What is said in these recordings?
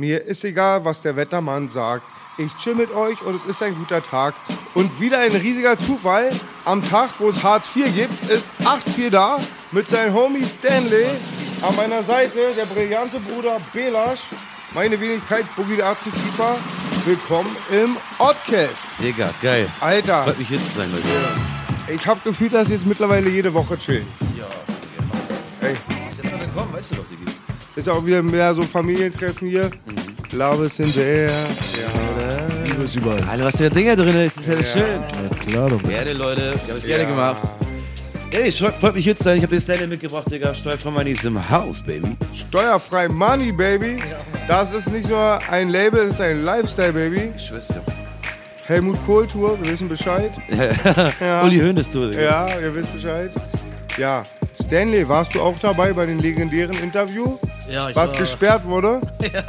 Mir ist egal, was der Wettermann sagt. Ich chill mit euch und es ist ein guter Tag. Und wieder ein riesiger Zufall. Am Tag, wo es Hartz IV gibt, ist 8-4 da mit seinem Homie Stanley. An meiner Seite der brillante Bruder Belasch. Meine Wenigkeit Boogie der Keeper. Willkommen im Oddcast. Digga, geil. Alter, Freut mich hier zu sein, Leute. ich habe gefühlt, dass jetzt mittlerweile jede Woche chillen. Ja, Ey, Ist jetzt mal willkommen, weißt du doch, Diggi. Ist auch wieder mehr so Familientreffen hier. Love is in the air. Liebe ist überall. Alter, was für Dinger drin ist, ist ja, schön. Ja, klar, doch. Gerne, Leute. Ich hab es gerne gemacht. Ey, ich freut mich hier zu sein. Ich hab den Stanley mitgebracht, Digga. Steuerfrei Money ist im Haus, Baby. Steuerfrei Money, Baby. Das ist nicht nur ein Label, es ist ein Lifestyle, Baby. Ich dir. Helmut Kohl Tour, wir wissen Bescheid. Ja. Uli Hoeneß, du, Digga. Ja, ihr wisst Bescheid. Ja, Stanley, warst du auch dabei bei dem legendären Interview, Ja, ich was war, gesperrt wurde?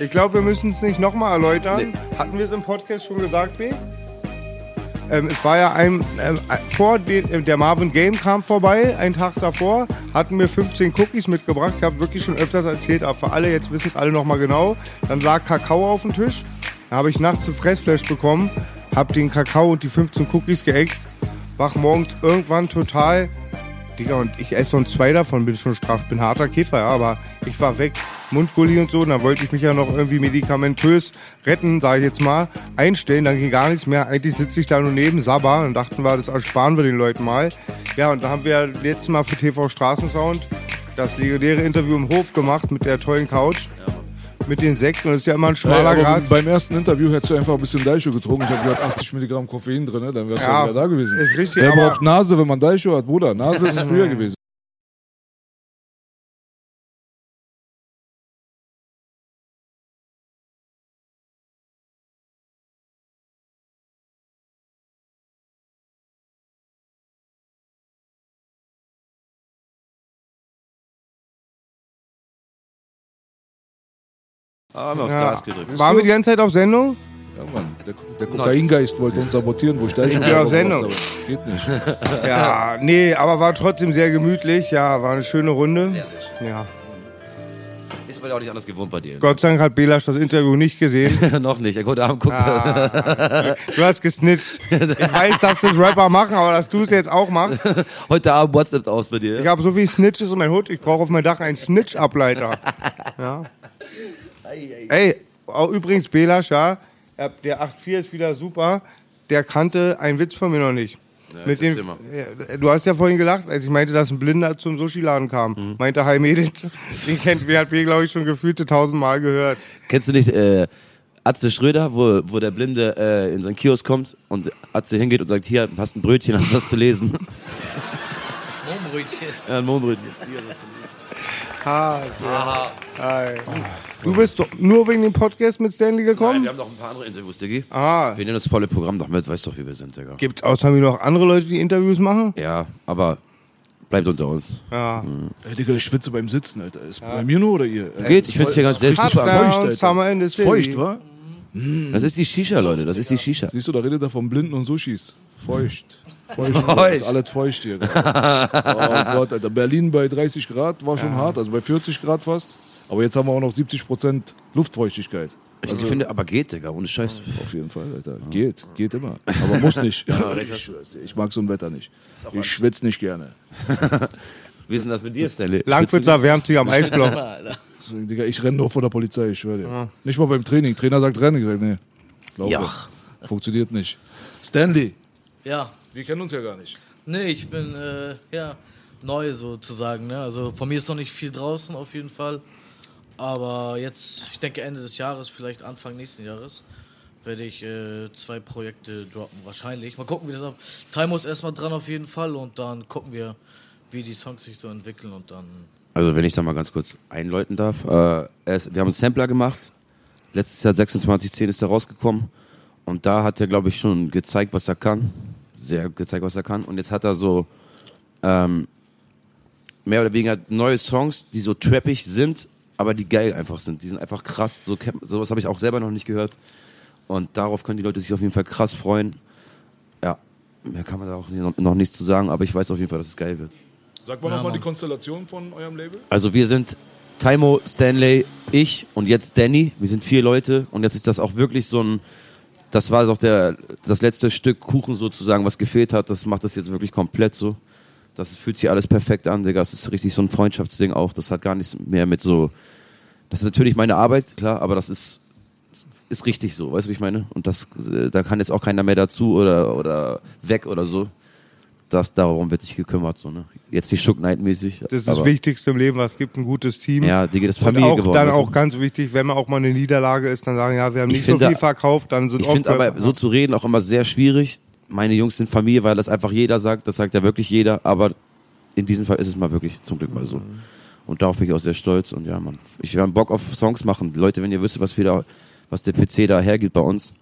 Ich glaube, wir müssen es nicht nochmal erläutern. Hatten wir es im Podcast schon gesagt, B? Ähm, es war ja ein, ähm, vor den, äh, der Marvin Game kam vorbei, einen Tag davor, hatten wir 15 Cookies mitgebracht. Ich habe wirklich schon öfters erzählt, aber für alle, jetzt wissen es alle nochmal genau. Dann lag Kakao auf dem Tisch. Da habe ich nachts ein Fressflash bekommen, habe den Kakao und die 15 Cookies geäxt, wach morgens irgendwann total Digga, und ich esse sonst zwei davon, bin schon straff, bin harter Käfer, ja, aber ich war weg, Mundgulli und so, und dann wollte ich mich ja noch irgendwie medikamentös retten, sage ich jetzt mal, einstellen, dann ging gar nichts mehr. Eigentlich sitze ich da nur neben Sabba und dachten wir, das ersparen wir den Leuten mal. Ja, und da haben wir letztes Mal für TV Straßensound das legendäre Interview im Hof gemacht mit der tollen Couch, mit den Sekten, das ist ja immer ein schmaler aber Grad. beim ersten Interview hättest du einfach ein bisschen Daisho getrunken. Ich habe gehört 80 Milligramm Koffein drin, ne? dann wärst du Ja, ja wieder da gewesen. ist richtig, Wer aber- braucht Nase, wenn man Daisho hat, Bruder? Nase ist es früher gewesen. Haben wir aufs Ja. Gas gedrückt. Waren wir die ganze Zeit auf Sendung? Ja, Mann, der, der Kokaingeist wollte uns sabotieren, wo ich Daisho Ich bin auf Sendung. Das Geht nicht. Ja, nee, aber war trotzdem sehr gemütlich. Ja, war eine schöne Runde. Ja. Ist bei dir auch nicht anders gewohnt bei dir. Gott sei Dank hat Belasch das Interview nicht gesehen. Noch nicht. Guten Abend, guck. Ah. Du hast gesnitcht. Ich weiß, dass das Rapper machen, aber dass du es jetzt auch machst. Heute Abend WhatsApp aus bei dir. Ich habe so viel Snitches in meinem Hut, ich brauche auf meinem Dach einen Snitch-Ableiter. Ja. Ey, auch übrigens Belasch, ja, er- der 8.4 ist wieder super. Der kannte einen Witz von mir noch nicht. Mit jetzt erzähl dem. Ja, du hast ja vorhin gelacht, als ich meinte, dass ein Blinder zum Sushi-Laden kam. Mhm. Meinte Hi Mädels. Den kennt, mir, glaube ich, schon gefühlte tausendmal gehört. Kennst du nicht äh, Atze Schröder, wo, wo der Blinde äh, in seinen Kiosk kommt und Atze hingeht und sagt, hier, hast ein Brötchen, hast du was zu lesen? Mohnbrötchen. ja, ein Mohnbrötchen. Ha, Hi. Du bist doch nur wegen dem Podcast mit Stanley Nein, gekommen? wir haben noch ein paar andere Interviews, Diggi. Ah. Wir nehmen das volle Programm noch mit, weißt doch, wie wir sind, Digga. Gibt außer mir noch andere Leute, die Interviews machen? Ja, aber bleibt unter uns. Ja. Ey, Digga, ich schwitze beim Sitzen, Alter. Ist bei mir nur oder ihr? Geht, ich find's hier ganz selbst feucht, Alter. Summer in the City. feucht, wa? Das ist die Shisha, Leute, das ist die Shisha. Siehst du, da redet er von Blinden und Sushis. Feucht. Feucht. Feucht. Ist alles feucht hier. oh Gott, Alter. Berlin bei 30 Grad war schon hart, also bei 40 Grad fast. Aber jetzt haben wir auch noch 70 Prozent Luftfeuchtigkeit. Ich finde, aber geht, Digga, ohne Scheiß. Auf jeden Fall, Alter. Geht, geht immer. Aber muss nicht. ich, ich mag so ein Wetter nicht. Ich schwitze nicht gerne. Wie ist denn das mit dir, Stanley? Langwitzer wärmt sich am Eisblock. Digga, ich renne nur vor der Polizei, ich schwöre dir. Nicht mal beim Training. Trainer sagt rennen, ich sage, nee. Ja. Funktioniert nicht. Stanley, Ja. Wir kennen uns ja gar nicht. Nee, ich bin äh, ja neu sozusagen. Ne? Also von mir ist noch nicht viel draußen auf jeden Fall. Aber jetzt, ich denke Ende des Jahres, vielleicht Anfang nächsten Jahres, werde ich äh, zwei Projekte droppen. Wahrscheinlich. Mal gucken, wie das ab. Taimo ist erstmal dran auf jeden Fall und dann gucken wir, wie die Songs sich so entwickeln und dann. Also wenn ich da mal ganz kurz einläuten darf. Äh, ist, wir haben einen Sampler gemacht. Letztes Jahr 2610 ist er rausgekommen. Und da hat er, glaube ich, schon gezeigt, was er kann. Sehr gezeigt, was er kann. Und jetzt hat er so ähm, mehr oder weniger neue Songs, die so trappig sind, aber die geil einfach sind. Die sind einfach krass. So, sowas habe ich auch selber noch nicht gehört. Und darauf können die Leute sich auf jeden Fall krass freuen. Ja, mehr kann man da auch noch, noch nichts zu sagen, aber ich weiß auf jeden Fall, dass es geil wird. Sag mal Ja, nochmal die. Konstellation von eurem Label. Also wir sind Taimo, Stanley, ich und jetzt Danny. Wir sind vier Leute und jetzt ist das auch wirklich so ein, das war doch der, das letzte Stück Kuchen sozusagen, was gefehlt hat. Das macht das jetzt wirklich komplett so. Das fühlt sich alles perfekt an, Digga. Das ist richtig so ein Freundschaftsding auch. Das hat gar nichts mehr mit so, das ist natürlich meine Arbeit, klar, aber das ist, ist richtig so, weißt du, wie ich meine? Und das, äh, da kann jetzt auch keiner mehr dazu oder, oder weg oder so. Das, darum wird sich gekümmert, so, ne? Jetzt nicht Shook Knight mäßig. Das ist das Wichtigste im Leben, was es gibt, ein gutes Team. Ja, Digga, das ist Und Familie auch geworden. dann auch ganz wichtig, wenn man auch mal eine Niederlage ist, dann sagen, ja, wir haben Ich nicht so viel verkauft, dann sind Ich finde aber, so zu reden, auch immer sehr schwierig. Meine Jungs sind Familie, weil das einfach jeder sagt. Das sagt ja wirklich jeder. Aber in diesem Fall ist es mal wirklich zum Glück mal so. Und darauf bin ich auch sehr stolz. Und ja, man, ich werde Bock auf Songs machen. Leute, wenn ihr wisst, was wir da, was der PC da hergibt bei uns,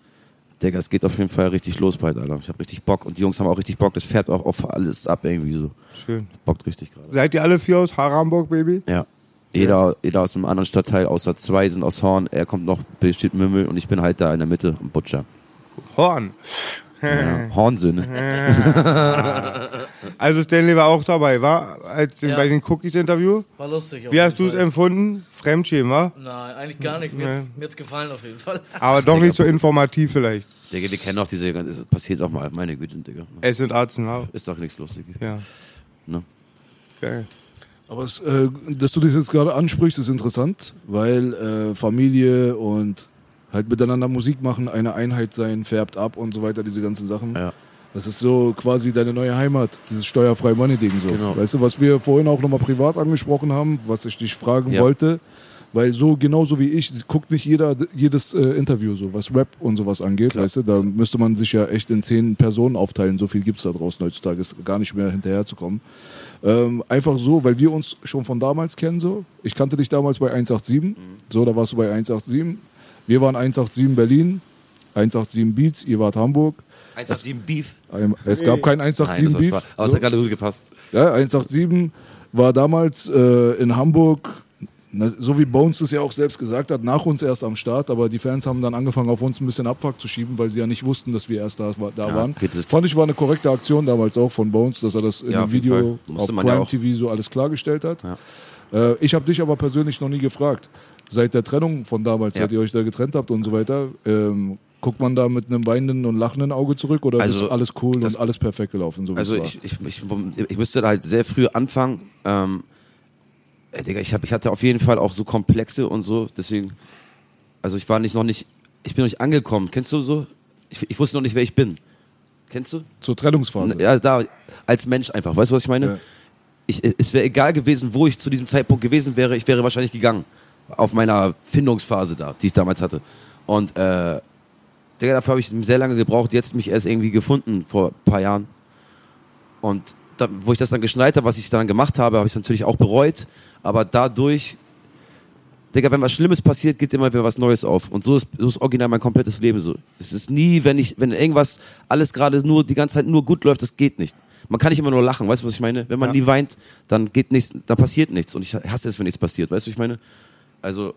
Digga, es geht auf jeden Fall richtig los bald, Alter. Ich habe richtig Bock. Und die Jungs haben auch richtig Bock. Das fährt auch auf alles ab irgendwie so. Schön. Bockt richtig gerade. Seid ihr alle vier aus Haramburg, Baby? Ja. Jeder, jeder aus einem anderen Stadtteil, außer zwei sind aus Horn. Er kommt noch, besteht Mümmel und ich bin halt da in der Mitte, am Butcher. Horn. Ja, Hornsöhne. Also Stanley war auch dabei, war? Als Ja. bei den Cookies-Interview. War lustig. Wie hast du es empfunden? Fremdschämen, wa? Nein, eigentlich gar nicht. Mir, hat's- mir hat's gefallen auf jeden Fall. Aber doch nicht so informativ vielleicht. Digga, wir kennen auch diese, das passiert auch mal, meine Güte, Digga. Es sind Arzen, wa? Ist doch nichts lustig. Ja. Ne? Geil. Aber es, äh, dass du das jetzt gerade ansprichst, ist interessant, weil äh, Familie und halt miteinander Musik machen, eine Einheit sein, färbt ab und so weiter, diese ganzen Sachen. Ja. Das ist so quasi deine neue Heimat, dieses steuerfreie Money-Ding so. Genau. Weißt du, was wir vorhin auch nochmal privat angesprochen haben, was ich dich fragen Ja. wollte, weil so genauso wie ich, guckt nicht jeder jedes äh, Interview so, was Rap und sowas angeht, weißt du, da müsste man sich ja echt in zehn Personen aufteilen, so viel gibt es da draußen heutzutage, ist gar nicht mehr hinterherzukommen. Ähm, einfach so, weil wir uns schon von damals kennen so. Ich kannte dich damals bei 187, so, da warst du bei 187. Wir waren 187 Berlin, 187 Beats, ihr wart Hamburg. 187 Beef. Es gab kein Nein, 187 das war Beef. Spaß. Aber es so. hat gerade gut gepasst. Ja, 187 war damals äh, in Hamburg, na, so wie Bones es ja auch selbst gesagt hat, nach uns erst am Start, aber die Fans haben dann angefangen, auf uns ein bisschen Abfuck zu schieben, weil sie ja nicht wussten, dass wir erst da, da Ja, waren. Fand ich war eine korrekte Aktion damals auch von Bones, dass er das in Ja, jeden Video auf ja Prime auch. TV so alles klargestellt hat. Ja. Äh, ich habe dich aber persönlich noch nie gefragt. Seit der Trennung von damals, Ja. seit ihr euch da getrennt habt und so weiter, ähm, guckt man da mit einem weinenden und lachenden Auge zurück oder Also, ist alles cool und alles perfekt gelaufen? So Also ich, ich, ich, ich müsste da halt sehr früh anfangen. Ähm, ey, Digga, ich, hab, ich hatte auf jeden Fall auch so Komplexe und so, deswegen, also ich war nicht noch nicht, ich bin noch nicht angekommen. Kennst du so? Ich, ich wusste noch nicht, wer ich bin. Kennst du? Zur Trennungsphase. Ja, da, als Mensch einfach. Weißt du, was ich meine? Ja. Ich, es wäre egal gewesen, wo ich zu diesem Zeitpunkt gewesen wäre. Ich wäre wahrscheinlich gegangen. Auf meiner Findungsphase da, die ich damals hatte. Und, äh, Digga, dafür habe ich sehr lange gebraucht. Jetzt mich erst irgendwie gefunden vor ein paar Jahren. Und da, wo ich das dann geschnallt habe, was ich dann gemacht habe, habe ich es natürlich auch bereut. Aber dadurch, Digga, wenn was Schlimmes passiert, geht immer wieder was Neues auf. Und so ist, so ist original mein komplettes Leben so. Es ist nie, wenn ich, wenn irgendwas alles gerade nur die ganze Zeit nur gut läuft, das geht nicht. Man kann nicht immer nur lachen, weißt du, was ich meine? Wenn man Ja. nie weint, dann geht nichts, dann passiert nichts. Und ich hasse es, wenn nichts passiert, weißt du, was ich meine? Also,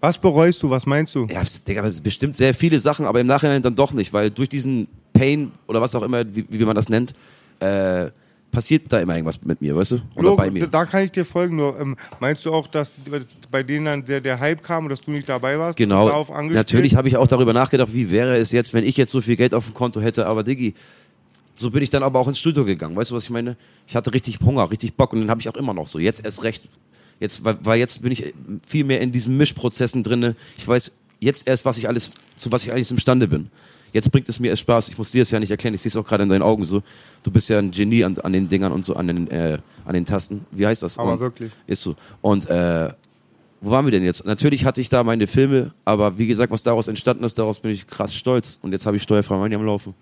Was bereust du? Was meinst du? ja, es- Digga, bestimmt sehr viele Sachen, aber im Nachhinein dann doch nicht, weil durch diesen Pain oder was auch immer, wie, wie man das nennt, äh, passiert da immer irgendwas mit mir, weißt du? Oder Log- bei mir. Da kann ich dir folgen. Nur ähm, meinst du auch, dass bei denen dann der, der Hype kam und dass du nicht dabei warst? Genau. Natürlich habe ich auch darüber nachgedacht, wie wäre es jetzt, wenn ich jetzt so viel Geld auf dem Konto hätte, aber Diggi, so bin ich dann aber auch ins Studio gegangen. Weißt du, was ich meine? Ich hatte richtig Hunger, richtig Bock und den habe ich auch immer noch so. Jetzt erst recht. Jetzt, weil, weil jetzt bin ich viel mehr in diesen Mischprozessen drinne. Ich weiß jetzt erst, was ich alles, zu was ich eigentlich imstande bin. Jetzt bringt es mir erst Spaß. Ich muss dir das ja nicht erklären. Ich sehe es auch gerade in deinen Augen so. Du bist ja ein Genie an, an den Dingern und so, an den, äh, an den Tasten. Wie heißt das? Aber und, wirklich. Ist so. Und äh, wo waren wir denn jetzt? Natürlich hatte ich da meine Filme, aber wie gesagt, was daraus entstanden ist, daraus bin ich krass stolz. Und jetzt habe ich steuerfrei Money am Laufen.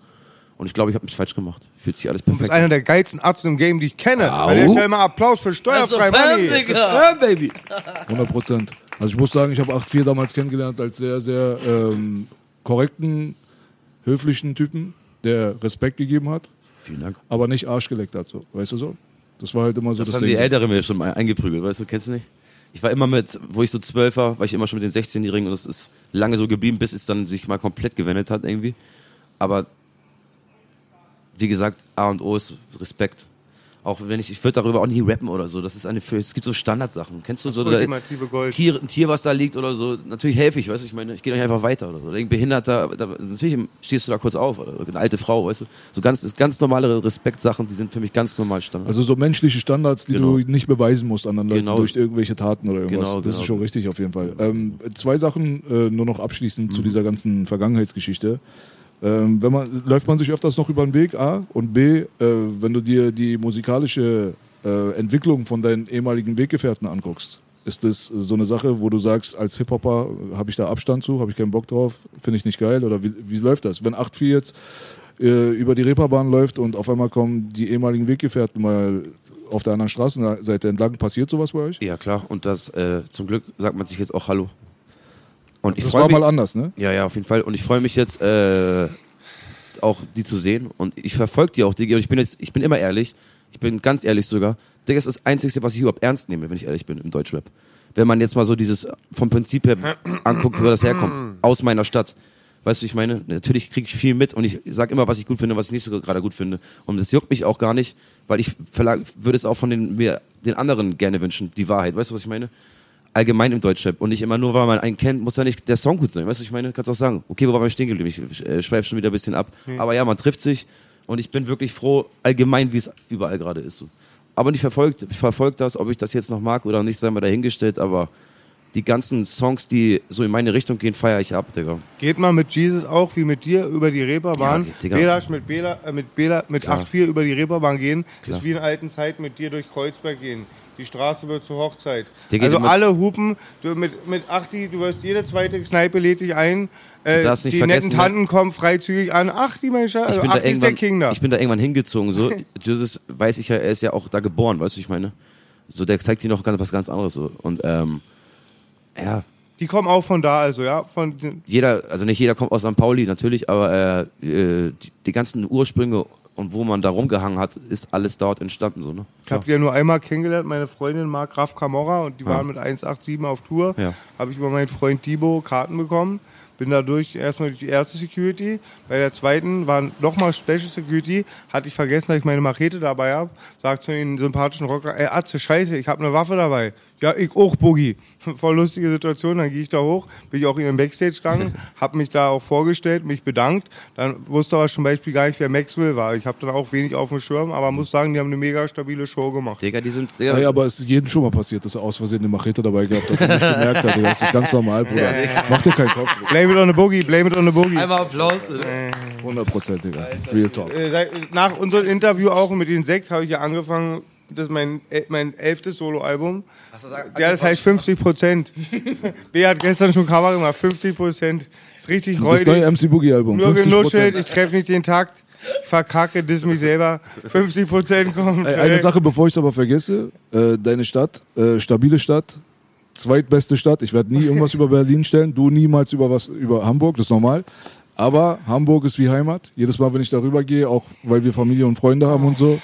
Und ich glaube, ich habe mich falsch gemacht. Fühlt sich alles Du bist perfekt einer der geilsten Ärzte im Game, die ich kenne. Au. Bei der Stelle mal Applaus für steuerfrei Also, Money. Fan, Digga. an. Baby. 100 Prozent. Also ich muss sagen, ich habe 8-4 damals kennengelernt als sehr, sehr ähm, korrekten, höflichen Typen, der Respekt gegeben hat, Vielen Dank. aber nicht Arsch geleckt hat. So. Weißt du so? Das war halt immer so Das, das, haben Ding. die Älteren mir schon mal eingeprügelt, weißt du, kennst du nicht? Ich war immer mit, wo ich so zwölf war, war ich immer schon mit den 16-Jährigen und das ist lange so geblieben, bis es dann sich mal komplett gewendet hat irgendwie. Aber wie gesagt, A und O ist Respekt. Auch wenn ich, ich würde darüber auch nie rappen oder so. Das ist eine, es gibt so Standardsachen. Kennst du so da. Tier, ein Tier, was da liegt oder so? Natürlich helfe ich, weißt du. Ich meine, ich gehe dann einfach weiter oder so. Oder irgendein Behinderter, da, natürlich stehst du da kurz auf. Oder eine alte Frau, weißt du. So ganz, ganz normale Respektsachen, die sind für mich ganz normal Standard. Also so menschliche Standards, die Genau. du nicht beweisen musst anderen Leuten Genau. durch irgendwelche Taten oder irgendwas. Genau, das genau. ist schon richtig auf jeden Fall. Ähm, zwei Sachen äh, nur noch abschließend Mhm. zu dieser ganzen Vergangenheitsgeschichte. Ähm, wenn man, läuft man sich öfters noch über den Weg, A, und B, äh, wenn du dir die musikalische äh, Entwicklung von deinen ehemaligen Weggefährten anguckst, ist das so eine Sache, wo du sagst, als Hip-Hopper habe ich da Abstand zu, habe ich keinen Bock drauf, finde ich nicht geil? Oder wie, wie läuft das? Wenn 8-4 jetzt äh, über die Reeperbahn läuft und auf einmal kommen die ehemaligen Weggefährten mal auf der anderen Straßenseite entlang, passiert sowas bei euch? Ja, klar. Und das, äh, zum Glück sagt man sich jetzt auch Hallo. Und ich Das war mich, mal anders, ne? Ja, ja, auf jeden Fall. Und ich freue mich jetzt, äh, auch die zu sehen. Und ich verfolge die auch, Digga. Und ich bin jetzt, ich bin immer ehrlich. Ich bin ganz ehrlich sogar. Digga, das ist das Einzige, was ich überhaupt ernst nehme, wenn ich ehrlich bin, im Deutschrap. Wenn man jetzt mal so dieses vom Prinzip her anguckt, wo das herkommt. Aus meiner Stadt. Weißt du, ich meine, natürlich kriege ich viel mit und ich sage immer, was ich gut finde, was ich nicht so gerade gut finde. Und das juckt mich auch gar nicht, weil ich würde es auch von den, mir, den anderen gerne wünschen, die Wahrheit. Weißt du, was ich meine? Allgemein im Deutschrap. Und nicht immer nur, weil man einen kennt, muss ja nicht der Song gut sein. Weißt du, ich meine, kannst auch sagen, okay, wo waren wir stehen geblieben? Ich äh, schweife schon wieder ein bisschen ab. Aber ja, man trifft sich und ich bin wirklich froh, allgemein, wie es überall gerade ist. So. Aber ich verfolge ich verfolg das, ob ich das jetzt noch mag oder nicht, sei mal dahingestellt, aber die ganzen Songs, die so in meine Richtung gehen, feiere ich ab, Digga. Geht mal mit Jesus auch wie mit dir über die Reeperbahn. Ja, geht. Belasch mit Bela, äh, mit Bela, mit Klar. 8-4 über die Reeperbahn gehen, Klar. ist wie in alten Zeiten mit dir durch Kreuzberg gehen. Die Straße wird zur Hochzeit. Also alle hupen, du mit, mit 80, du wirst jede zweite Kneipe lädt dich ein. Äh, die vergessen, netten Tanten kommen freizügig an. Ach, die Mensch, ich also da ist der King da. ich bin da irgendwann hingezogen. So. Jesus weiß ich ja, er ist ja auch da geboren, weißt du, ich meine. So, der zeigt dir noch ganz, was ganz anderes. So. Und ähm, ja, Die kommen auch von da, also ja. Von, jeder, also nicht jeder kommt aus St. Pauli natürlich, aber äh, äh, die, die ganzen Ursprünge und wo man da rumgehangen hat, ist alles dort entstanden. So, ne? ich habe die ja nur einmal kennengelernt. Meine Freundin mag Graf Camorra und die waren mit 187 auf Tour. Ja. Habe ich über meinen Freund Thibaut Karten bekommen. Bin dadurch erstmal durch die erste Security. Bei der zweiten war nochmal Special Security. Hatte ich vergessen, dass ich meine Machete dabei habe. Sagt zu den sympathischen Rocker, ey Atze, scheiße, ich habe eine Waffe dabei. Ja, ich auch, Boogie. Voll lustige Situation. Dann gehe ich da hoch, bin ich auch in den Backstage gegangen, habe mich da auch vorgestellt, mich bedankt. Dann wusste aber zum Beispiel gar nicht, wer Maxwell war. Ich habe dann auch wenig auf dem Schirm, aber muss sagen, die haben eine mega stabile Show gemacht. Digga, die sind. Ja, Digga, ja, aber es ist jedem schon mal passiert, dass er aus Versehen eine Machete dabei gehabt hat und nicht gemerkt hat. Das ist ganz normal, Bruder. Mach dir keinen Kopf. Blame it on the Boogie, blame it on the Boogie. Einmal Applaus. 100 Prozent, Digga. Real Talk. Äh, nach unserem Interview auch mit den Sekt habe ich ja angefangen, das ist mein, el- mein elftes Soloalbum. Ja, das heißt 50 Prozent. B hat gestern schon Cover gemacht, 50 Prozent. Ist richtig Das neue räudig. MC Boogie Album. Nur 50%. genuschelt, ich treffe nicht den Takt. Ich verkacke, diss mich selber. 50 Prozent kommen. Ey, Eine Sache, bevor ich es aber vergesse. Äh, deine Stadt, äh, stabile Stadt, zweitbeste Stadt. Ich werde nie irgendwas über Berlin stellen. Du niemals über was über Hamburg, das ist normal. Aber Hamburg ist wie Heimat. Jedes Mal, wenn ich darüber gehe, auch weil wir Familie und Freunde haben und so.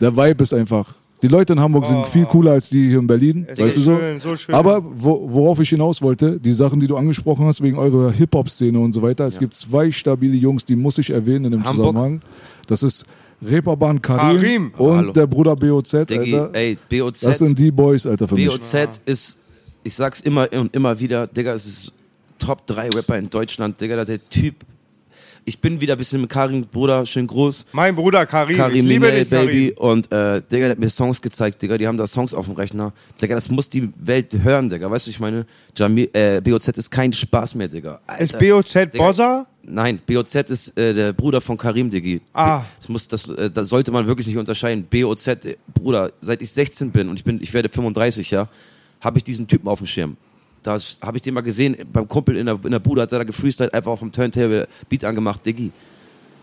Der Vibe ist einfach. Die Leute in Hamburg sind viel cooler als die hier in Berlin. Es weißt du so? schön, so schön. Aber wo, worauf ich hinaus wollte, die Sachen, die du angesprochen hast, wegen eurer Hip-Hop-Szene und so weiter. Es gibt zwei stabile Jungs, die muss ich erwähnen in dem Hamburg. Zusammenhang. Das ist Reeperbahn Karim, Karim. und Hallo. der Bruder BOZ, Diggi, Alter. ey, BOZ. Das sind die Boys, Alter, für mich. BOZ ist, ich sag's immer und immer wieder, Digga, es ist Top 3 Rapper in Deutschland, Digga, der Typ. Ich bin wieder ein bisschen mit Karim, Bruder, schön groß. Mein Bruder Karim, Karim ich liebe Minel, dich, Karim. Baby. Und äh, Digga, der hat mir Songs gezeigt, Digga, die haben da Songs auf dem Rechner. Digga, das muss die Welt hören, Digga. Weißt du, ich meine, Jamil, äh, BOZ ist kein Spaß mehr, Digga. Alter. Ist BOZ Digga. Bozza? Nein, BOZ ist äh, der Bruder von Karim, Diggi. Ah. Das, muss, das, äh, das sollte man wirklich nicht unterscheiden. BOZ, äh, Bruder, seit ich 16 bin und ich, bin, ich werde 35, ja, habe ich diesen Typen auf dem Schirm. Da habe ich den mal gesehen, beim Kumpel in der, in der Bude hat er da gefreestylt, einfach auf dem Turntable Beat angemacht, Diggi.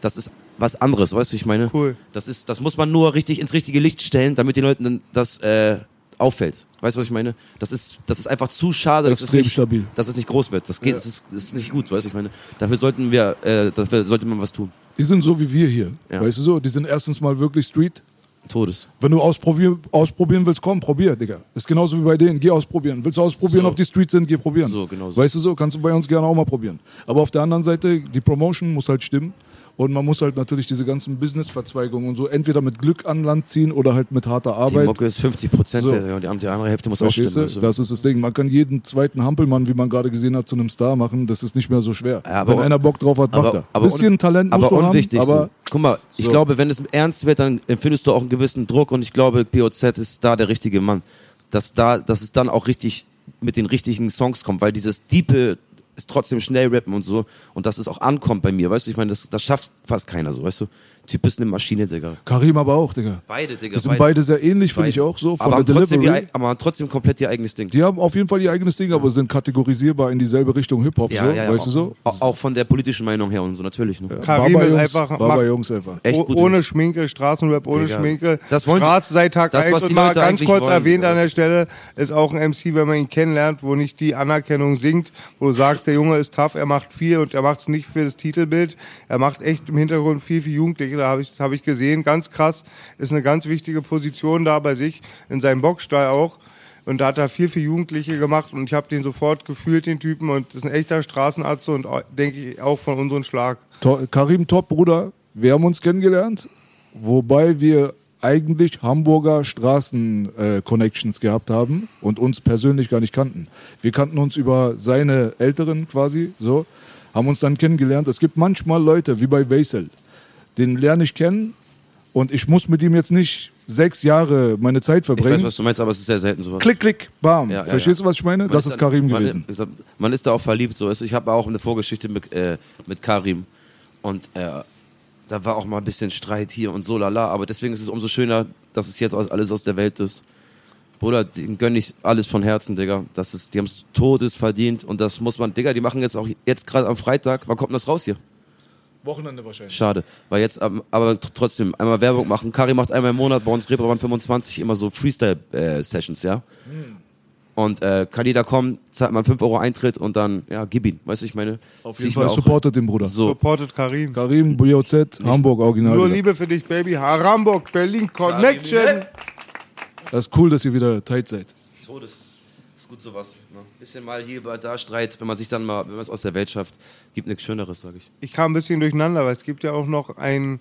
Das ist was anderes, weißt du, ich meine? Cool. Das ist, das muss man nur richtig ins richtige Licht stellen, damit den Leuten das äh, auffällt. Weißt du, was ich meine? Das ist, das ist einfach zu schade, dass es nicht, stabil. dass es nicht groß wird. Das geht, das, ist, das ist nicht gut, weißt du, ich meine? Dafür sollten wir, äh, dafür sollte man was tun. Die sind so wie wir hier. Ja. Weißt du so? Die sind erstens mal wirklich Street. Todes. Wenn du ausprobier, ausprobieren willst, komm, probier, Digga. Ist genauso wie bei denen. Geh ausprobieren. Willst du ausprobieren, So. ob die Street sind, geh probieren. So, genau so. Weißt du so? Kannst du bei uns gerne auch mal probieren. Aber auf der anderen Seite, die Promotion muss halt stimmen. Und man muss halt natürlich diese ganzen Business-Verzweigungen und so entweder mit Glück an Land ziehen oder halt mit harter Die Arbeit. Mucke ist 50 Prozent So. und die andere- die andere Hälfte muss auch Verstehst stimmen. du? Also. Das ist das Ding. Man kann jeden zweiten Hampelmann, wie man gerade gesehen hat, zu einem Star machen. Das ist nicht mehr so schwer. Aber- Wenn einer Bock drauf hat, macht aber, er. aber Bisschen Talent aber musst du unwichtig. haben, aber. Guck mal, ich so. glaube, wenn es ernst wird, dann empfindest du auch einen gewissen Druck und ich glaube, BOZ ist da der richtige Mann. Dass, da, dass es dann auch richtig mit den richtigen Songs kommt, weil dieses Diepe ist trotzdem schnell rappen und so und dass es auch ankommt bei mir, weißt du, ich meine, das, das schafft fast keiner so, weißt du. Typ ist eine Maschine, Digga. Karim aber auch, Digga. Beide, Digga. Die sind beide sehr ähnlich, finde ich auch so, von aber, der trotzdem Delivery. ihr, aber trotzdem komplett ihr eigenes Ding. Die haben auf jeden Fall ihr eigenes Ding, aber sind kategorisierbar in dieselbe Richtung Hip-Hop, so, weißt auch, du so? Auch, von der politischen Meinung her und so, natürlich. Ne? Karim Baba ist Jungs, einfach Baba macht- Jungs einfach. Echt gut. ohne Schminke, Straßenrap ohne Digga. Schminke. Das wollen- Straße seit Tag das, 1 was die und mal ganz kurz wollen, erwähnt an der Stelle, ist auch ein MC, wenn man ihn kennenlernt, wo nicht die Anerkennung singt, wo du sagst, der Junge ist tough, er macht viel und er macht es nicht für das Titelbild, er macht echt im Hintergrund viel für Jugendliche, da habe ich, habe ich gesehen, ganz krass, ist eine ganz wichtige Position da bei sich, in seinem Boxstall auch. Und da hat er viel für Jugendliche gemacht und ich habe den sofort gefühlt, den Typen. Und das ist ein echter Straßenarzt und denke ich auch von unserem Schlag. To Karim Top, Bruder, wir haben uns kennengelernt, wobei wir eigentlich Hamburger Straßen-Connections gehabt haben und uns persönlich gar nicht kannten. Wir kannten uns über seine Älteren quasi, so, haben uns dann kennengelernt. Es gibt manchmal Leute, wie bei Weisel, den lerne ich kennen und ich muss mit ihm jetzt nicht sechs Jahre meine Zeit Ich verbringen. weiß, was du meinst, aber es ist sehr selten sowas. klick, klick, bam. Ja, ja, Verstehst du, was ich meine? Man das ist ist Karim man, gewesen. ist- Man ist da auch verliebt. So. Ich habe auch eine Vorgeschichte mit, äh, mit Karim. Und äh, da war auch mal ein bisschen Streit hier und so lala. Aber deswegen ist es umso schöner, dass es jetzt alles aus der Welt ist. Bruder, den gönn ich alles von Herzen, Digga. Das ist, die haben es Todes verdient. Und das muss man, Digga, die machen jetzt auch jetzt gerade am Freitag. Wann kommt das raus hier? Wochenende wahrscheinlich. Schade. Weil jetzt, ähm, aber tr- trotzdem, einmal Werbung machen. Kari macht einmal im Monat bei uns Reeperbahn 25 immer so Freestyle-Sessions, ja. Und äh, kann jeder kommen, zahlt man 5 Euro Eintritt und dann, ja, gib ihn. Weißt du, ich meine. Auf jeden ich Fall supportet den Bruder. So. Supported Karim. Karim, BOZ, Hamburg Original. Nur. Liebe für dich, Baby. Hamburg, Berlin, Connection. Das ist cool, dass ihr wieder tight seid. Todes. Ist gut sowas. Ne? Bisschen mal hier, da Streit, wenn man sich dann mal, wenn man es aus der Welt schafft, gibt nichts Schöneres, sag ich. Ich kam ein bisschen durcheinander, weil es gibt ja auch noch einen,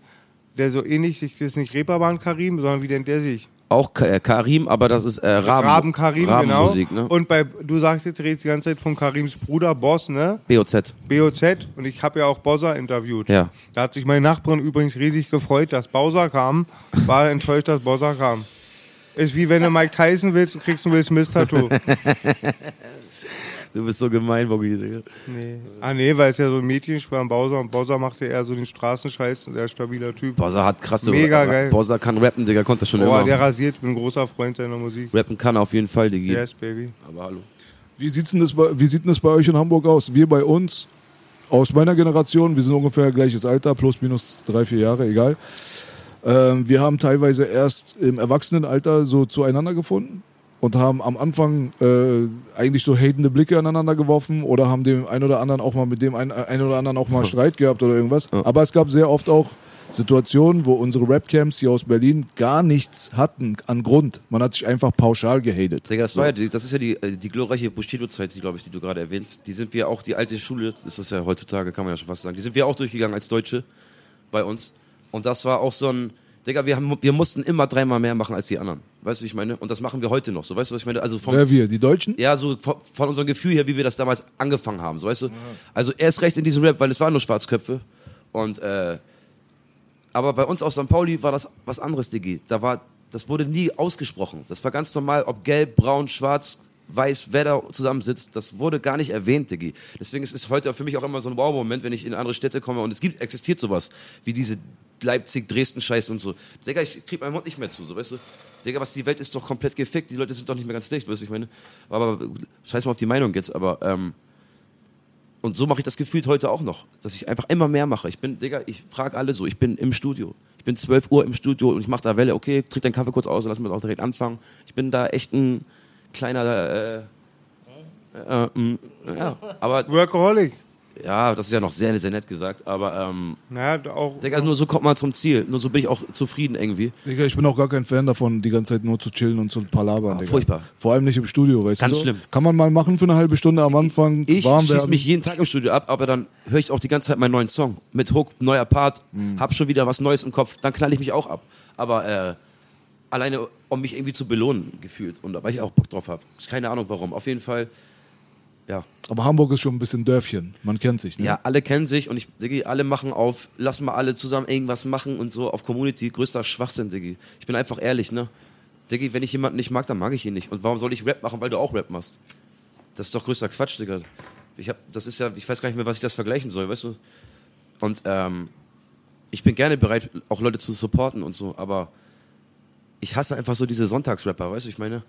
der so ähnlich sich, das ist nicht Reeperbahn Karim, sondern wie nennt der sich? Auch Ka äh, Karim, aber das ist äh, Raben. Raben Karim, genau. Rabenmusik, ne? Und bei, du sagst jetzt, redest die ganze Zeit von Karims Bruder, Boss, ne? BOZ. BOZ. Und ich habe ja auch Bowser interviewt. Ja. Da hat sich meine Nachbarin übrigens riesig gefreut, dass Bowser kam. War enttäuscht, dass Bowser kam. Ist wie wenn du Mike Tyson willst, du kriegst ein Will Smith-Tattoo. Du bist so gemein, Digga. nee. Ah nee, weil es ja so ein Mädchenspiel an Bowser und Bowser machte eher so den Straßenscheiß, ein sehr stabiler Typ. Bowser hat krasse Mega geil. Bowser kann rappen, Digga, konnte schon Boah, immer. der rasiert, bin ein großer Freund seiner Musik. Rappen kann er auf jeden Fall, Diggi. Yes, baby. Aber hallo. Wie sieht's denn das bei, wie sieht denn das bei euch in Hamburg aus? Wir bei uns, aus meiner Generation, wir sind ungefähr gleiches Alter, plus minus drei, vier Jahre, egal. Ähm, wir haben teilweise erst im Erwachsenenalter so zueinander gefunden und haben am Anfang äh, eigentlich so hatende Blicke aneinander geworfen oder haben dem einen oder anderen auch mal mit dem einen, einen oder anderen auch mal Streit gehabt oder irgendwas. Aber es gab sehr oft auch Situationen, wo unsere Rapcamps hier aus Berlin gar nichts hatten an Grund. Man hat sich einfach pauschal gehatet. Digga, das, war ja, die- das ist ja die, äh, die glorreiche Bushido-Zeit, die, glaube ich, die du gerade erwähnst. Die sind wir auch, die alte Schule, das ist ja heutzutage, kann man ja schon fast sagen, die sind wir auch durchgegangen als Deutsche bei uns. Und das war auch so ein, Digga, wir, haben, wir mussten immer dreimal mehr machen als die anderen. Weißt du, wie ich meine? Und das machen wir heute noch. So, weißt du, was ich meine? Also vom, Wer wir? Die Deutschen? ja, so von, von unserem Gefühl her, wie wir das damals angefangen haben, so weißt du? Also erst recht in diesem Rap, weil es waren nur Schwarzköpfe. Und äh, aber bei uns auf St. Pauli war das was anderes, Diggi. Da war, das wurde nie ausgesprochen. Das war ganz normal, ob gelb, braun, schwarz, weiß, wer da zusammensitzt, das wurde gar nicht erwähnt, Diggi. Deswegen ist es heute für mich auch immer so ein Wow-Moment, wenn ich in andere Städte komme und es gibt, existiert sowas, wie diese Leipzig, Dresden-Scheiß und so. Digga, ich krieg meinen Mund nicht mehr zu, so weißt du? Digga, was die Welt ist doch komplett gefickt, die Leute sind doch nicht mehr ganz dicht, weißt du, ich meine. Aber scheiß mal auf die Meinung jetzt, aber ähm, und so mache ich das gefühlt heute auch noch, dass ich einfach immer mehr mache. Ich bin, Digga, ich frage alle so, ich bin im Studio. Ich bin 12 Uhr im Studio und ich mache da Welle, okay, trink deinen Kaffee kurz aus und lass mich auch direkt anfangen. Ich bin da echt ein kleiner, äh, äh, äh, ja, aber Workaholic. Ja, das ist ja noch sehr, sehr nett gesagt, aber ähm, Naja, auch. Digga, nur so kommt man zum Ziel. Nur so bin ich auch zufrieden irgendwie. Digga, ich bin auch gar kein Fan davon, die ganze Zeit nur zu chillen und zu palabern. Ah, Digga. furchtbar. Vor allem nicht im Studio, weißt Ganz du? so? schlimm. Kann man mal machen für eine halbe Stunde am Anfang. Ich warm schieße mich jeden Tag im Studio ab, aber dann höre ich auch die ganze Zeit meinen neuen Song. Mit Hook, neuer Part, hab schon wieder was Neues im Kopf, dann knall ich mich auch ab. Aber äh, alleine, um mich irgendwie zu belohnen, gefühlt. Und weil ich auch Bock drauf habe. Keine Ahnung warum. Auf jeden Fall, ja. Aber Hamburg ist schon ein bisschen Dörfchen. Man kennt sich. Ne? Ja, alle kennen sich und ich, Diggi, alle machen auf, lass mal alle zusammen irgendwas machen und so auf Community. Größter Schwachsinn, Diggi. Ich bin einfach ehrlich, ne? Diggi, wenn ich jemanden nicht mag, dann mag ich ihn nicht. Und warum soll ich Rap machen, weil du auch Rap machst? Das ist doch größter Quatsch, Digga. Ich hab, das ist ja, ich weiß gar nicht mehr, was ich das vergleichen soll, weißt du? Und ähm, ich bin gerne bereit, auch Leute zu supporten und so, aber ich hasse einfach so diese Sonntagsrapper, weißt du, ich meine,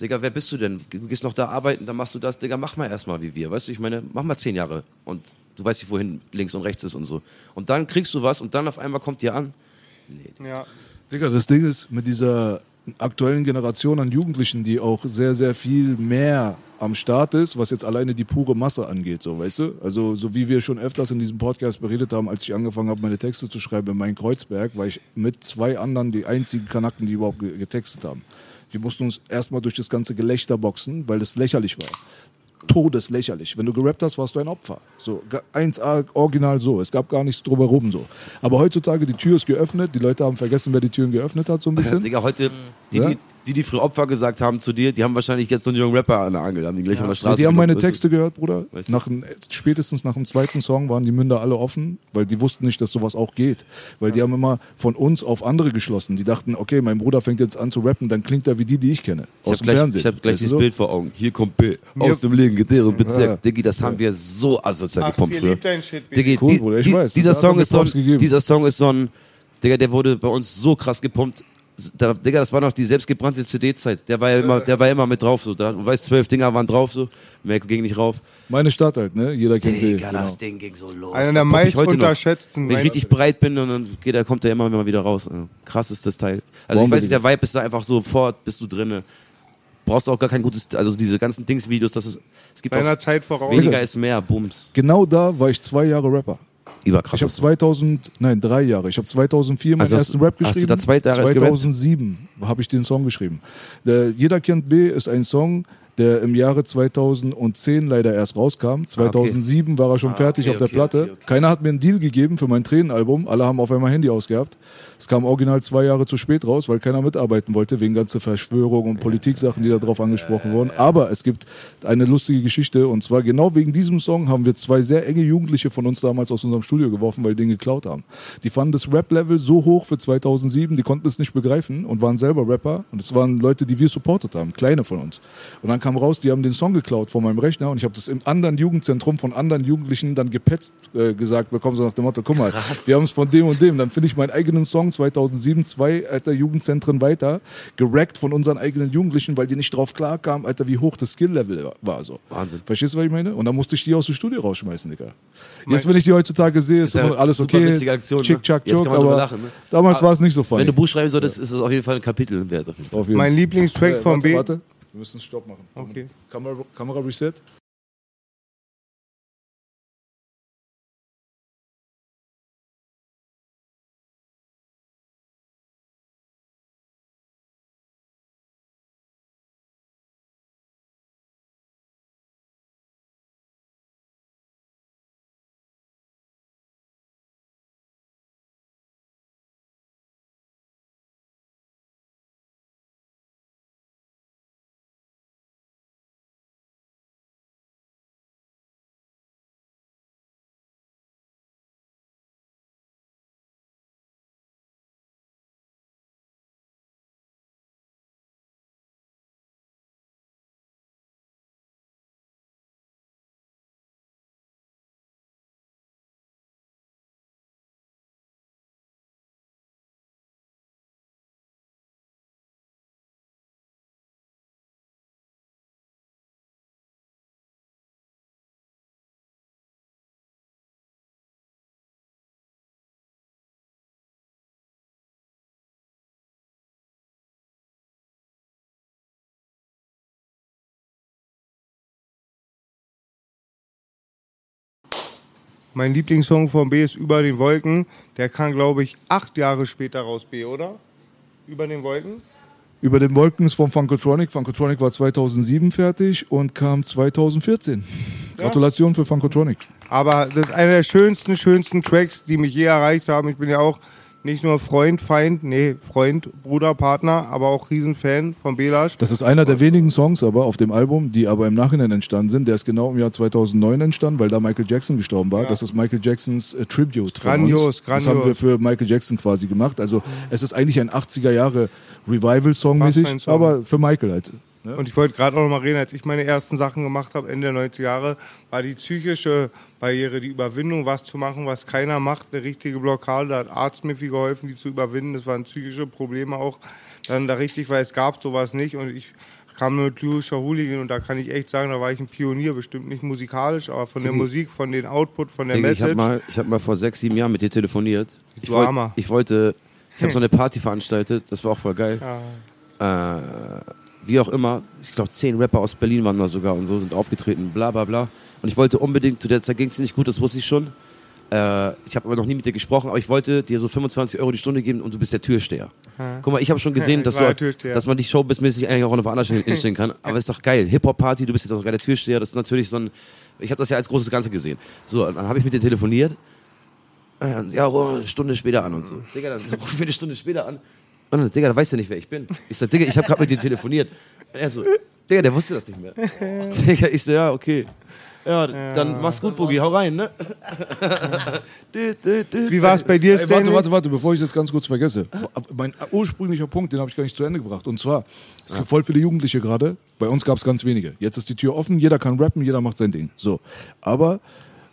Digga, wer bist du denn? Du gehst noch da arbeiten, dann machst du das, Digga, mach mal erstmal wie wir, weißt du, ich meine, mach mal zehn Jahre und du weißt nicht, wohin links und rechts ist und so. Und dann kriegst du was und dann auf einmal kommt dir an. Nee, Ja. Digga, das Ding ist, mit dieser aktuellen Generation an Jugendlichen, die auch sehr, sehr viel mehr am Start ist, was jetzt alleine die pure Masse angeht, so, weißt du? Also, so wie wir schon öfters in diesem Podcast beredet haben, als ich angefangen habe, meine Texte zu schreiben in Main-Kreuzberg, war ich mit zwei anderen die einzigen Kanaken, die überhaupt ge- getextet haben. Wir mussten uns erstmal durch das ganze Gelächter boxen, weil das lächerlich war. Todeslächerlich. Wenn du gerappt hast, warst du ein Opfer. So, ga- 1A, original so. Es gab gar nichts drumherum so. Aber heutzutage, die Tür ist geöffnet, die Leute haben vergessen, wer die Türen geöffnet hat, so ein bisschen. Digga, heute, die, Ja? Die, die, früher Opfer gesagt haben zu dir, die haben wahrscheinlich jetzt so einen jungen Rapper an der Angel, haben die gleich von der Straße die haben meine? Texte gehört, Bruder. Weißt du? Nach, spätestens nach dem zweiten Song waren die Münder alle offen, weil die wussten nicht, dass sowas auch geht. Weil die haben immer von uns auf andere geschlossen. Die dachten, okay, mein Bruder fängt jetzt an zu rappen, dann klingt er wie die, die ich kenne. Ich aus habe dem gleich, Fernsehen. ich hab gleich Weißt dieses so? Bild vor Augen. Hier kommt Bill aus dem legendären Bezirk. Ja. Diggi, das haben wir so asozial Ach, gepumpt früher. Shit, Diggi, Cool, die, Bruder, ich die, weiß. Dieser Song, ist so ein, dieser Song ist so ein, Digga, der wurde bei uns so krass gepumpt. Da, Digga, das war noch die selbstgebrannte CD-Zeit. Der war ja immer, der war immer mit drauf. So. Da, du weißt, zwölf Dinger waren drauf, so. Mehr ging nicht rauf. Meine Stadt halt, ne? Jeder kennt. Digga, Genau. das Ding ging so los. Einer der meist unterschätzten. Wenn ich richtig breit bin und dann geht, der, kommt der immer wieder raus. Also, Krass ist das Teil. Also ich weiß nicht, der Vibe ist da einfach sofort, bist du drinne. Brauchst auch gar kein gutes, also diese ganzen Dingsvideos, das ist, es gibt Deiner auch, Zeit voraus. weniger ist mehr, Bums. Genau da war ich zwei Jahre Rapper. Überkrass. Ich habe 2000, nein, drei Jahre. Ich habe 2004 meinen Also ersten Rap hast du geschrieben. da zwei Jahre erst gerappt? 2007 habe ich den Song geschrieben. Der Jeder kennt B ist ein Song, der im Jahre 2010 leider erst rauskam. 2007 war er schon fertig okay, auf der okay, Platte. okay, okay. Keiner hat mir einen Deal gegeben für mein Tränenalbum. Alle haben auf einmal Handy ausgehabt. Es kam original zwei Jahre zu spät raus, weil keiner mitarbeiten wollte, wegen ganzer Verschwörung und Politiksachen, die da drauf angesprochen wurden. Aber es gibt eine lustige Geschichte und zwar genau wegen diesem Song haben wir zwei sehr enge Jugendliche von uns damals aus unserem Studio geworfen, weil die den geklaut haben. Die fanden das Rap-Level so hoch für 2007, die konnten es nicht begreifen und waren selber Rapper und es waren Leute, die wir supportet haben, kleine von uns. Und dann kam raus, die haben den Song geklaut von meinem Rechner und ich habe das im anderen Jugendzentrum von anderen Jugendlichen dann gepetzt äh, gesagt bekommen, so nach dem Motto, guck mal, wir haben es von dem und dem. Dann finde ich meinen eigenen Song 2007, zwei alter Jugendzentren weiter, gerackt von unseren eigenen Jugendlichen, weil die nicht drauf klarkamen, Alter, wie hoch das Skill-Level war. So. Wahnsinn. Verstehst du, was ich meine? Und dann musste ich die aus dem Studio rausschmeißen, Digga. Jetzt, wenn ich die heutzutage sehe, ist ja immer alles super okay. witzige Aktion, ne? Chick, chack, Jetzt kann choke, man drüber aber lachen, ne? damals war es nicht so funny. Wenn du Buch schreiben solltest, ist es auf jeden Fall ein Kapitel wert. Auf jeden Fall. Auf jeden Mein Lieblingstrack Äh, von warte, B. Warte, wir müssen Stopp machen. Okay. Kamera, Kamera Reset. Mein Lieblingssong von B ist Über den Wolken. Der kam, glaube ich, acht Jahre später raus, B, oder? Über den Wolken? Über den Wolken ist von Funkotronic. Funkotronic war 2007 fertig und kam 2014. Gratulation für Funkotronic. Aber das ist einer der schönsten, schönsten Tracks, die mich je erreicht haben. Ich bin ja auch nicht nur Freund, Feind, nee, Freund, Bruder, Partner, aber auch Riesenfan von Belasch. Das ist einer der wenigen Songs aber auf dem Album, die aber im Nachhinein entstanden sind. Der ist genau im Jahr 2009 entstanden, weil da Michael Jackson gestorben war. Das ist Michael Jacksons äh, Tribute. Grandios, uns. Das haben wir grandios. für Michael Jackson quasi gemacht. Also es ist eigentlich ein 80er Jahre Revival-Song mäßig, aber für Michael halt. Ne? Und ich wollte gerade auch noch mal reden, als ich meine ersten Sachen gemacht habe, Ende der 90er Jahre, war die psychische Barriere, die Überwindung, was zu machen, was keiner macht, eine richtige Blockade. Da hat Arzt mir viel geholfen, die zu überwinden. Das waren psychische Probleme auch dann da richtig, weil es gab sowas nicht. Und ich kam mit lyrischer Hooligan und da kann ich echt sagen, da war ich ein Pionier, bestimmt nicht musikalisch, aber von der Musik, von den Output, von der ich Message. habe mal, ich hab mal vor sechs, sieben Jahren mit dir telefoniert. Ich, wollt, ich wollte, ich habe so eine Party veranstaltet, das war auch voll geil. Äh, wie auch immer, ich glaube zehn Rapper aus Berlin waren da sogar und so sind aufgetreten, bla bla bla. Und ich wollte unbedingt, zu der Zeit ging es nicht gut, das wusste ich schon. Äh, ich habe aber noch nie mit dir gesprochen, aber ich wollte dir so 25 Euro die Stunde geben und du bist der Türsteher. Guck mal, ich habe schon gesehen, dass, du, dass man dich showbizmäßig eigentlich auch einer anderen hinstellen kann. Aber ist doch geil. Hip-Hop-Party, du bist jetzt auch der Türsteher, das ist natürlich so ein. Ich habe das ja als großes Ganze gesehen. So, dann habe ich mit dir telefoniert. Äh, Ja, eine Stunde später an und so. Digga, dann ruf ich eine Stunde später an. Und dann, Digga, da weißt du nicht, wer ich bin. Ich sag, Digga, ich habe gerade mit dir telefoniert. Und er so, Digga, der wusste das nicht mehr. Digga, ich so, ja, okay. Ja, dann mach's gut, Boogie, hau rein, ne? Wie war es bei dir, Ey, warte, Stanley? warte, warte, bevor ich das ganz kurz vergesse. Mein ursprünglicher Punkt, den habe ich gar nicht zu Ende gebracht. Und zwar, es gibt voll viele Jugendliche gerade. Bei uns gab es ganz wenige. Jetzt ist die Tür offen, jeder kann rappen, jeder macht sein Ding. So. Aber,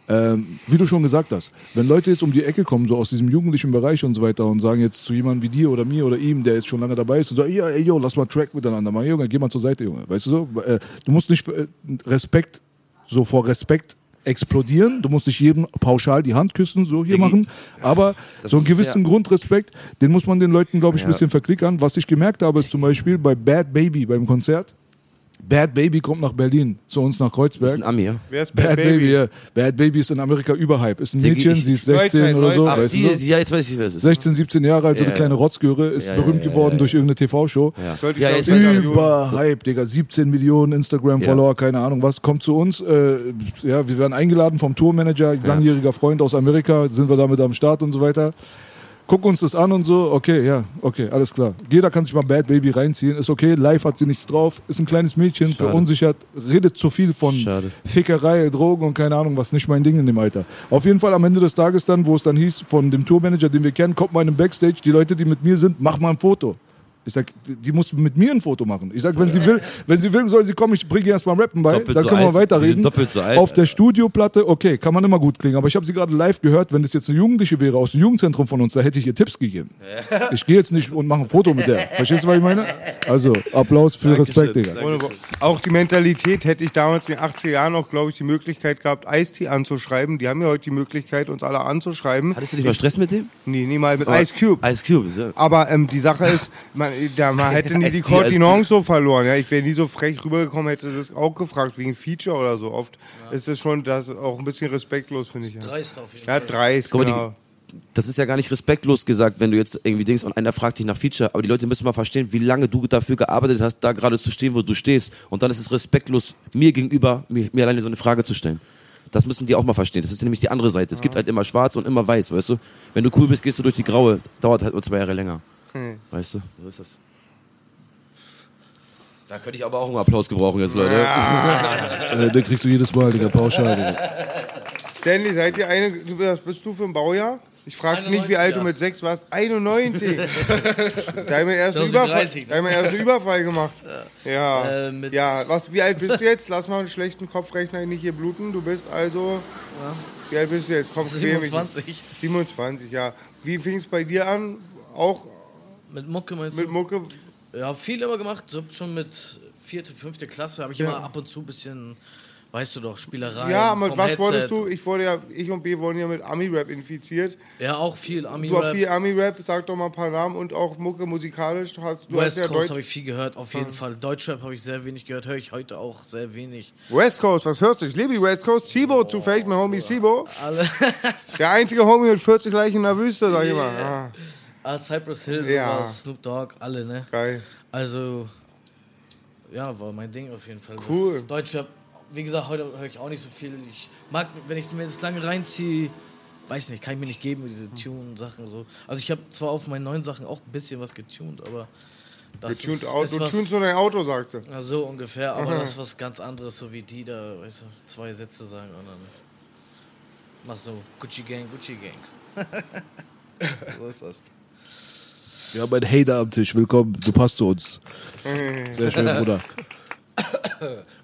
ähm, wie du schon gesagt hast, wenn Leute jetzt um die Ecke kommen, so aus diesem jugendlichen Bereich und so weiter und sagen jetzt zu jemandem wie dir oder mir oder ihm, der jetzt schon lange dabei ist und sagt, ja, ey, yo, lass mal Track miteinander machen. Junge, geh mal zur Seite, Junge. Weißt du so? Äh, Du musst nicht äh, Respekt, so vor Respekt explodieren. Du musst nicht jedem pauschal die Hand küssen, so hier Diggi. machen. Aber Das so einen gewissen Grundrespekt, den muss man den Leuten, glaube ich, ein Ja. bisschen verklickern. Was ich gemerkt habe, ist zum Beispiel bei Bad Baby beim Konzert. Bad Baby kommt nach Berlin, zu uns nach Das ist Kreuzberg. ein Ami, ja? Wer ist Bad Baby, ja. Bad Baby ist in Amerika überhype. Ist ein Mädchen, ich- sie ist 16 Neuzeit, oder so. Ach, weißt die, du so? ja, jetzt weiß ich, wer es ist. 16, 17 Jahre alt, so Ja, eine kleine. Rotzgöre, ist Ja, berühmt geworden ja. durch irgendeine TV-Show. Ja. Ja, Überhype, Digga. 17 Millionen Instagram-Follower, keine Ahnung was. Kommt zu uns. Äh, ja, wir werden eingeladen vom Tourmanager, langjähriger Freund aus Amerika. Sind wir damit am Start und so weiter. Guck uns das an und so. Okay, ja, okay, alles klar. Jeder kann sich mal Bad Baby reinziehen. Ist okay. Live hat sie nichts drauf. Ist ein kleines Mädchen, Schade. verunsichert, redet zu viel von Schade. Fickerei, Drogen und keine Ahnung was. Nicht mein Ding in dem Alter. Auf jeden Fall am Ende des Tages dann, wo es dann hieß, von dem Tourmanager, den wir kennen, kommt mal in den Backstage. Die Leute, die mit mir sind, mach mal ein Foto. Ich sag, die muss mit mir ein Foto machen. Ich sag, wenn sie will, wenn sie will, soll sie kommen, ich bringe ihr erstmal Rappen bei, Doppelt dann so können wir alt. Weiterreden. doppelt so alt. Auf der Studioplatte, okay, kann man immer gut klingen, aber ich habe sie gerade live gehört, wenn das jetzt eine Jugendliche wäre aus dem Jugendzentrum von uns, da hätte ich ihr Tipps gegeben. Ich gehe jetzt nicht und mache ein Foto mit der. Verstehst du, was ich meine? Also, Applaus für Respekt, Digga. Auch die Mentalität hätte ich damals in den 80er Jahren auch, glaube ich, die Möglichkeit gehabt, Ice-T anzuschreiben. Die haben ja heute die Möglichkeit, uns alle anzuschreiben. Hattest du nicht mal Stress mit dem? Nee, nie mal mit Ice Cube. Ice Cube, ja. Aber ähm, die Sache ist, man, da, man hätte nie die Kontinence so verloren. Ja? Ich wäre nie so frech rübergekommen, hätte das auch gefragt, wegen Feature oder so. Oft ist das schon das auch ein bisschen respektlos, finde ich. Ja, Dreist auf jeden ja Fall. dreist, Guck mal, die- genau. das ist ja gar nicht respektlos gesagt, wenn du jetzt irgendwie denkst und einer fragt dich nach Feature, aber die Leute müssen mal verstehen, wie lange du dafür gearbeitet hast, da gerade zu stehen, wo du stehst. Und dann ist es respektlos, mir gegenüber, mir, mir alleine so eine Frage zu stellen. Das müssen die auch mal verstehen. Das ist nämlich die andere Seite. Es gibt halt immer schwarz und immer weiß, weißt du? Wenn du cool bist, gehst du durch die graue. Dauert halt nur zwei Jahre länger. Weißt du? So ist das. Da könnte ich aber auch einen Applaus gebrauchen jetzt, Leute. Äh, den kriegst du jedes Mal, Digga, pauschal, Digga. Stanley, seid ihr eine, du, was bist du für ein Baujahr? Ich frage nicht, wie 91, alt du ja. mit sechs warst. 91. da haben wir erst einen 2030, Überfall, ne? erst einen Überfall gemacht. Ja. Äh, mit- ja, was, wie alt bist du jetzt? Lass mal einen schlechten Kopfrechner nicht hier bluten. Du bist also. Wie alt bist du jetzt? Komm, quäl mich nicht. 27. 27, ja. Wie fing es bei dir an? Auch Mit Mucke meinst mit du? Mucke? Ja, viel immer gemacht. So schon mit vierte, fünfte Klasse habe ich immer ab und zu ein bisschen weißt du doch, Spielereien. Ja, aber was Headset. wolltest du? Ich wurde ja, ich und B wurden ja mit Ami-Rap infiziert. Ja, auch viel Ami Du hast viel Ami-Rap, sag doch mal ein paar Namen und auch Mucke musikalisch. Du hast, du West hast ja Coast habe ich viel gehört, auf jeden Fall. Deutschrap habe ich sehr wenig gehört, höre ich heute auch sehr wenig. West Coast, was hörst du? Ich liebe die West Coast. Sibo zufällig, mein Homie Sibo. Der einzige Homie mit 40 Leichen in der Wüste, sag ich mal. Ah, ah, Cypress Hill, Ja. sowas, Snoop Dogg, alle, ne? geil. Also, ja, war mein Ding auf jeden Fall. Cool. Deutschrap, wie gesagt, heute höre ich auch nicht so viel. Ich mag, wenn ich mir das lange reinziehe, weiß nicht, kann ich mir nicht geben, diese Tune-Sachen so. Also ich habe zwar auf meinen neuen Sachen auch ein bisschen was getuned, aber das Getuned ist, Auto. ist Du was, tunst nur dein Auto, sagst du. ja, so ungefähr, aber das ist was ganz anderes, so wie die da, weißt du, zwei Sätze sagen und dann mach so Gucci Gang, Gucci Gang. so ist das. Wir haben einen Hater am Tisch. Willkommen, du passt zu uns. Sehr schön, Bruder.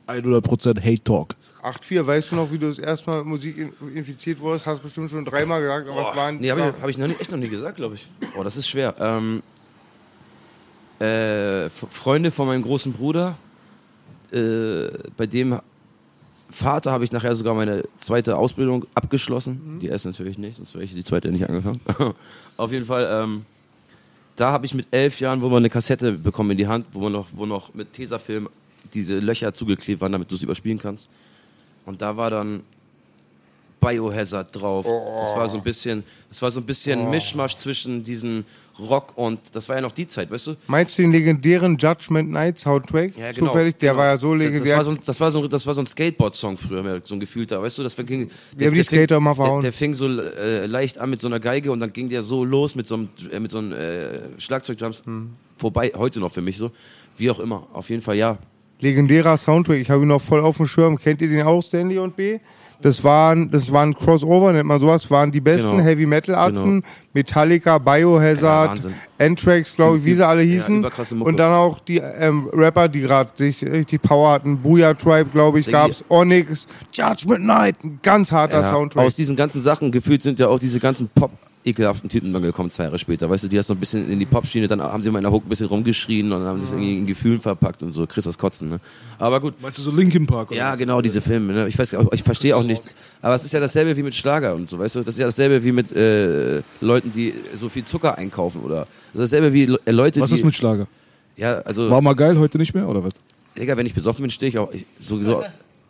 100% Hate Talk. 8-4, weißt du noch, wie du das erste Mal mit Musik in- infiziert wurdest? Hast bestimmt schon dreimal gesagt, aber es waren. Nee, habe ich, hab ich noch nie, echt noch nie gesagt, glaube ich. Oh, das ist schwer. Ähm, äh, F- Freunde von meinem großen Bruder, äh, bei dem Vater habe ich nachher sogar meine zweite Ausbildung abgeschlossen. Die erste natürlich nicht, sonst wäre ich die zweite nicht angefangen. Auf jeden Fall, ähm, da habe ich mit elf Jahren, wo man eine Kassette bekommen in die Hand, wo man noch, wo noch mit Tesafilm diese Löcher zugeklebt waren, damit du es überspielen kannst. Und da war dann Biohazard drauf. Das war so ein bisschen, das war so ein bisschen Mischmasch zwischen diesen Rock und das war ja noch die Zeit, weißt du? Meinst du den legendären Judgment Night Soundtrack? Ja, genau. Zufällig, der genau. war ja so Das- legendär. Das war so, ein- das war so, das ein Skateboard-Song früher, so ein gefühlter, weißt du? Das ging, Wir haben die Skater verhauen. Der, der fing so äh, leicht an mit so einer Geige und dann ging der so los mit so einem, äh, mit so einem äh, Schlagzeugdrums. Hm. Vorbei, heute noch für mich so. Wie auch immer, auf jeden Fall ja. legendärer Soundtrack. Ich habe ihn noch voll auf dem Schirm. Kennt ihr den auch, Stanley und B? Das waren, das waren Crossover, nennt man sowas, waren die besten Genau. Heavy Metal Arzen, Genau. Metallica, Ja, Biohazard, Wahnsinn. Anthrax, glaube ich, wie sie alle hießen. Mucke. und dann auch die ähm, Rapper, die gerade sich richtig Power hatten. Booyah Tribe, glaube ich, Denke gab's. Onyx, Judgment Night, ein ganz harter Ja, Soundtrack. Aus diesen ganzen Sachen gefühlt sind ja auch diese ganzen Pop ekelhaften Typen dann gekommen, zwei Jahre später. Weißt du, die das noch ein bisschen in die Pop-Schiene, dann haben sie mal in der Hook ein bisschen rumgeschrien und dann haben sie es irgendwie in Gefühlen verpackt und so. Chris das Kotzen, ne? Aber gut. Meinst du so Linkin Park? Oder Ja, was? genau, diese Filme. Ne? Ich weiß, gar- ich verstehe auch nicht. Aber es ist ja dasselbe wie mit Schlager und so, weißt du? Das ist ja dasselbe wie mit äh, Leuten, die so viel Zucker einkaufen oder. Das ist dasselbe wie äh, Leute, Was die. ist mit Schlager? ja, also. War mal geil, heute nicht mehr, oder was? Digga, wenn ich besoffen bin, stehe ich auch. Ich, so, so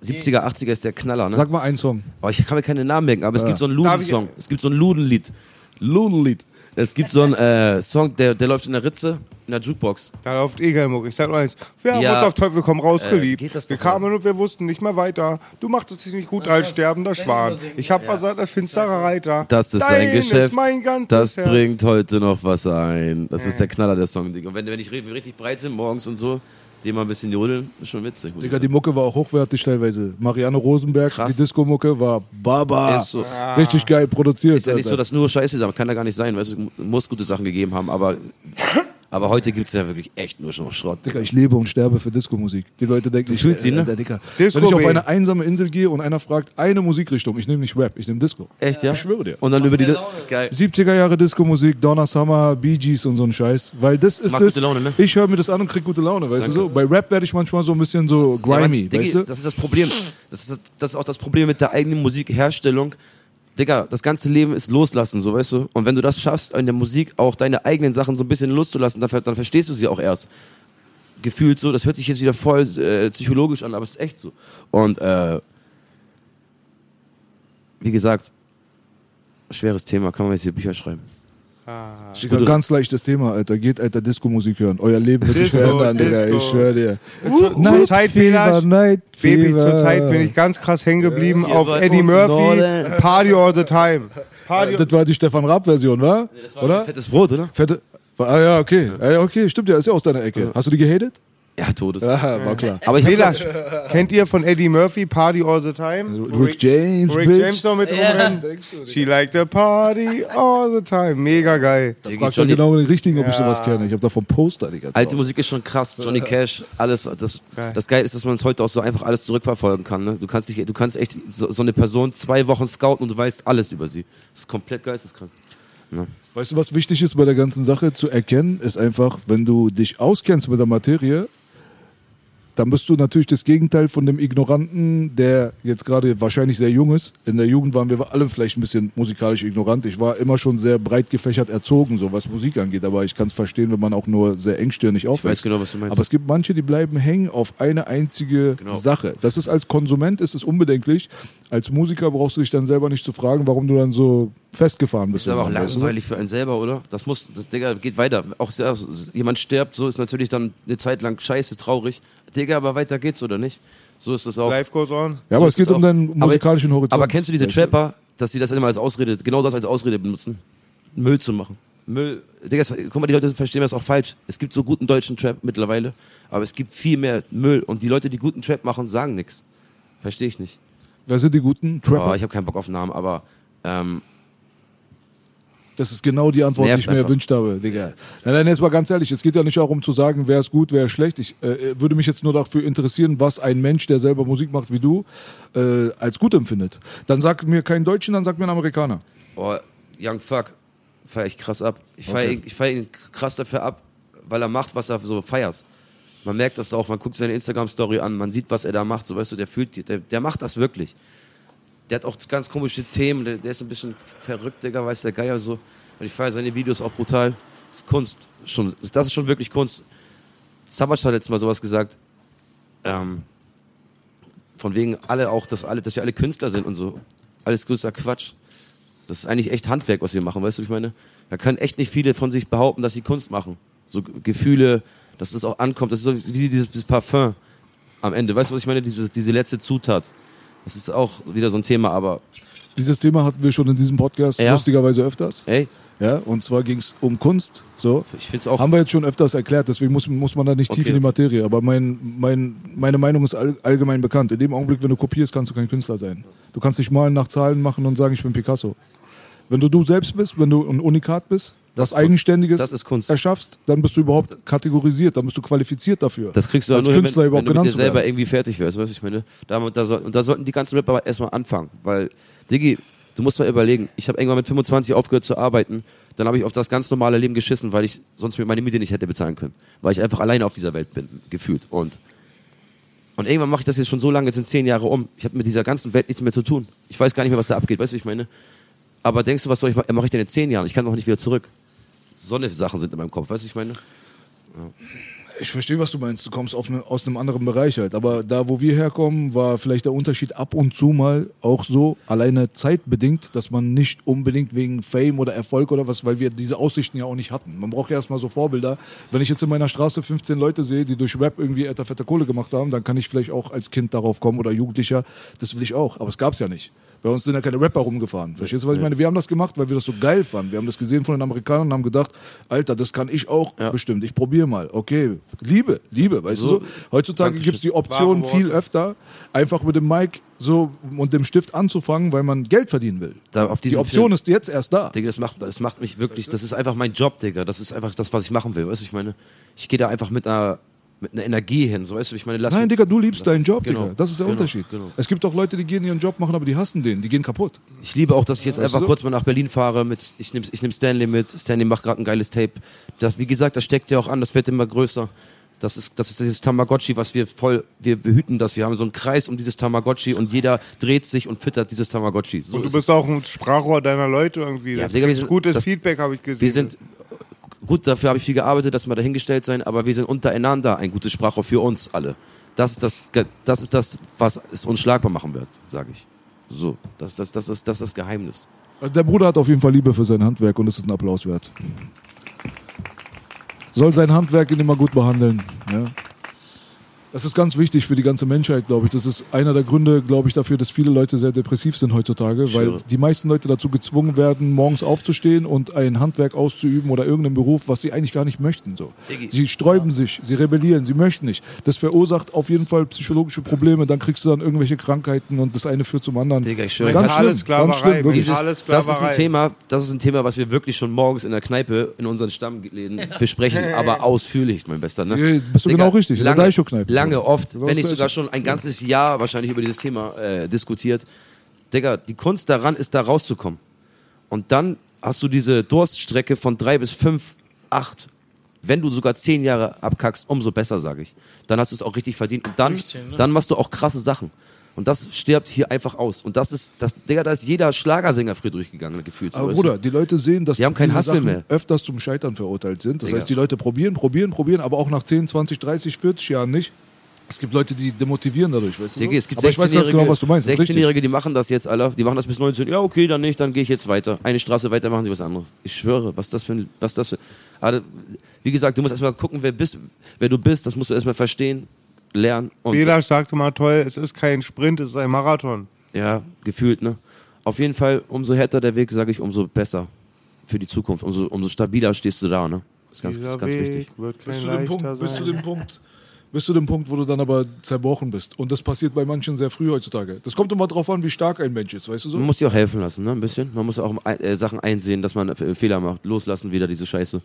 70er, 80er ist der Knaller, ne? Sag mal einen Song. Oh, ich kann mir keine Namen merken, aber es gibt so einen Luden-Song. Es gibt so ein Ludenlied. Ludenlied. Es gibt so einen äh, Song, der, der läuft in der Ritze, in der Jukebox. Da läuft Egelmuck. Ich sag nur eins. Wir haben Ja. uns auf Teufel komm raus Äh, geliebt. geht das wir doch kamen und wir wussten nicht mehr weiter. Du machtest dich nicht gut als sterbender Schwan. Ich hab versagt als finsterer Reiter. Das ist Dein ein Geschäft, Ist mein ganzes das Herz. bringt heute noch was ein. Das ist der Knaller, der Song, Digga. Und wenn, wenn ich richtig breit sind morgens und so, den mal ein bisschen jodeln, ist schon witzig. Digga, die. Mucke war auch hochwertig teilweise. Marianne Rosenberg, Krass. die Disco-Mucke war Baba. Ist so. Richtig geil produziert. Ist ja nicht so, dass nur Scheiße da kann da gar nicht sein, weißt du, muss gute Sachen gegeben haben, aber, aber heute gibt es ja wirklich echt nur schon Schrott. Digga, ich lebe und sterbe für Disco-Musik. Die Leute denken, ich sie, ne? Alter, Digga. Disco Wenn ich auf eine einsame Insel gehe und einer fragt, eine Musikrichtung, ich nehme nicht Rap, ich nehme Disco. Echt, ja? Ich schwöre dir. Und dann über die. Geil. 70er Jahre Disco-Musik, Donna Summer, Bee Gees und so ein Scheiß. Weil das ist Macht das. gute Laune, ne? Ich höre mir das an und krieg gute Laune, weißt du so? Bei Rap werde ich manchmal so ein bisschen so Ja, grimy, Mann, Diggi, weißt du? Das ist das Problem. Das ist, das, das ist auch das Problem mit der eigenen Musikherstellung. Digga, das ganze Leben ist loslassen, so weißt du. Und wenn du das schaffst, in der Musik auch deine eigenen Sachen so ein bisschen loszulassen, dann, dann verstehst du sie auch erst. Gefühlt so, das hört sich jetzt wieder voll äh, psychologisch an, aber es ist echt so. Und äh, wie gesagt, schweres Thema, kann man jetzt hier Bücher schreiben. Digga, ganz leichtes Thema, Alter. Geht, Alter, Disco-Musik hören. Euer Leben wird sich verändern, Digga. Ich schwöre dir. Zur Zeit, Belasch, Night Baby, Fever. zur Zeit bin ich ganz krass hängen geblieben auf Eddie Murphy, Norden. Party all the time. Party Das war die Stefan Raab-Version, wa? Oder? Fettes Brot, oder? Fette. Ah ja, okay. Ah, ja, okay, stimmt ja, ist ja aus deiner Ecke. Hast du die gehatet? Ja, Todes. Ja, war klar. Aber ich Belasch, kennt ihr von Eddie Murphy Party all the time? Rick James, Rick Bitch. James noch mit rumrennen. She like the party all the time. Mega geil. Frag doch genau den richtigen, ob ich sowas kenne. Ich habe davon Poster, Digga. Alte Musik ist schon krass. Johnny Cash, alles. Das, das Geil ist, dass man es heute auch so einfach alles zurückverfolgen kann. Ne? Du kannst dich, du kannst echt so, so eine Person zwei Wochen scouten und du weißt alles über sie. Das ist komplett geisteskrank. Weißt du, was wichtig ist bei der ganzen Sache zu erkennen, ist einfach, wenn du dich auskennst mit der Materie, dann bist du natürlich das Gegenteil von dem Ignoranten, der jetzt gerade wahrscheinlich sehr jung ist. In der Jugend waren wir alle vielleicht ein bisschen musikalisch ignorant. Ich war immer schon sehr breit gefächert erzogen, so was Musik angeht. Aber ich kann es verstehen, wenn man auch nur sehr engstirnig aufwächst. genau, was du meinst. Aber es gibt manche, die bleiben hängen auf eine einzige Genau. Sache. Das ist als Konsument ist es unbedenklich. Als Musiker brauchst du dich dann selber nicht zu fragen, warum du dann so festgefahren bist. ist aber auch langweilig für einen selber, oder? Das muss, das, Digga, geht weiter. Auch jemand stirbt, so ist natürlich dann eine Zeit lang scheiße, traurig. Digga, aber weiter geht's, oder nicht? So ist es auch. Life goes on. Ja, aber So es geht es um auch. deinen musikalischen Horizont. Aber kennst du diese? Trapper, dass die das immer als Ausrede, genau das als Ausrede benutzen? Müll zu machen. Müll. Digga, guck mal, die Leute verstehen das auch falsch. Es gibt so guten deutschen Trap mittlerweile, aber es gibt viel mehr Müll. Und die Leute, die guten Trap machen, sagen nichts. Verstehe ich nicht. Wer sind die guten Trapper? Oh, ich habe keinen Bock auf Namen, aber ähm, Das ist genau die Antwort, die Nervt ich mir einfach. erwünscht habe, Digga. Nein, nein, jetzt mal ganz ehrlich, es geht ja nicht darum zu sagen, wer ist gut, wer ist schlecht. Ich äh, würde mich jetzt nur dafür interessieren, was ein Mensch, der selber Musik macht wie du, äh, als gut empfindet. Dann sagt mir kein Deutschen, dann sagt mir ein Amerikaner. Oh, Young Fuck feiere ich krass ab. Ich feiere ihn, ich feier ihn krass dafür ab, weil er macht, was er so feiert. Man merkt das auch, man guckt seine Instagram-Story an, man sieht, was er da macht, so weißt du, der fühlt, der, der macht das wirklich. Der hat auch ganz komische Themen, der, der ist ein bisschen verrückt, Digga, weiß der Geier so. Und ich feiere seine Videos auch brutal. Das ist Kunst, schon, das ist schon wirklich Kunst. Savage hat letztes Mal sowas gesagt, ähm, von wegen alle auch, dass, alle, dass wir alle Künstler sind und so. Alles größter Quatsch. Das ist eigentlich echt Handwerk, was wir machen, weißt du, ich meine? Da können echt nicht viele von sich behaupten, dass sie Kunst machen. So Gefühle, dass das auch ankommt. Das ist so wie dieses, dieses Parfum am Ende. Weißt du, was ich meine? Diese, diese letzte Zutat. Das ist auch wieder so ein Thema, aber Dieses Thema hatten wir schon in diesem Podcast Ja. lustigerweise öfters. ey, Ja, und zwar ging es um Kunst. So. ich find's auch. Haben wir jetzt schon öfters erklärt, deswegen muss, muss man da nicht tief Okay, in die. Materie. Aber mein, mein, meine Meinung ist all, allgemein bekannt. In dem Augenblick, wenn du kopierst, kannst du kein Künstler sein. Du kannst nicht malen nach Zahlen machen und sagen, ich bin Picasso. Wenn du du selbst bist, wenn du ein Unikat bist, was. Eigenständiges Das ist Kunst. erschaffst, dann bist du überhaupt kategorisiert, dann bist du qualifiziert dafür. Das kriegst du als nur, Künstler wenn, überhaupt wenn du mit dir selber werden. irgendwie fertig wirst, weißt du, ich meine? Da, da, soll, und da sollten die ganzen Rapper erstmal anfangen, weil, Diggi, du musst mal überlegen, ich habe irgendwann mit 25 aufgehört zu arbeiten, dann habe ich auf das ganz normale Leben geschissen, weil ich sonst mir meine Miete nicht hätte bezahlen können, weil ich einfach alleine auf dieser Welt bin, gefühlt. Und, und irgendwann mache ich das jetzt schon so lange, jetzt sind zehn Jahre um, ich habe mit dieser ganzen Welt nichts mehr zu tun. Ich weiß gar nicht mehr, was da abgeht, weißt du, ich meine? Aber denkst du, was soll ich, mache ich denn in zehn Jahren? Ich kann doch nicht wieder zurück. So eine Sachen sind in meinem Kopf, weißt du, ich meine? Ich verstehe, was du meinst. Du kommst ne, aus einem anderen Bereich halt. Aber da, wo wir herkommen, war vielleicht der Unterschied ab und zu mal auch so, alleine zeitbedingt, dass man nicht unbedingt wegen Fame oder Erfolg oder was, weil wir diese Aussichten ja auch nicht hatten. Man braucht ja erstmal so Vorbilder. Wenn ich jetzt in meiner Straße 15 Leute sehe, die durch Rap irgendwie etwa fette Kohle gemacht haben, dann kann ich vielleicht auch als Kind darauf kommen oder Jugendlicher. Das will ich auch. Aber es gab es ja nicht. Bei uns sind ja keine Rapper rumgefahren. Verstehst du, was ich meine? Wir haben das gemacht, weil wir das so geil fanden. Wir haben das gesehen von den Amerikanern und haben gedacht, Alter, das kann ich auch bestimmt. Ich probiere mal. Okay, Liebe, Liebe, weißt So, du? so? Heutzutage gibt es die Option viel öfter, einfach mit dem Mic so und dem Stift anzufangen, weil man Geld verdienen will. Da auf Die Option Film- ist jetzt erst da. Digga, das macht, das macht mich wirklich, das ist einfach mein Job, Digga. Das ist einfach das, was ich machen will, weißt du, ich meine, ich gehe da einfach mit einer, mit einer Energie hin, so weißt du, ich meine, lass Nein, Digga, du liebst deinen Job, genau, Digga. Das ist der genau, Unterschied. Genau. Es gibt auch Leute, die gehen ihren Job machen, aber die hassen den. Die gehen kaputt. Ich liebe auch, dass ich jetzt Weißt einfach du? kurz mal nach Berlin fahre, mit, ich nehme ich nehm Stanley mit, Stanley macht gerade ein geiles Tape. Das, wie gesagt, das steckt ja auch an, das wird immer größer. Das ist, das ist dieses Tamagotchi, was wir voll, wir behüten das. Wir haben so einen Kreis um dieses Tamagotchi und jeder dreht sich und füttert dieses Tamagotchi. So Und du ist bist auch ein Sprachrohr deiner Leute irgendwie. Ja, das Digga, sind- gutes das- Feedback, habe ich gesehen. Wir sind, gut, dafür habe ich viel gearbeitet, dass wir dahingestellt sein, aber wir sind untereinander ein gutes Sprachrohr für uns alle. Das ist das, das, ist das was es unschlagbar machen wird, sage ich. So, das, das, das, ist, das ist das Geheimnis. Also der Bruder hat auf jeden Fall Liebe für sein Handwerk und es ist ein Applaus wert. Soll sein Handwerk ihn immer gut behandeln. Ja. Das ist ganz wichtig für die ganze Menschheit, glaube ich. Das ist einer der Gründe, glaube ich, dafür, dass viele Leute sehr depressiv sind heutzutage, weil schwöre. die meisten Leute dazu gezwungen werden, morgens aufzustehen und ein Handwerk auszuüben oder irgendeinen Beruf, was sie eigentlich gar nicht möchten. So. Sie sträuben sich, sie rebellieren, sie möchten nicht. Das verursacht auf jeden Fall psychologische Probleme. Dann kriegst du dann irgendwelche Krankheiten und das eine führt zum anderen. Digga, ich schwöre, ganz ich schlimm, ganz schlimm, wirklich. Dieses- das ist ein. Thema, das ist ein Thema, was wir wirklich schon morgens in der Kneipe in unseren Stammläden besprechen, aber ausführlich, mein Bester. Ne? Ja, bist du genau richtig, in der Lange, Daisho-Kneipe. Lange oft, wenn nicht sogar schon ein ganzes Jahr wahrscheinlich über dieses Thema äh, diskutiert. Digga, die Kunst daran ist, da rauszukommen. Und dann hast du diese Durststrecke von drei bis fünf, acht wenn du sogar zehn Jahre abkackst, umso besser, sage ich. Dann hast du es auch richtig verdient. Und dann, ne? dann machst du auch krasse Sachen. Und das stirbt hier einfach aus. Und das ist, das, Digga, da ist jeder Schlagersänger früh durchgegangen, gefühlt. Aber? Bruder, die Leute sehen, dass Die haben keinen diese Hassel Sachen mehr. öfters zum Scheitern verurteilt sind. Das Digga. heißt, die Leute probieren, probieren, probieren, aber auch nach 10, 20, 30, 40 Jahren nicht. Es gibt Leute, die demotivieren dadurch, weißt du? Digga, es gibt aber ich weiß ganz 16-Jährige, genau, was du meinst. das ist richtig. 16-Jährige, die machen das jetzt, Alter. Die machen das bis 19. Ja, okay, dann nicht, dann gehe ich jetzt weiter. Eine Straße weiter machen sie was anderes. Ich schwöre, was das für ein. Was das für, aber, wie gesagt, du musst erstmal gucken, wer, bist, wer du bist. Das musst du erstmal verstehen, lernen. Und Belasch sagte mal toll, es ist kein Sprint, es ist ein Marathon. Ja, gefühlt, ne? Auf jeden Fall, umso härter der Weg, sage ich, umso besser für die Zukunft. Umso, umso stabiler stehst du da, ne? Das ist ganz, ist ganz wichtig. Bis zu, Punkt, bis zu dem Punkt, bis zu dem Punkt, wo du dann aber zerbrochen bist. Und das passiert bei manchen sehr früh heutzutage. Das kommt immer drauf an, wie stark ein Mensch ist, weißt du so? Man muss sich auch helfen lassen, ne? Ein bisschen. Man muss auch äh, Sachen einsehen, dass man äh, Fehler macht. Loslassen wieder diese Scheiße.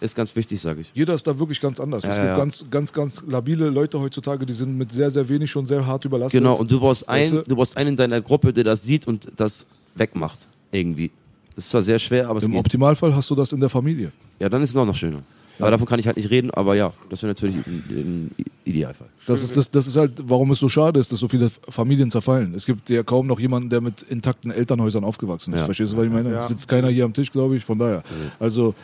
Ist ganz wichtig, sage ich. Jeder ist da wirklich ganz anders. es Ja, gibt ja. ganz, ganz, ganz labile Leute heutzutage, die sind mit sehr, sehr wenig schon sehr hart überlastet. Genau, und du brauchst Weißt einen, du brauchst einen in deiner Gruppe, der das sieht und das wegmacht. Irgendwie. Das ist zwar sehr schwer, aber es Im. Optimalfall hast du das in der Familie. Ja, dann ist es noch, noch schöner. Aber davon kann ich halt nicht reden, aber ja, das wäre natürlich ein, ein Idealfall. Das ist, das, das ist halt, warum es so schade ist, dass so viele Familien zerfallen. Es gibt ja kaum noch jemanden, der mit intakten Elternhäusern aufgewachsen ist. Ja. Verstehst du, was ich meine? Sitzt keiner hier am Tisch, glaube ich, von daher. Also,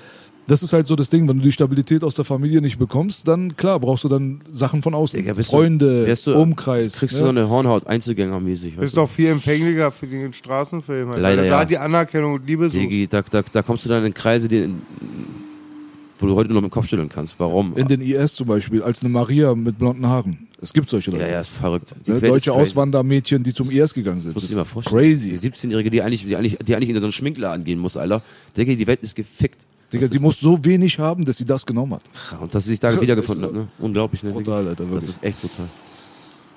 das ist halt so das Ding, wenn du die Stabilität aus der Familie nicht bekommst, dann klar, brauchst du dann Sachen von außen. Digga, bist Freunde, du, du, Umkreis. Kriegst ne? du so eine Hornhaut, Einzelgängermäßig. Bist du? doch viel empfänglicher für den Straßenfilm. halt, Leider weil du da ja. die Anerkennung und Liebe suchst. Digi, da, da, da kommst du dann in Kreise, die, wo du heute nur mit dem Kopf schütteln kannst. Warum? In den IS zum Beispiel, als eine Maria mit blonden Haaren. Es gibt solche Leute. ja, ja, ist verrückt. Ne? Deutsche. Auswandermädchen, die zum IS gegangen sind. Das Das du dir mal ist vorstellen. Crazy. Die 17-Jährige, die eigentlich, die, eigentlich, die eigentlich in so einen Schminkladen gehen muss, Alter. Digga, die Welt ist gefickt. Digga, Das die muss so wenig haben, dass sie das genommen hat. und dass sie sich da wiedergefunden hat, ne? Unglaublich, ne? Brutal, Digga? Alter, Das wirklich. ist echt brutal.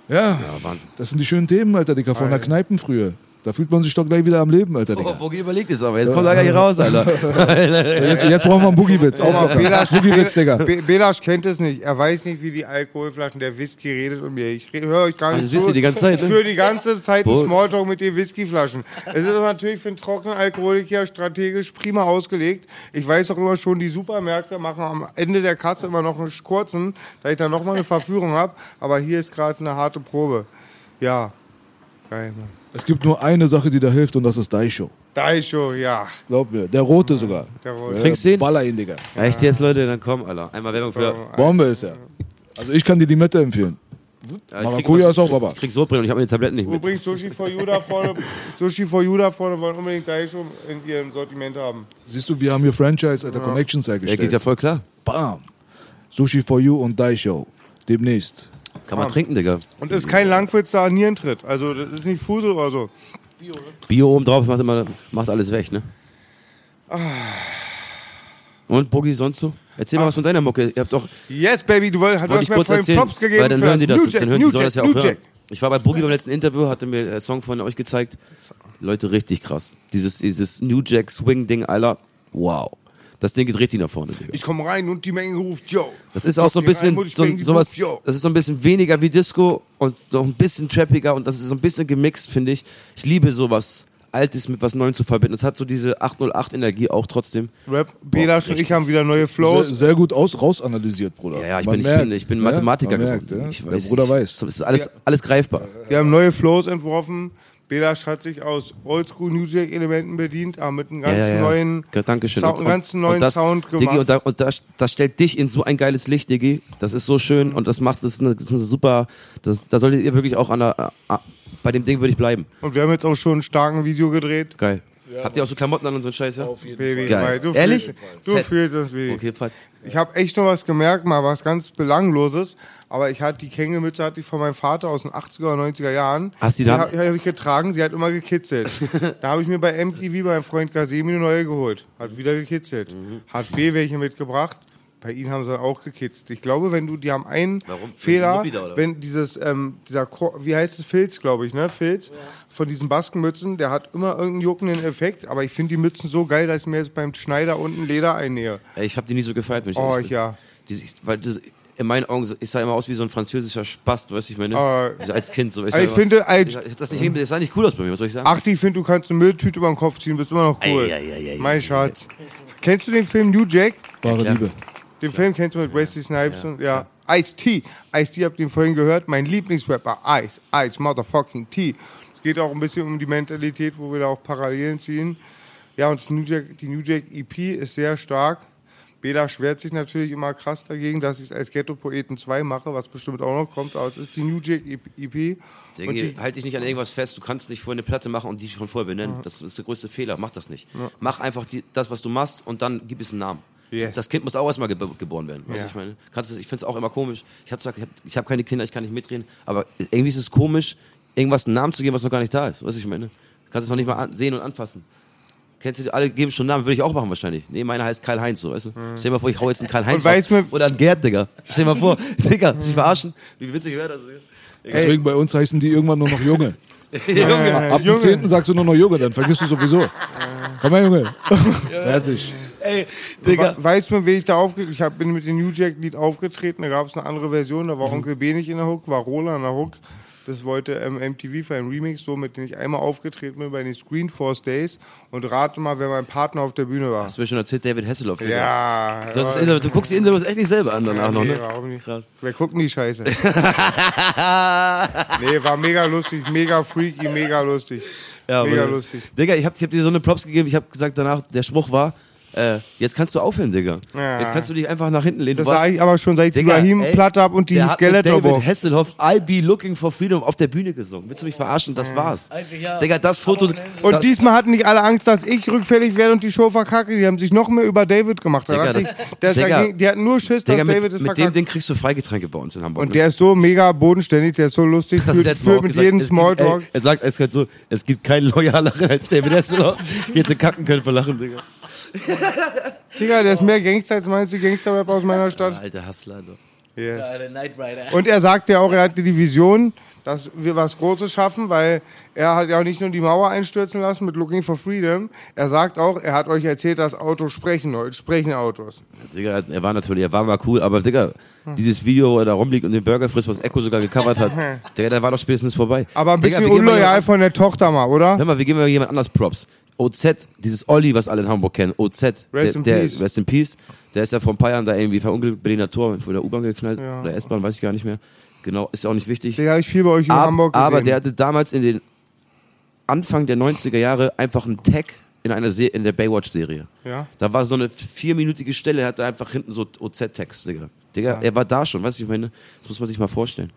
Ja, Ja, Wahnsinn. das sind die schönen Themen, Alter, Digga, von der Kneipen früher. Da fühlt man sich doch gleich wieder am Leben, Alter, Digga. Oh, Bogi überlegt jetzt aber. Jetzt kommt er gleich raus, Alter. Jetzt, jetzt brauchen wir einen Boogie-Witz. Belasch, Boogie-Witz, Digga. Be- Belasch kennt es nicht. Er weiß nicht, wie die Alkoholflaschen der Whisky redet und mir. Ich höre euch gar nicht Also siehst zu. du die ganze Zeit, Ich ne? führe die ganze Zeit einen Smalltalk mit den Whiskyflaschen. Es ist natürlich für einen trockenen Alkoholiker strategisch prima ausgelegt. Ich weiß auch immer schon, die Supermärkte machen am Ende der Kasse immer noch einen kurzen, da ich dann nochmal eine Verführung habe. Aber hier ist gerade eine harte Probe. Ja. Geil, Mann. Es gibt nur eine Sache, die da hilft und das ist Daisho. Daisho, ja. Glaub mir. Der rote sogar. Der Rote. Ja, Trinkst du den? Baller ihn, Digga. Echt jetzt, Leute? Dann komm, Alter. Einmal Werbung für. Bombe ist er. Also ich kann dir die Mette empfehlen. Ja, Maracuja ist auch Baba. Ich krieg Sodbrennen und ich habe meine Tabletten nicht mit. Übrigens, Sushi for You da vorne, Sushi for You da vorne wollen unbedingt Daisho in ihrem Sortiment haben. Siehst du, wir haben hier Franchise, Alter, Connections Der hergestellt. geht ja voll klar. Bam. Sushi for You und Daisho. Demnächst. Kann man trinken, Digga. Und ist kein Langwitzer Nierentritt. Also, das ist nicht Fusel oder so. Bio oben drauf macht, immer, macht alles weg, ne? Und Boogie, sonst so? Erzähl mal was von deiner Mucke. Ihr habt doch, Yes, Baby, du wolltest, du hast ich mir kurz vorhin erzählen, Props gegeben. weil dann hören die das, New dann Jack, hören die New sollen das ja Jack, auch New hören. Jack. Ich war bei Boogie beim letzten Interview, hatte mir einen Song von euch gezeigt. Leute, richtig krass. Dieses, dieses New Jack Swing Ding, Alter, wow. Das Ding geht richtig nach vorne, Digga. Ich komme rein und die Menge ruft, yo. Das ist auch so ein bisschen so, sowas, das ist so ein bisschen weniger wie Disco und noch ein bisschen trappiger und das ist so ein bisschen gemixt, finde ich. Ich liebe sowas Altes mit was Neuem zu verbinden. Es hat so diese 808 Energie auch trotzdem. Rap, Belasch und ich haben wieder neue Sehr, Flows. sehr gut aus, rausanalysiert, Bruder. Ja, ja, ich bin, ich bin, ich bin ja, Mathematiker man merkt, geworden. ja. Ich Der weiß, Bruder ich, weiß. Es ist alles, alles greifbar. Wir haben neue Flows entworfen. Belasch hat sich aus Oldschool New Jack Elementen bedient, aber mit einem ganz Ja, ja, ja. neuen, Ja, Dankeschön. Sound, einen ganz neuen das, Sound gemacht. Diggi, und, da, und das, das stellt dich in so ein geiles Licht, Diggi. Das ist so schön und das macht, das ist eine, das ist eine super, das, da solltet ihr wirklich auch an der, bei dem Ding würde ich bleiben. und wir haben jetzt auch schon ein starken Video gedreht. Geil. Habt ihr auch so Klamotten an und so ein Scheiß, ja? Baby, Geil. weil du Ehrlich? Fühlst, du fühlst das, Baby. Okay, Pat. Ich habe echt noch was gemerkt, mal was ganz Belangloses. Aber ich hatte die Kängelmütze hatte ich von meinem Vater aus den 80er oder 90er Jahren. Hast du die die da? habe hab ich getragen, sie hat immer gekitzelt. da habe ich mir bei MTV bei meinem Freund Gasemi eine neue geholt. Hat wieder gekitzelt. Mhm. Hat B welche mitgebracht. Bei ihnen haben sie auch gekitzt. Ich glaube, wenn du, die haben einen Warum? Fehler, oder wenn dieses, ähm, dieser, Ko- wie heißt es, Filz, glaube ich, ne? Filz von diesen Baskenmützen, der hat immer irgendeinen juckenden Effekt. Aber ich finde die Mützen so geil, dass ich mir jetzt beim Schneider unten Leder einnähe. Ich habe die nie so gefeiert, wenn ich Oh, bin. ja. Die, weil das, in meinen Augen, ich sah immer aus wie so ein französischer Spast, weißt du, ich meine? Äh, also als Kind so. weißt du, ich aber- finde, ich, das, nicht, das sah nicht cool aus bei mir, was soll ich sagen? Ach, ich finde, du kannst eine Mülltüte über den Kopf ziehen, bist immer noch cool. Ei, ei, ei, ei, mein ei, Schatz. Kennst du den Film New Jack? Wahre klar. Liebe. Den Film kennst du mit Wesley Snipes und ja. Ice-T. Ice-T habt ihr vorhin gehört. Mein Lieblingsrapper. Ice. Ice. Motherfucking T. Es geht auch ein bisschen um die Mentalität, wo wir da auch Parallelen ziehen. Ja, und New Jack, die New Jack EP ist sehr stark. Beda schwert sich natürlich immer krass dagegen, dass ich es als Ghetto-Poeten 2 mache, was bestimmt auch noch kommt, aber es ist die New Jack EP. Die, halt dich nicht an irgendwas fest. Du kannst nicht vorher eine Platte machen und die schon vorher benennen. Das ist der größte Fehler. Mach das nicht. Mach einfach die, das, was du machst und dann gib es einen Namen. Yes. Das Kind muss auch erstmal geb geboren werden. Weißt Ja. ich meine? Kannst, du- ich finde es auch immer komisch. Ich habe ich hab, ich hab keine Kinder, ich kann nicht mitreden, aber irgendwie ist es komisch, irgendwas einen Namen zu geben, was noch gar nicht da ist. Weißt du, ich meine? Du kannst es noch nicht mal sehen und anfassen. Kennst du, alle geben schon Namen, würde ich auch machen wahrscheinlich. Nee, meiner heißt Karl-Heinz, so, weißt du? Stell dir mal vor, ich hau jetzt einen Karl-Heinz oder einen Gerd, Digga. Stell dir mal vor, Digga, sich verarschen. Wie witzig wäre das, Digga? Deswegen bei uns heißen die irgendwann nur noch Junge. Junge. Ab dem 10. sagst du nur noch Junge, dann vergisst du sowieso. Komm her, Junge. Fertig. Ey, We- Weißt du, wem ich da aufgetreten Ich hab, bin mit dem New Jack-Lied aufgetreten, da gab es eine andere Version, da Mhm. war Onkel B nicht in der Hook, war Roland in der Hook. Das wollte ähm, MTV für einen Remix, so mit dem ich einmal aufgetreten bin bei den Screenforce Days. Und rate mal, wer mein Partner auf der Bühne war. Hast du mir schon erzählt, David Hasselhoff, Digga. Ja, Das ist ja. Inter- du guckst die Interviews echt nicht selber an danach noch, nee, ne? warum nicht? Krass. Wer guckt denn die Scheiße? nee, war mega lustig, mega freaky, mega lustig. Ja, mega lustig. Digga, ich hab, ich hab dir so eine Props gegeben. Ich hab gesagt danach, der Spruch war, äh, jetzt kannst du aufhören, Digga. Ja. Jetzt kannst du dich einfach nach hinten lehnen. Das sage ich aber schon seit Digga, Ibrahim ey, Platte ab und die mit Skeletor David. Hasselhoff, I'll be looking for freedom auf der Bühne gesungen. Willst du mich verarschen? Das war's. Ja. Digga, das Foto. Aber- Und das, diesmal hatten nicht alle Angst, dass ich rückfällig werde und die Show verkacke. Die haben sich noch mehr über David gemacht. Da Digga, das- ich, der, Digga, dagegen, die hatten nur Schiss, dass Digga, David mit, es mit dem verkackt. Ding kriegst du Freigetränke bei uns in Hamburg. und ne? der ist so mega bodenständig, der ist so lustig, Das führt, führt mit gesagt, jedem es Smalltalk. Er sagt eiskalt so, es gibt keinen loyaleren als David Hasselhoff. Hätte kacken können vor Lachen, Digga. Digga, der ist mehr Gangster als meinst du Gangster-Rap aus meiner Stadt. Alter Hassler, doch. Yes. Ja, der Knight Rider. Und er sagt ja auch, er hatte die Vision, dass wir was Großes schaffen, weil er hat ja auch nicht nur die Mauer einstürzen lassen mit Looking for Freedom. Er sagt auch, er hat euch erzählt, dass Autos sprechen, Leute, sprechen Autos. Digga, er war natürlich, er war mal cool, aber Digga, dieses Video, wo er da rumliegt und den Burger frisst, was Echo sogar gecovert hat, Digga, der war doch spätestens vorbei. Aber ein Digga, bisschen mal unloyal von der Tochter mal, oder? Hör mal, wir geben mal jemand anders Props. OZ, dieses Olli, was alle in Hamburg kennen, OZ, Rest der, in der, peace. Rest in Peace, der ist ja vor ein paar Jahren da irgendwie verunglückt, Berliner Tor, vor der U-Bahn geknallt, oder S-Bahn, weiß ich gar nicht mehr. Genau, ist ja auch nicht wichtig. Den habe ich viel bei euch in Ab, Hamburg gesehen. aber der hatte damals in den Anfang der 90er Jahre einfach einen Tag in einer Se in der Baywatch-Serie. Ja. Da war so eine vierminütige Stelle, er hatte einfach hinten so OZ-Text, Digga. Digga, er war da schon, weißt du, ich meine, das muss man sich mal vorstellen.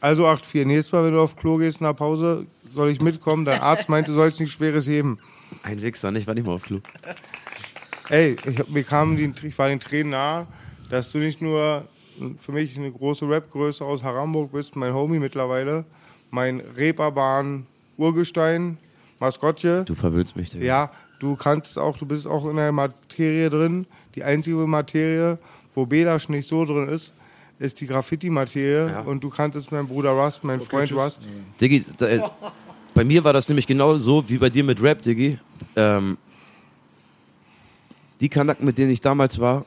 Also 8-4. Nächstes Mal, wenn du auf Klo gehst nach Pause, soll ich mitkommen. Dein Arzt meint, du sollst nichts Schweres heben. Ein Wichser, nicht? War nicht mal auf Klug. Ey, ich, hab- mir kam die, ich war den Tränen nahe, dass du nicht nur für mich eine große Rap-Größe aus Haramburg bist, mein Homie mittlerweile, mein Reeperbahn Urgestein, Maskottche. Du verwöhnst mich, Digga. Ja, du kannst auch, du bist auch in der Materie drin. Die einzige Materie, wo Belasch nicht so drin ist, ist die Graffiti-Materie. Ja. Und du kannst es mein Bruder Rust, mein Freund Rust. Diggi, da, äh, bei mir war das nämlich genau so wie bei dir mit Rap, Diggi. Ähm, die Kanaken, mit denen ich damals war,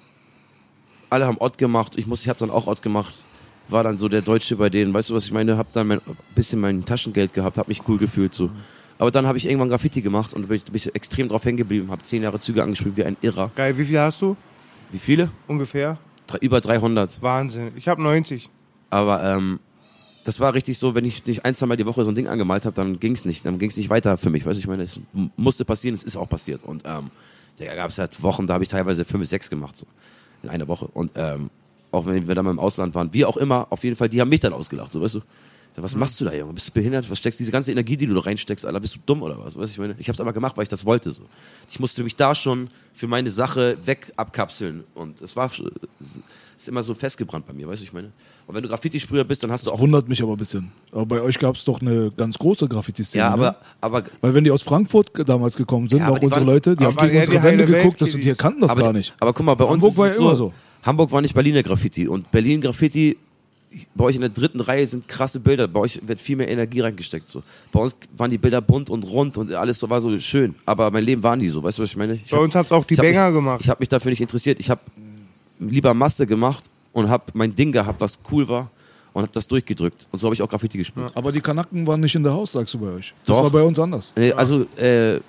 alle haben Ott gemacht. Ich, muss- ich habe dann auch Ott gemacht. War dann so der Deutsche bei denen. Weißt du, was ich meine? Hab dann ein bisschen mein Taschengeld gehabt, hab mich cool gefühlt so. Aber dann habe ich irgendwann Graffiti gemacht und bin ich, bin ich extrem drauf hängen geblieben. Habe zehn Jahre Züge angespielt wie ein Irrer. Geil, wie viel hast du? Wie viele? Ungefähr? Über 300. Wahnsinn. Ich habe 90. Aber ähm, das war richtig so, wenn ich nicht ein, zwei Mal die Woche so ein Ding angemalt habe, dann ging's nicht. Dann ging's nicht weiter für mich. Weißt du, ich meine, es musste passieren, es ist auch passiert. Und ähm, da gab es halt Wochen, da habe ich teilweise fünf, sechs gemacht, so in einer Woche. Und ähm, auch wenn wir dann mal im Ausland waren, wie auch immer, auf jeden Fall, die haben mich dann ausgelacht, so weißt du. Was machst du da, Junge? Bist du behindert? Was steckst diese ganze Energie, die du da reinsteckst, Alter? Bist du dumm oder was? Weißt du, ich meine, ich hab's aber gemacht, weil ich das wollte. So. Ich musste mich da schon für meine Sache weg abkapseln. Und es war es ist immer so festgebrannt bei mir, weißt du, ich meine. Und wenn du Graffiti-Sprüher bist, dann hast du Das auch. wundert mich aber ein bisschen. Aber bei euch gab es doch eine ganz große Graffiti-Szene. Ja, aber, ne? aber Weil wenn die aus Frankfurt damals gekommen sind, Ja, auch unsere waren- Leute, die haben gegen unsere Wände geguckt, das, Welt, die kannten das aber, gar nicht. Aber guck mal, bei uns Hamburg ist war es ja immer so. Hamburg war nicht Berliner Graffiti und Berlin Graffiti. Bei euch in der dritten Reihe sind krasse Bilder. Bei euch wird viel mehr Energie reingesteckt. So. Bei uns waren die Bilder bunt und rund und alles so war so schön. Aber mein Leben war nie so. Weißt du, was ich meine? Ich Bei uns habt ihr auch die hab Banger mich, gemacht. Ich habe mich dafür nicht interessiert. Ich habe lieber Masse gemacht und habe mein Ding gehabt, was cool war und habe das durchgedrückt. Und so habe ich auch Graffiti gespielt. Aber die Kanaken waren nicht in der Haus, sagst du bei euch. Das Doch. war bei uns anders. Äh, also, äh,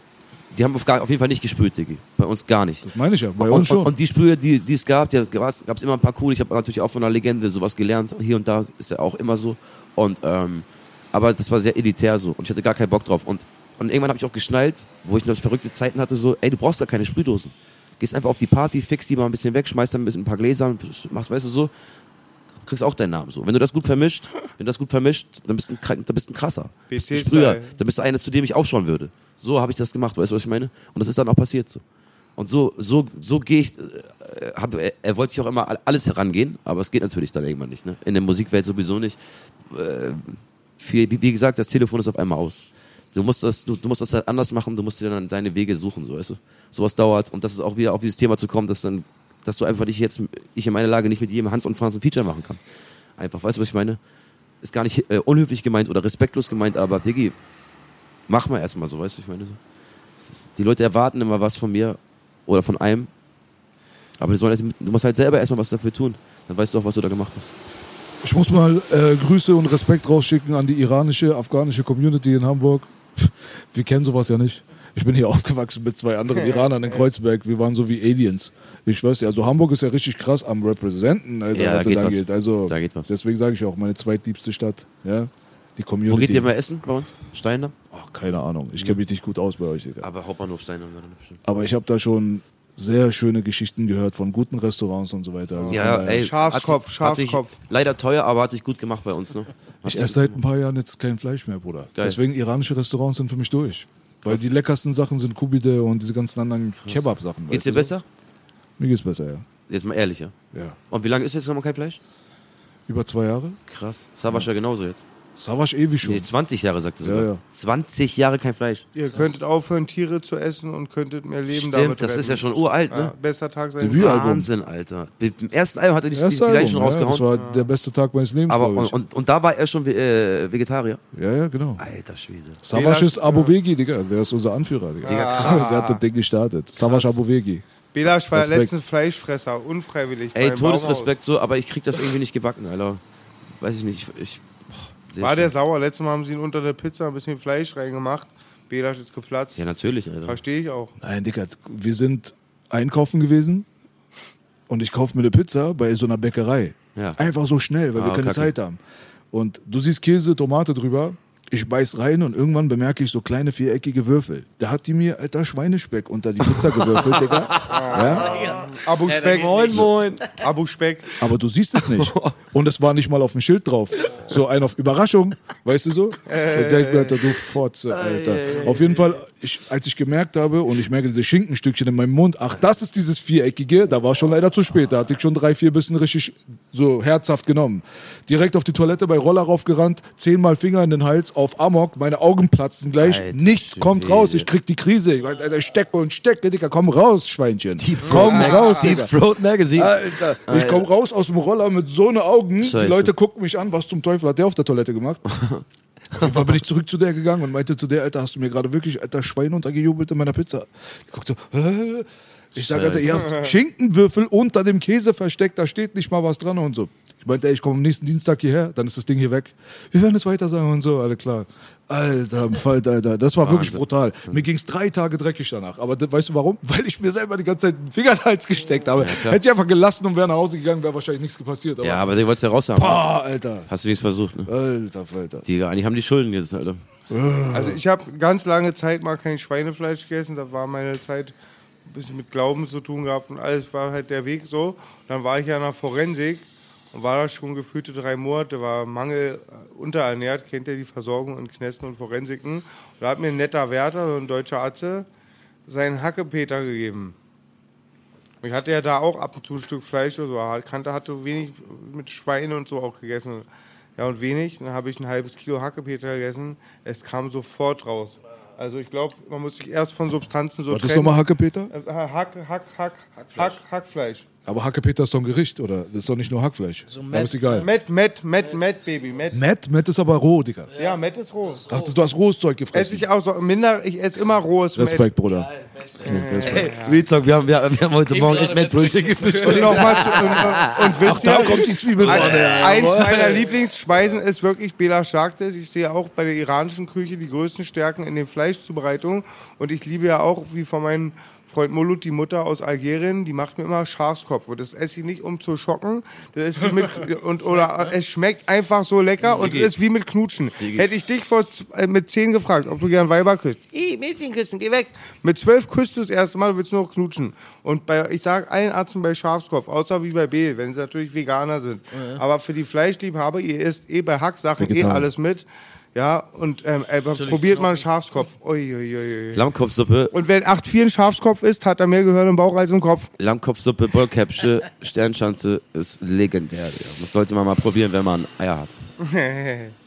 die haben auf, gar, auf jeden Fall nicht gesprüht, Diggi. Bei uns gar nicht. Das meine ich ja. Bei und, uns schon. Und, und die Sprühe, die, die es gab, die gab es immer ein paar coole. Ich habe natürlich auch von einer Legende sowas gelernt. Hier und da ist ja auch immer so. Und, ähm, aber das war sehr elitär so. Und ich hatte gar keinen Bock drauf. Und, und irgendwann habe ich auch geschnallt, wo ich noch verrückte Zeiten hatte, so, ey, du brauchst gar keine Sprühdosen. Gehst einfach auf die Party, fix die mal ein bisschen weg, schmeißt dann ein, bisschen ein paar Gläser und machst, weißt du, so. Kriegst auch deinen Namen so. Wenn du das gut vermischt, wenn du das gut vermischt, dann bist du ein, dann bist du ein krasser. BC Sprüher, Style. dann bist du einer, zu dem ich aufschauen würde. So habe ich das gemacht, weißt du, was ich meine? Und das ist dann auch passiert so. Und so, so, so gehe ich, äh, hab, er, er wollte sich auch immer all- alles herangehen, aber es geht natürlich dann irgendwann nicht. Ne? In der Musikwelt sowieso nicht. Äh, viel, wie, wie gesagt, das Telefon ist auf einmal aus. Du musst das, du, du musst das halt anders machen, du musst dir dann deine Wege suchen, so weißt du. Sowas dauert und das ist auch wieder auf dieses Thema zu kommen, dass dann, dass du einfach nicht jetzt, ich in meiner Lage nicht mit jedem Hans und Franz ein Feature machen kann. Einfach, weißt du, was ich meine? Ist gar nicht äh, unhöflich gemeint oder respektlos gemeint, aber Diggi, mach mal erstmal so, weißt du, ich meine so. Ist- Die Leute erwarten immer was von mir oder von einem, aber halt- du musst halt selber erstmal was dafür tun. Dann weißt du auch, was du da gemacht hast. Ich muss mal äh, Grüße und Respekt rausschicken an die iranische, afghanische Community in Hamburg. Wir kennen sowas ja nicht. Ich bin hier aufgewachsen mit zwei anderen Iranern in Kreuzberg. Wir waren so wie Aliens. Ich weiß ja, also Hamburg ist ja richtig krass am Representen, Alter, Ja, da was geht da was. geht. Also Da geht was. deswegen sage ich auch, meine zweitliebste Stadt. Ja, die Community. Wo geht ihr mal essen bei uns? Steindamm? Ach, keine Ahnung. Ich kenne mich nicht gut aus bei euch, Digga. Aber Hauptbahnhof Steindamm dann bestimmt. Aber ich habe da schon sehr schöne Geschichten gehört von guten Restaurants und so weiter. Also Ja, daher- ey, Schafskopf, Schafskopf. Leider teuer, aber hat sich gut gemacht bei uns, ne? Ich esse seit ein paar Jahren jetzt kein Fleisch mehr, Bruder. Geil. Deswegen iranische Restaurants sind für mich durch. Weil die leckersten Sachen sind Kubide und diese ganzen anderen Kebab-Sachen. Geht's dir du besser? So? Mir geht's besser, ja. Jetzt mal ehrlich, ja. ja. Und wie lange ist jetzt noch mal kein Fleisch? Über zwei Jahre? Krass. Savasch ja genauso jetzt. Savasch ewig schon. Nee, 20 Jahre sagt er Ja, sogar. ja. 20 Jahre kein Fleisch. Ihr könntet aufhören, Tiere zu essen und könntet mehr Leben Stimmt, damit das retten. ist ja schon uralt, ne? Ja, bester Tag seines Debütalbum. Wahnsinn, Alter. Mit dem ersten Album hat er die, die, die Album, schon ja, rausgehauen. das war der beste Tag meines Lebens, aber, und, und, und da war er schon äh, Vegetarier. ja, ja, genau. Alter Schwede. Savasch ist Abovegi, Digga. Der ist unser Anführer, Digga. Digga, krass. Der hat das Ding gestartet. Savasch Abovegi. Belasch war Respekt. letztens Fleischfresser, unfreiwillig. Ey, Todesrespekt so, aber ich krieg das irgendwie nicht gebacken, Alter. Weiß ich nicht. Ich, War der schlimm. sauer? Letztes Mal haben sie ihn unter der Pizza ein bisschen Fleisch reingemacht. Belasch ist geplatzt. Ja, natürlich, Alter. Verstehe ich auch. Nein, Digga, wir sind einkaufen gewesen und ich kaufe mir eine Pizza bei so einer Bäckerei. Ja. Einfach so schnell, weil wir Ah, keine kacke. Zeit haben. Und du siehst Käse, Tomate drüber. Ich beiß rein und irgendwann bemerke ich so kleine viereckige Würfel. Da hat die mir, alter, Schweinespeck unter die Pizza gewürfelt, Digga. Ja? Abu Speck. Moin, moin. Abu Speck. Aber du siehst es nicht. Und es war nicht mal auf dem Schild drauf. So ein auf Überraschung, weißt du so? Ich denk mir, Alter, du Fotze, Alter. Auf jeden Fall, ich, als ich gemerkt habe und ich merke diese Schinkenstückchen in meinem Mund, ach, das ist dieses Viereckige, da war schon leider zu spät. Da hatte ich schon drei, vier Bissen richtig so herzhaft genommen. Direkt auf die Toilette bei Roller raufgerannt, zehnmal Finger in den Hals, auf Amok, meine Augen platzen gleich, Alter nichts kommt Schwede. raus, ich krieg die Krise. Ich Alter, stecke und stecke, Digga, komm raus, Schweinchen. komm Mag- raus, Deep Digga. Throat Magazine. Alter, ich komm raus aus dem Roller mit so ne Augen. Die Scheiße. Leute gucken mich an, was zum Teufel hat der auf der Toilette gemacht? Auf jeden Fall bin ich zurück zu der gegangen und meinte zu der, Alter, hast du mir gerade wirklich, Alter, Schwein untergejubelt in meiner Pizza? Die guckt so, Hä? Ich sag, Alter, ihr habt Schinkenwürfel unter dem Käse versteckt, da steht nicht mal was dran und so. Ich meinte, ey, ich komme am nächsten Dienstag hierher, dann ist das Ding hier weg. Wir werden es weiter sagen und so, alle klar. Alter, Falter, Alter, das war wirklich brutal. Mir ging's drei Tage dreckig danach. Aber weißt du warum? Weil ich mir selber die ganze Zeit den Finger in den Hals gesteckt habe. klar. Hätte ich einfach gelassen und wäre nach Hause gegangen, wäre wahrscheinlich nichts passiert. Aber Ja, aber den wolltest du ja raus haben. Boah, Alter. Hast du wenigstens versucht, ne? Alter, Falter. Die, eigentlich haben die Schulden jetzt, Alter. Also ich habe ganz lange Zeit mal kein Schweinefleisch gegessen. Da war meine Zeit bisschen mit Glauben zu tun gehabt und alles war halt der Weg so. Dann war ich ja nach Forensik und war da schon gefühlte drei Monate, war Mangel äh, unterernährt, kennt ihr die Versorgung in Knästen und Forensiken. Und da hat mir ein netter Wärter, so ein deutscher Arzt, seinen Hackepeter gegeben. Ich hatte ja da auch ab und zu ein Stück Fleisch oder so. Kante hatte wenig mit Schwein und so auch gegessen. Ja, und wenig. Dann habe ich ein halbes Kilo Hackepeter gegessen. Es kam sofort raus. Also ich glaube, man muss sich erst von Substanzen so Was ist trennen. nochmal Hackepeter? Äh, Hack, Hack, Hack, Hack, Hackfleisch. Aber Hackepeter ist doch ein Gericht, oder? Das ist doch nicht nur Hackfleisch. So Aber Met- ist egal. Met, Met, Met, Met, Baby, Met. Matt? Matt ist aber roh, Digga. Ja, Met ist roh. Ach, du hast rohes Zeug Esse gefressen. ich auch so minder, ich esse immer rohes Met. Respekt, Bruder. Beste. Nee, Respekt. Real Talk, wir haben, wir, wir haben heute Morgen echt Mettbrötchen. gefrühstückt. Und nochmal zu, und, und, und wisst Da ihr, kommt die Zwiebel vorne. eins meiner Lieblingsspeisen ist wirklich Bela Shaktes. Ich sehe auch bei der iranischen Küche die größten Stärken in den Fleischzubereitungen. Und ich liebe ja auch, wie von meinem Freund Mulut, die Mutter aus Algerien, die macht mir immer Schafskopf. Und das esse ich nicht, um zu schocken. Das ist wie mit, und, oder es schmeckt einfach so lecker und es ist wie mit Knutschen. Hätte ich dich vor, äh, mit zehn gefragt, ob du gern Weiber küsst. Ih, Mädchen küssen, geh weg. Mit zwölf küsst du das erste Mal, du willst nur noch knutschen. Und bei, ich sage allen Ärzten bei Schafskopf, außer wie bei B, wenn sie natürlich Veganer sind. Aber für die Fleischliebhaber, ihr isst eh bei Hacksachen eh alles mit. Ja, und ähm, aber probiert mal einen Schafskopf. Ui, ui, ui, ui. Lammkopfsuppe, Und wenn 8,4 ein Schafskopf ist, hat er mehr Gehirn im Bauch als im Kopf. Lammkopfsuppe, Bollkäppsche, Sternschanze ist legendär. Digga. Das sollte man mal probieren, wenn man Eier hat.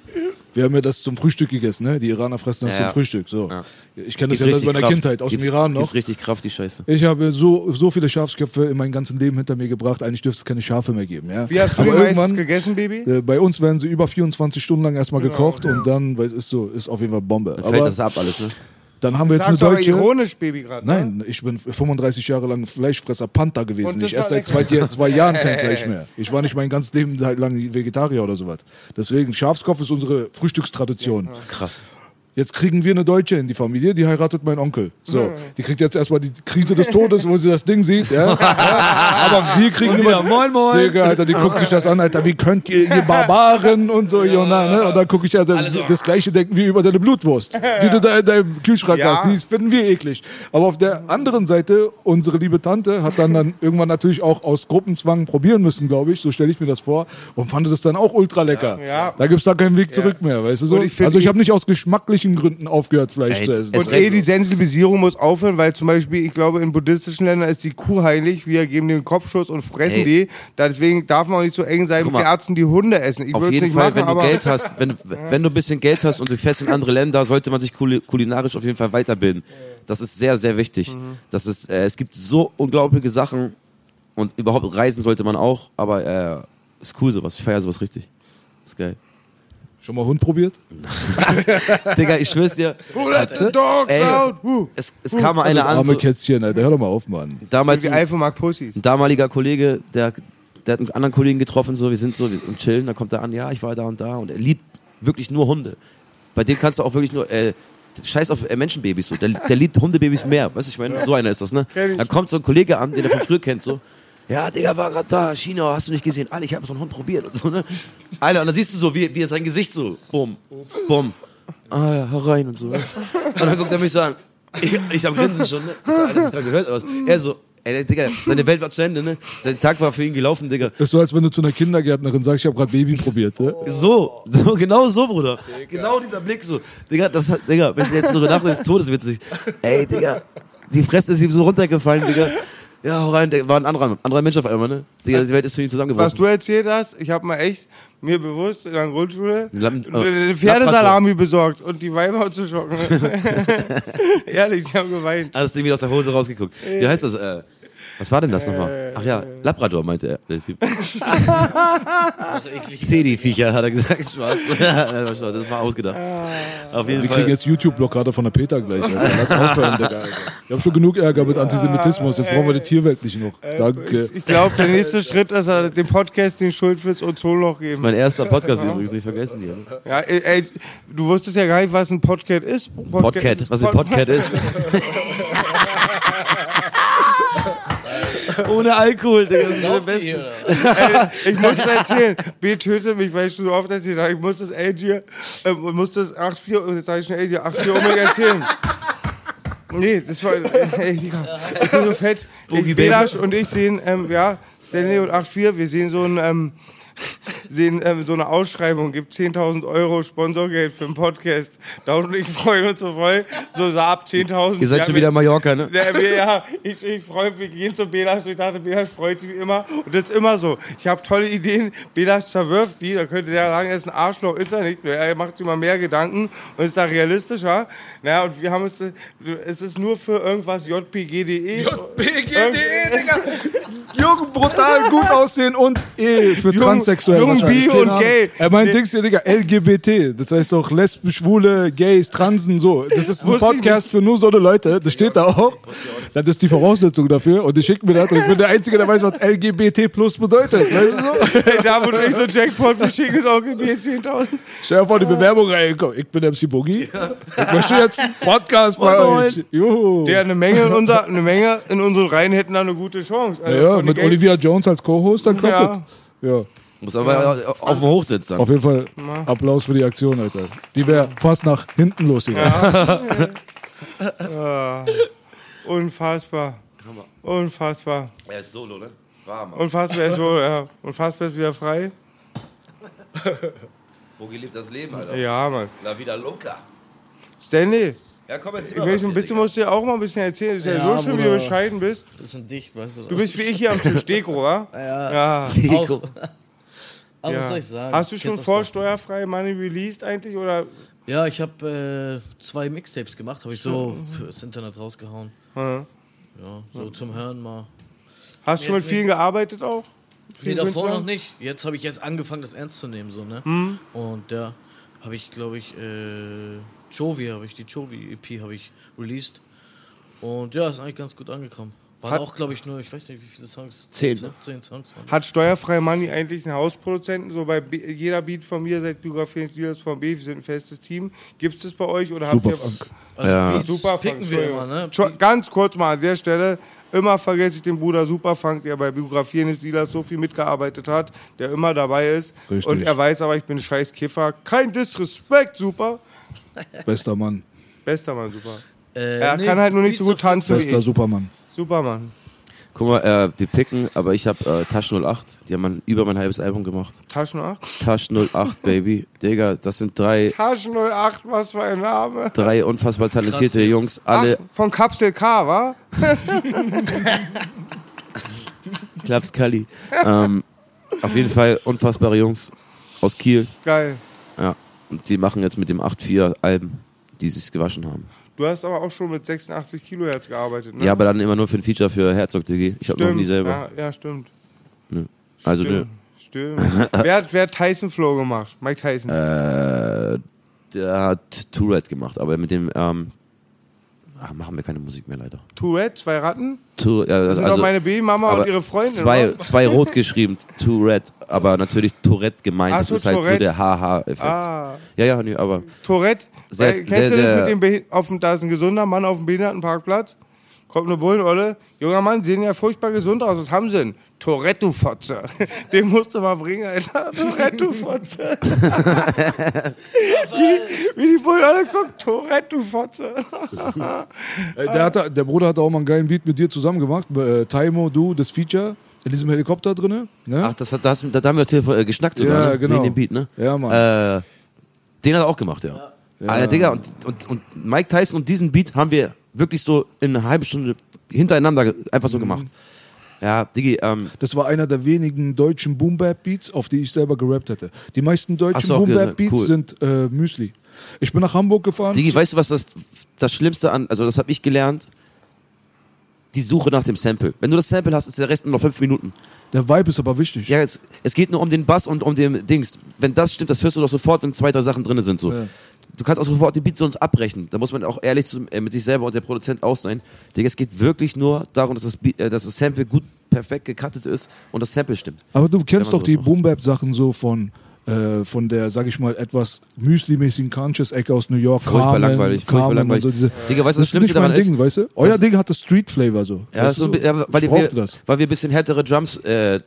Wir haben ja das zum Frühstück gegessen, ne? Die Iraner fressen das Ja. zum Frühstück. So. Ja. Ich kenne das Gibt ja seit meiner Kraft. Kindheit aus dem Gibt's- Iran noch. Gibt richtig Kraft, die Scheiße. Ich habe so, so viele Schafsköpfe in meinem ganzen Leben hinter mir gebracht. Eigentlich dürfte es keine Schafe mehr geben. Ja? Wie hast du Aber die gegessen, Baby? äh, bei uns werden sie über 24 Stunden lang erstmal gekocht und dann, weil es ist so, ist auf jeden Fall Bombe. Dann fällt Aber das ab alles, ne? Dann haben wir jetzt eine du aber deutsche. ironisch, Baby, gerade. Nein, ich bin 35 Jahre lang Fleischfresser Panther gewesen. Und das Ich esse seit zwei, zwei Jahren kein Fleisch mehr. Ich war nicht mein ganzes Leben lang Vegetarier oder sowas. Deswegen, Schafskopf ist unsere Frühstückstradition. Das ist krass. Jetzt kriegen wir eine Deutsche in die Familie, die heiratet meinen Onkel. So, die kriegt jetzt erstmal die Krise des Todes, wo sie das Ding sieht. Ja? Aber wir kriegen Und immer, moin, moin. Digga, Alter, die guckt sich das an, Alter, wie könnt ihr, ihr Barbaren und so, Jona, ne? Und dann gucke ich, Alter, das gleiche denken wir über deine Blutwurst, die du da in deinem Kühlschrank Ja. hast. Die finden wir eklig. Aber auf der anderen Seite, unsere liebe Tante hat dann, dann irgendwann natürlich auch aus Gruppenzwang probieren müssen, glaube ich, so stelle ich mir das vor, und fand es dann auch ultra lecker. Ja. Da gibt's da keinen Weg zurück mehr, weißt du so? Und ich also ich habe nicht aus geschmacklichen Gründen aufgehört, Fleisch Ey, zu essen. es Und eh, die Sensibilisierung muss aufhören, weil zum Beispiel, ich glaube, in buddhistischen Ländern ist die Kuh heilig. Wir geben den Kopfschuss und fressen Ey. die. Deswegen darf man auch nicht so eng sein Guck mit mal. Ärzten, die Hunde essen. Ich Auf jeden nicht Fall, machen, wenn du Geld hast, wenn, wenn du ein bisschen Geld hast und du fährst in andere Länder, sollte man sich kuli- kulinarisch auf jeden Fall weiterbilden. Das ist sehr, sehr wichtig. Das ist, äh, es gibt so unglaubliche Sachen und überhaupt reisen sollte man auch, aber äh, ist cool sowas. Ich feiere sowas richtig. Ist geil. Schon mal Hund probiert? Digga, ich schwör's dir. Who let the dogs Ey. out? Who? Es, es kam mal einer das an. arme So, Kätzchen, Alter, hör doch mal auf, Mann. damals Wie ein, mag Pussys. ein damaliger Kollege, der, der hat einen anderen Kollegen getroffen, so, wir sind so im Chillen, da kommt er an, ja, ich war da und da und er liebt wirklich nur Hunde. Bei dem kannst du auch wirklich nur, äh, scheiß auf äh, Menschenbabys so, der, der liebt Hundebabys mehr, weißt du, ich meine, so einer ist das, ne? Dann kommt so ein Kollege an, den er von früher kennt, so, ja, Digga, war grad da, China, hast du nicht gesehen? Alter, ich habe so einen Hund probiert und so, ne? Alter, und dann siehst du so, wie, wie er sein Gesicht so, bumm, bumm, ah ja, hau rein und so. ne? Und dann guckt er mich so an, ich, ich am Grinsen schon, ne? Ich so, Alter, hast du gerade gehört oder was? Er so, ey, Digga, seine Welt war zu Ende, ne? Sein Tag war für ihn gelaufen, Digga. Das ist so, als wenn du zu einer Kindergärtnerin sagst, ich habe gerade Baby probiert. Ne? So, so, genau so, Bruder. Genau dieser Blick so. Digga, das hat, Digga, wenn ich jetzt so nachdenke, ist todeswitzig. Ey, Digga, die Fresse ist ihm so runtergefallen, Digga. Ja, hau rein, Digga. war ein anderer, anderer Mensch auf einmal, ne? Digga, die Welt ist für ihn Was zusammengebrochen. du erzählt hast, ich habe mal echt mir bewusst in der Grundschule eine äh, Pferdesalami besorgt und die Weiber zu schocken. Ehrlich, ich habe geweint. Alles Ding wieder aus der Hose rausgeguckt. Wie heißt das? Äh, was war denn das nochmal? Ach ja, Labrador, meinte er, der Typ. C-die-Viecher, hat er gesagt. Spaß. das war- das ausgedacht. Auf jeden Wir kriegen Fall. jetzt YouTube-Blockade von der Peter gleich. Alter. Lass aufhören, Digga. Wir haben schon genug Ärger mit Antisemitismus. Jetzt brauchen wir die Tierwelt nicht noch. Danke. Ich glaube, der nächste Schritt ist, dass er dem Podcast den Schultwitz und Ozonloch geben. Mein erster Podcast übrigens, nicht vergessen die. ne? Ja, ey, du wusstest ja gar nicht, was ein Podcast ist. Podcat, was ein Podcat ist. Ohne Alkohol, Digga, das ist der Beste. Ich muss es erzählen. B tötet mich, weil ich schon so oft erzählt habe. Ich muss das Algier, äh, muss das 8-4, und jetzt sage ich schon Algier, 8-4 unbedingt erzählen. Nee, das war, ey, Digga, ich bin so fett. Ich, Belasch und ich sehen, ähm, ja, Stanley und 8-4, wir sehen so ein, ähm, sehen ähm, so eine Ausschreibung, gibt 10.000 Euro Sponsorgeld für einen Podcast. Daud und ich freuen uns so voll. So, so ab 10.000. Ihr seid Ja, schon wieder in Mallorca, ne? ja, wir, ja, ich, ich freue mich, wir gehen zu Belas, ich dachte, Belas freut sich immer. Und das ist immer so. Ich habe tolle Ideen, Belas verwirft die, da könnte der sagen, er ist ein Arschloch, ist er nicht. Er macht sich immer mehr Gedanken und ist da realistischer. Naja, und wir haben uns, es ist nur für irgendwas jpg.de. BGD, Digga. Jung, brutal, gut aussehen und E für Jung- transsexuell. jung, bi und gay. Er meint Nee. Dings hier, Digga, LGBT. Das heißt doch lesbisch, schwule, gays, transen, so. Das ist ein Podcast für nur so eine Leute. Das steht da auch. Das ist die Voraussetzung dafür. Und die schicken mir das. Und ich bin der Einzige, der weiß, was LGBT plus bedeutet. Weißt du so? Hey, da wo ich so Jackpot, wir schicken es auch GB 10.000. Stell dir vor, die Bewerbung rein. Komm, ich bin MC Boogie. Ich möchte jetzt einen Podcast bei euch. Juhu. Der eine Menge in unser, eine Menge in unseren Reihen hätten da eine gute Chance. Also ja, mit Olivia Jones als Co-Host, dann klappt Ja. Ja. Muss aber auf dem Hochsitz dann. Auf jeden Fall Applaus für die Aktion, Alter. Die wäre fast nach hinten losgegangen. Unfassbar. Unfassbar. Er ist solo, ne? Warm. Unfassbar ist so, ja. Unfassbar ist wieder frei. Bogi lebt das Leben, Alter. Ja, Mann. La vida loca. Stanley, Ja, komm, jetzt ich will ein bisschen, musst du dir auch mal ein bisschen erzählen. Es ist ja, Ja, so schön, wie du bescheiden bist. Bisschen dicht, weißt du. Du bist wie ich hier am Tisch, Deko, wa? Ja. Ja. Auch. Aber ja. was soll ich sagen? Hast du schon kenn's vor das steuerfrei Money released eigentlich? Oder? Ja, ich habe äh, zwei Mixtapes gemacht, habe ich so fürs Internet rausgehauen. Ja, so zum Hören mal. Hast du schon mit vielen gearbeitet auch? Nee, davor noch nicht. Jetzt habe ich jetzt angefangen, das ernst zu nehmen, so, ne? Hm. Und ja, habe ich, glaube ich, äh, Jovi habe ich, die Jovi-EP habe ich released. Und ja, ist eigentlich ganz gut angekommen. Waren Hat- auch, glaube ich, nur, ich weiß nicht, wie viele Songs. Zehn, Zehn, ne? zehn Songs waren. Hat steuerfrei Money eigentlich einen Hausproduzenten? So bei B jeder Beat von mir, seit Biografie Steelers von B, wir sind ein festes Team. Gibt es das bei euch? Oder habt ihr. Also Ja. Beats Super picken Funk, wir immer, ne? Ganz kurz mal an der Stelle, immer vergesse ich den Bruder Superfunk, der bei Biografien des Dealers so viel mitgearbeitet hat, der immer dabei ist. Richtig. Und er weiß aber, ich bin ein scheiß Kiffer. Kein Disrespekt, super. Bester Mann. Bester Mann, super. Äh, Er nee, kann halt nur nicht so gut tanzen wie Bester ich. Supermann. Super, Mann. Guck mal, äh, wir picken, aber ich habe äh, Tasch 08. Die haben mein, über mein halbes Album gemacht. Taschen 8? Tasch 08, Baby. Digga, das sind drei, Taschen 08, was für ein Name. drei unfassbar talentierte Krass, Jungs. Alle Ach, von Kapsel K, wa? Klaps Kali. ähm, auf jeden Fall unfassbare Jungs aus Kiel. Geil. Ja. Und die machen jetzt mit dem 8-4 Alben, die sich gewaschen haben. Du hast aber auch schon mit 86 Kilohertz gearbeitet, ne? Ja, aber dann immer nur für ein Feature für Herzog DG. Ich habe noch nie selber. Ja, ja stimmt. Nö. Also nö. stimmt. Stimmt. wer, hat, wer hat Tyson Flow gemacht? Mike Tyson. Äh, der hat Tourette gemacht, aber mit dem ähm, ach, machen wir keine Musik mehr leider. Tourette, zwei Ratten. Tour, ja, Das sind auch meine Babymama und ihre Freundin. Zwei, zwei rot geschrieben, Tourette, aber natürlich Tourette gemeint. Ach das so, ist halt Tourette. so der Haha-Effekt. Ah, Ja, ja, nee, aber Tourette. Sehr- Äh, sehr, kennst du sehr- das mit dem, Behi- auf dem, da ist ein gesunder Mann auf dem Behindertenparkplatz, kommt eine Bullenolle, junger Mann, sehen ja furchtbar gesund aus, was haben sie denn? Tourette, du Fotze. Den musst du mal bringen, Alter. Tourette, du Fotze. wie, wie die Bullenolle guckt, Tourette, du Fotze. Äh, Der, hat, der Bruder hat auch mal einen geilen Beat mit dir zusammen gemacht. Äh, Taimo, du, das Feature. In diesem Helikopter drinne. Ne? ach, das, hat- das, da haben wir telefon- äh, geschnackt sogar, Ja, ne? genau. Dem Beat, ne? Ja, Mann. Äh, den hat er auch gemacht, ja. Alter, Digga, und, und, und Mike Tyson und diesen Beat haben wir wirklich so in einer halben Stunde hintereinander einfach Mhm. so gemacht. Ja, Diggi, ähm, Das war einer der wenigen deutschen Boom-Bap-Beats, auf die ich selber gerappt hätte. Die meisten Hast deutschen du auch Boom-Bap-Beats gesagt? Cool. sind äh, Müsli. Ich bin nach Hamburg gefahren. Digi, weißt du, was das, das Schlimmste an, also das habe ich gelernt, die Suche nach dem Sample. Wenn du das Sample hast, ist der Rest nur noch fünf Minuten. Der Vibe ist aber wichtig. Ja, es, es geht nur um den Bass und um den Dings. Wenn das stimmt, das hörst du doch sofort, wenn zwei, drei Sachen drin sind. So. Ja. Du kannst auch sofort den Beat sonst abbrechen. Da muss man auch ehrlich zu, äh, mit sich selber und der Produzent auch sein. Digga, es geht wirklich nur darum, dass das, Beat, äh, dass das Sample gut, perfekt gecuttet ist und das Sample stimmt. Aber du kennst doch die. Boom-Bap-Sachen so von, äh, von der, sag ich mal, etwas Müsli-mäßigen Conscious-Ecke aus New York. Furchtbar Carmen, langweilig, furchtbar langweilig. So diese, Digga, weißt du, das das ist nicht mein Ding, ist, weißt du? Euer das- Ding hat das Street-Flavor so. Ja, weißt so, du? bi- ja weil, ich wir, das. weil wir ein bisschen härtere Drums äh,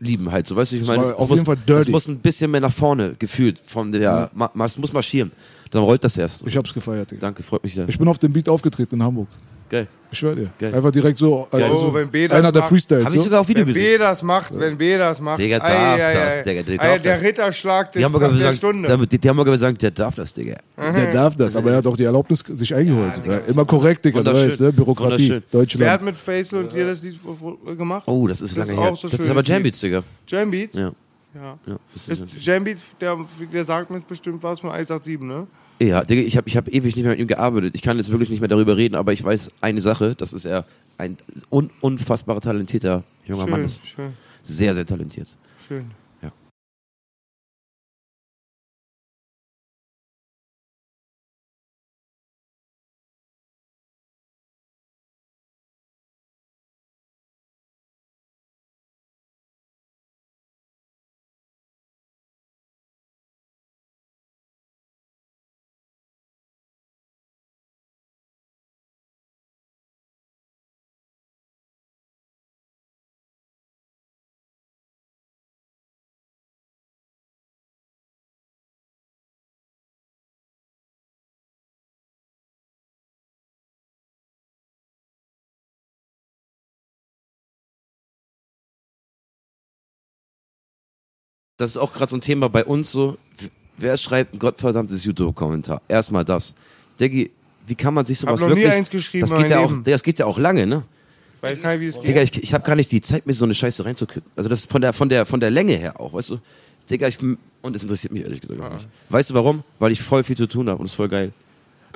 lieben halt, so weißt du, ich Das meine, das auf muss, jeden Fall das dirty. muss ein bisschen mehr nach vorne gefühlt von der, ma, ma, es muss marschieren, dann rollt das erst. Ich hab's gefeiert, Digga. Danke, freut mich sehr. Ich bin auf dem Beat aufgetreten in Hamburg. Geil. Ich schwör dir. Geil. Einfach direkt so. Also Oh, wenn B das einer der macht. Freestyles. Habe ich so. sogar auf Video Wenn gesehen. B das macht, wenn B das macht. Digga, darf ei, ei, das. Digga, der Ei, der das. Ritterschlag Die des haben sogar der gesagt, Stunde. die, die haben sogar gesagt, der darf das, Digga. Der darf das, aber er hat auch die Erlaubnis sich eingeholt. Ja, immer korrekt, Digga, du weißt, ne? Bürokratie, Wunderschön. Wer Deutschland. hat mit Faisal und dir das Lied gemacht? Oh, das ist Das lange ist her. auch so das ist aber. Jambeats, Digga. Jam Beats? Ja. Ja. ja. Das ist Ist Jam Beats, der, der sagt mir bestimmt was von 187, ne? Ja, Digga, ich habe ich hab ewig nicht mehr mit ihm gearbeitet. Ich kann jetzt wirklich nicht mehr darüber reden, aber ich weiß eine Sache, das ist er ein un unfassbar talentierter junger Mann Schön, ist. schön, Sehr, sehr talentiert. schön. Das ist auch gerade so ein Thema bei uns so. Wer schreibt ein gottverdammtes YouTube-Kommentar? Erstmal das. Diggi, wie kann man sich sowas noch nie wirklich... eins geschrieben das geht ja auch. Das geht ja auch lange, ne? Weiß gar nicht, wie es geht. Digga, ich, ich habe gar nicht die Zeit, mir so eine Scheiße reinzukriegen. Also das ist von der, von der, von der Länge her auch, weißt du? Digga, ich und es interessiert mich ehrlich gesagt auch nicht. Weißt du warum? Weil ich voll viel zu tun habe und es ist voll geil.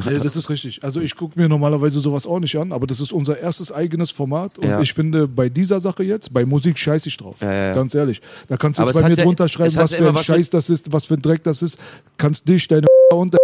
Nee, das ist richtig. Also ich gucke mir normalerweise sowas auch nicht an, aber das ist unser erstes eigenes Format und Ja. ich finde bei dieser Sache jetzt, bei Musik scheiße ich drauf. Ja, ja. Ganz ehrlich. Da kannst du jetzt bei mir drunter schreiben, was für ein was Scheiß das ist, was für ein Dreck das ist. Kannst dich, deine noch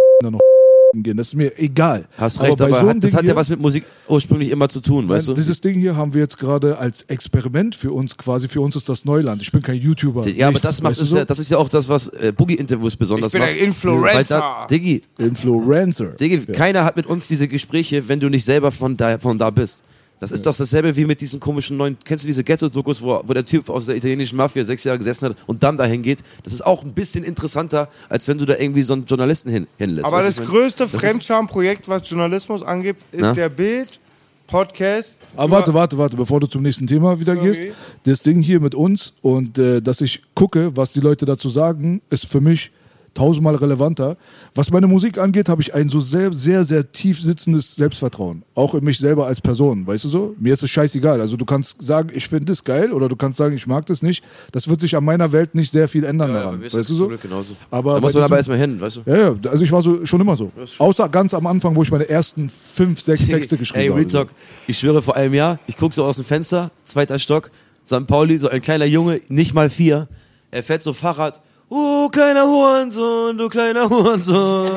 gehen. Das ist mir egal. Hast recht, bei aber, so einem hat, das Ding hat ja hier- was mit Musik ursprünglich immer zu tun, weißt du? Dieses Ding hier haben wir jetzt gerade als Experiment für uns quasi. Für uns ist das Neuland. Ich bin kein YouTuber. ja, aber nichts, das macht weißt du es so? ja, das ist ja auch das, was äh, Boogie-Interviews besonders Ich bin macht. ein Influencer. Weil da, Diggi, Influencer. Diggi, Ja. keiner hat mit uns diese Gespräche, wenn du nicht selber von da, von da bist. Das ist doch dasselbe wie mit diesen komischen neuen, kennst du diese Ghetto-Dokus, wo, wo der Typ aus der italienischen Mafia sechs Jahre gesessen hat und dann dahin geht? Das ist auch ein bisschen interessanter, als wenn du da irgendwie so einen Journalisten hin, hinlässt. Aber das größte Fremdscham-Projekt, was Journalismus angeht, ist Na? der Bild-Podcast. Aber warte, warte, warte, bevor du zum nächsten Thema wieder Sorry. gehst. Das Ding hier mit uns und äh, dass ich gucke, was die Leute dazu sagen, ist für mich tausendmal relevanter. Was meine Musik angeht, habe ich ein so sehr, sehr, sehr tief sitzendes Selbstvertrauen. Auch in mich selber als Person, weißt du so? Mir ist es scheißegal. Also du kannst sagen, ich finde das geil oder du kannst sagen, ich mag das nicht. Das wird sich an meiner Welt nicht sehr viel ändern Ja, daran. weißt du so? Aber da muss man aber erstmal hin, weißt du? Ja, ja, also ich war so schon immer so. Außer ganz am Anfang, wo ich meine ersten fünf, sechs Texte geschrieben Ey, habe. Real Talk, ich schwöre vor einem Jahr, ich gucke so aus dem Fenster, zweiter Stock, St. Pauli, so ein kleiner Junge, nicht mal vier, er fährt so Fahrrad, Oh, kleiner Hurensohn, du kleiner Hurensohn,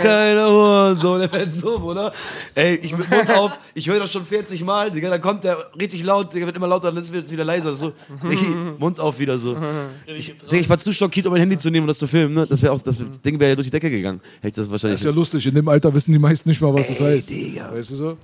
kleiner Hurensohn. Der fährt so, oder? Ey, ich mit Mund auf, ich höre das schon 40 Mal, Digga, dann kommt der richtig laut, Digga, wird immer lauter, dann wird es wieder leiser. So, Diggi, Mund auf wieder so. Ich, Digga, ich war zu schockiert, um mein Handy zu nehmen und das zu filmen, ne? Das wäre auch, das Ding wäre ja durch die Decke gegangen. Hätte ich das Das wahrscheinlich. ist ja lustig, in dem Alter wissen die meisten nicht mal, was das heißt. Digga. Weißt du so?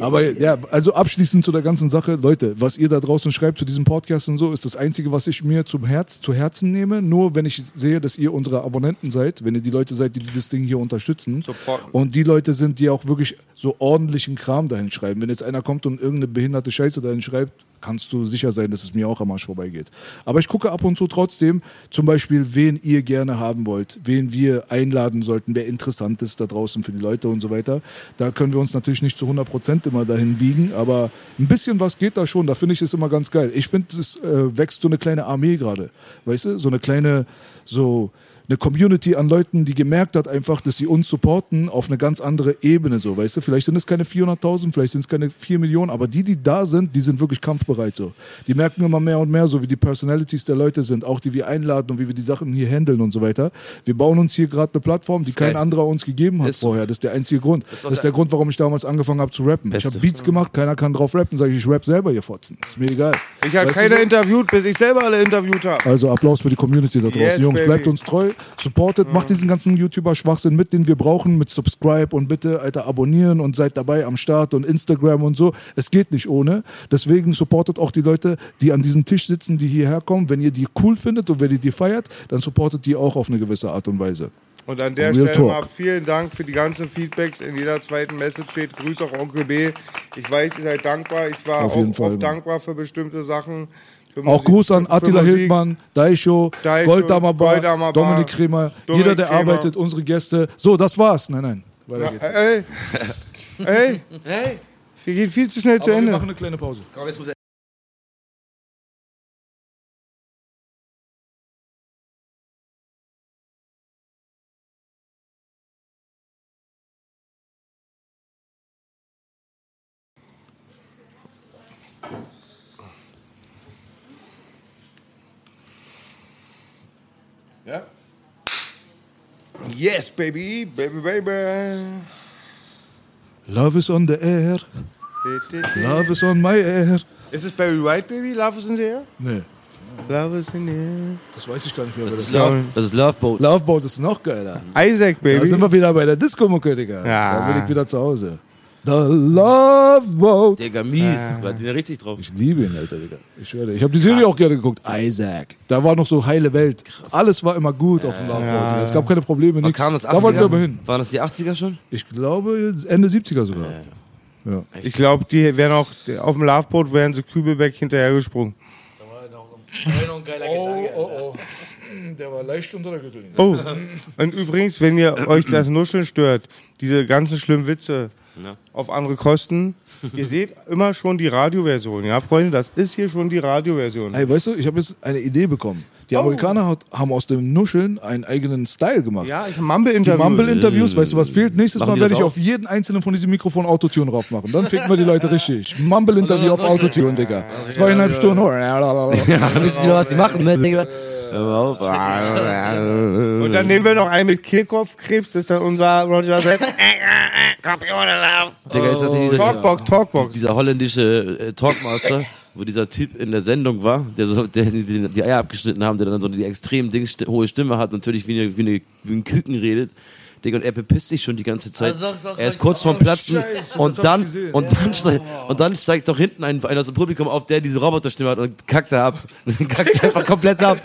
Aber ja, also abschließend zu der ganzen Sache, Leute, was ihr da draußen schreibt zu diesem Podcast und so, ist das Einzige, was ich mir zum Herz, zu Herzen nehme. Nur wenn ich sehe, dass ihr unsere Abonnenten seid, wenn ihr die Leute seid, die dieses Ding hier unterstützen. Supporten. Und die Leute sind, die auch wirklich so ordentlichen Kram dahin schreiben. Wenn jetzt einer kommt und irgendeine behinderte Scheiße dahin schreibt, kannst du sicher sein, dass es mir auch am Arsch vorbeigeht. Aber ich gucke ab und zu trotzdem zum Beispiel, wen ihr gerne haben wollt, wen wir einladen sollten, wer interessant ist da draußen für die Leute und so weiter. Da können wir uns natürlich nicht zu 100 Prozent immer dahin biegen, aber ein bisschen was geht da schon. Da finde ich es immer ganz geil. Ich finde, es äh, wächst so eine kleine Armee gerade. Weißt du? So eine kleine, so eine Community an Leuten, die gemerkt hat einfach, dass sie uns supporten auf eine ganz andere Ebene, so, weißt du? Vielleicht sind es keine 400.000, vielleicht sind es keine 4 Millionen, aber die, die da sind, die sind wirklich kampfbereit, so. Die merken immer mehr und mehr, so wie die Personalities der Leute sind, auch die wir einladen und wie wir die Sachen hier handeln und so weiter. Wir bauen uns hier gerade eine Plattform, die kein anderer uns gegeben hat Ist vorher. Das ist der einzige Grund. Das ist, der der- Grund, warum ich damals angefangen habe zu rappen. Ich Beste. habe Beats gemacht, keiner kann drauf rappen, sage ich, ich rap selber, ihr Fotzen. Ist mir egal. Ich habe keiner so? interviewt, bis ich selber alle interviewt habe. Also Applaus für die Community da draußen. Yes, Jungs, baby. bleibt uns treu, supportet, macht diesen ganzen YouTuber-Schwachsinn mit, den wir brauchen, mit Subscribe und bitte, Alter, abonnieren und seid dabei am Start und Instagram und so. Es geht nicht ohne. Deswegen supportet auch die Leute, die an diesem Tisch sitzen, die hierher kommen. Wenn ihr die cool findet und wenn ihr die feiert, dann supportet die auch auf eine gewisse Art und Weise. Und an der Real Stelle Talk. mal vielen Dank für die ganzen Feedbacks. In jeder zweiten Message steht Grüß auch Onkel B. Ich weiß, ihr seid dankbar. Ich war Auf auch oft dankbar für bestimmte Sachen. Auch Gruß an Attila. Hildmann, Daisho, Daisho, Goldammer Bar, Dominik Kremer, Dominik jeder, der Kremer. arbeitet, unsere Gäste. So, das war's. Nein, nein. Weiter Ja, geht's. ey, ey, Hey! wir gehen viel zu schnell zu Aber wir Ende. machen eine kleine Pause. Komm, jetzt muss Yes, baby, baby, baby. Love is on the air. Love is on my air. Ist es Barry White, Baby? Love is in the air? Nee, Love is in the air. das weiß ich gar nicht mehr. Das Das ist, Love, das ist Loveboat. Loveboat ist noch geiler. Isaac, Da sind Baby. wir wieder bei der Disco-Mucke, Digga. Ja. Da bin ich wieder zu Hause. The Love Boat. Digga, mies. War die richtig drauf. Ich liebe ihn, Alter, Digga. Ich schwöre dir. Ich habe die Serie auch gerne geguckt. Isaac. Da war noch so heile Welt. Alles war immer gut auf dem Love Boat. Digga. Es gab keine Probleme, nichts. kam das Da wollten wir 80er? aber hin. Waren das die 80er schon? Ich glaube Ende 70er sogar. Ja. Ich glaube, die wären auch auf dem Loveboat wären sie Kübelbeck hinterhergesprungen. Da war noch, ein geiler Gedanke. oh. Der war leicht unter der Gürtel. Oh, und übrigens, wenn ihr euch das Nuscheln stört, diese ganzen schlimmen Witze auf andere Kosten, ihr seht immer schon die Radioversion. Ja, Freunde, das ist hier schon die Radioversion. Ey, weißt du, ich habe jetzt eine Idee bekommen. Die Amerikaner hat, haben aus dem Nuscheln einen eigenen Style gemacht. Ja, ich Die Mumble-Interview. Mumble-Interviews, weißt du, was fehlt? Nächstes Machen Mal werde ich auf jeden einzelnen von diesen Mikrofonen Autotune drauf machen. Dann ficken wir die Leute richtig. Mumble-Interview auf Autotune, Digga. Zweieinhalb Stunden. Ja, wissen die, was die machen, ne, Auf. Und dann nehmen wir noch einen mit Kehlkopfkrebs, das ist dann unser Roger selbst. Digga, ist das nicht dieser, Talkbox, Talkbox. dieser holländische äh, Talkmaster, wo dieser Typ in der Sendung war, der so der, die, die Eier abgeschnitten haben, der dann so die extrem Dings, hohe Stimme hat, natürlich wie, eine, wie, eine, wie ein Küken redet. Digga, und er bepisst sich schon die ganze Zeit. Also doch, doch, er ist kurz vorm Oh, Platzen Scheiße, und das hab dann und dann, steigt, und dann steigt doch hinten ein, einer aus dem Publikum auf, der diese Roboterstimme hat und kackt er ab. kackt einfach komplett ab.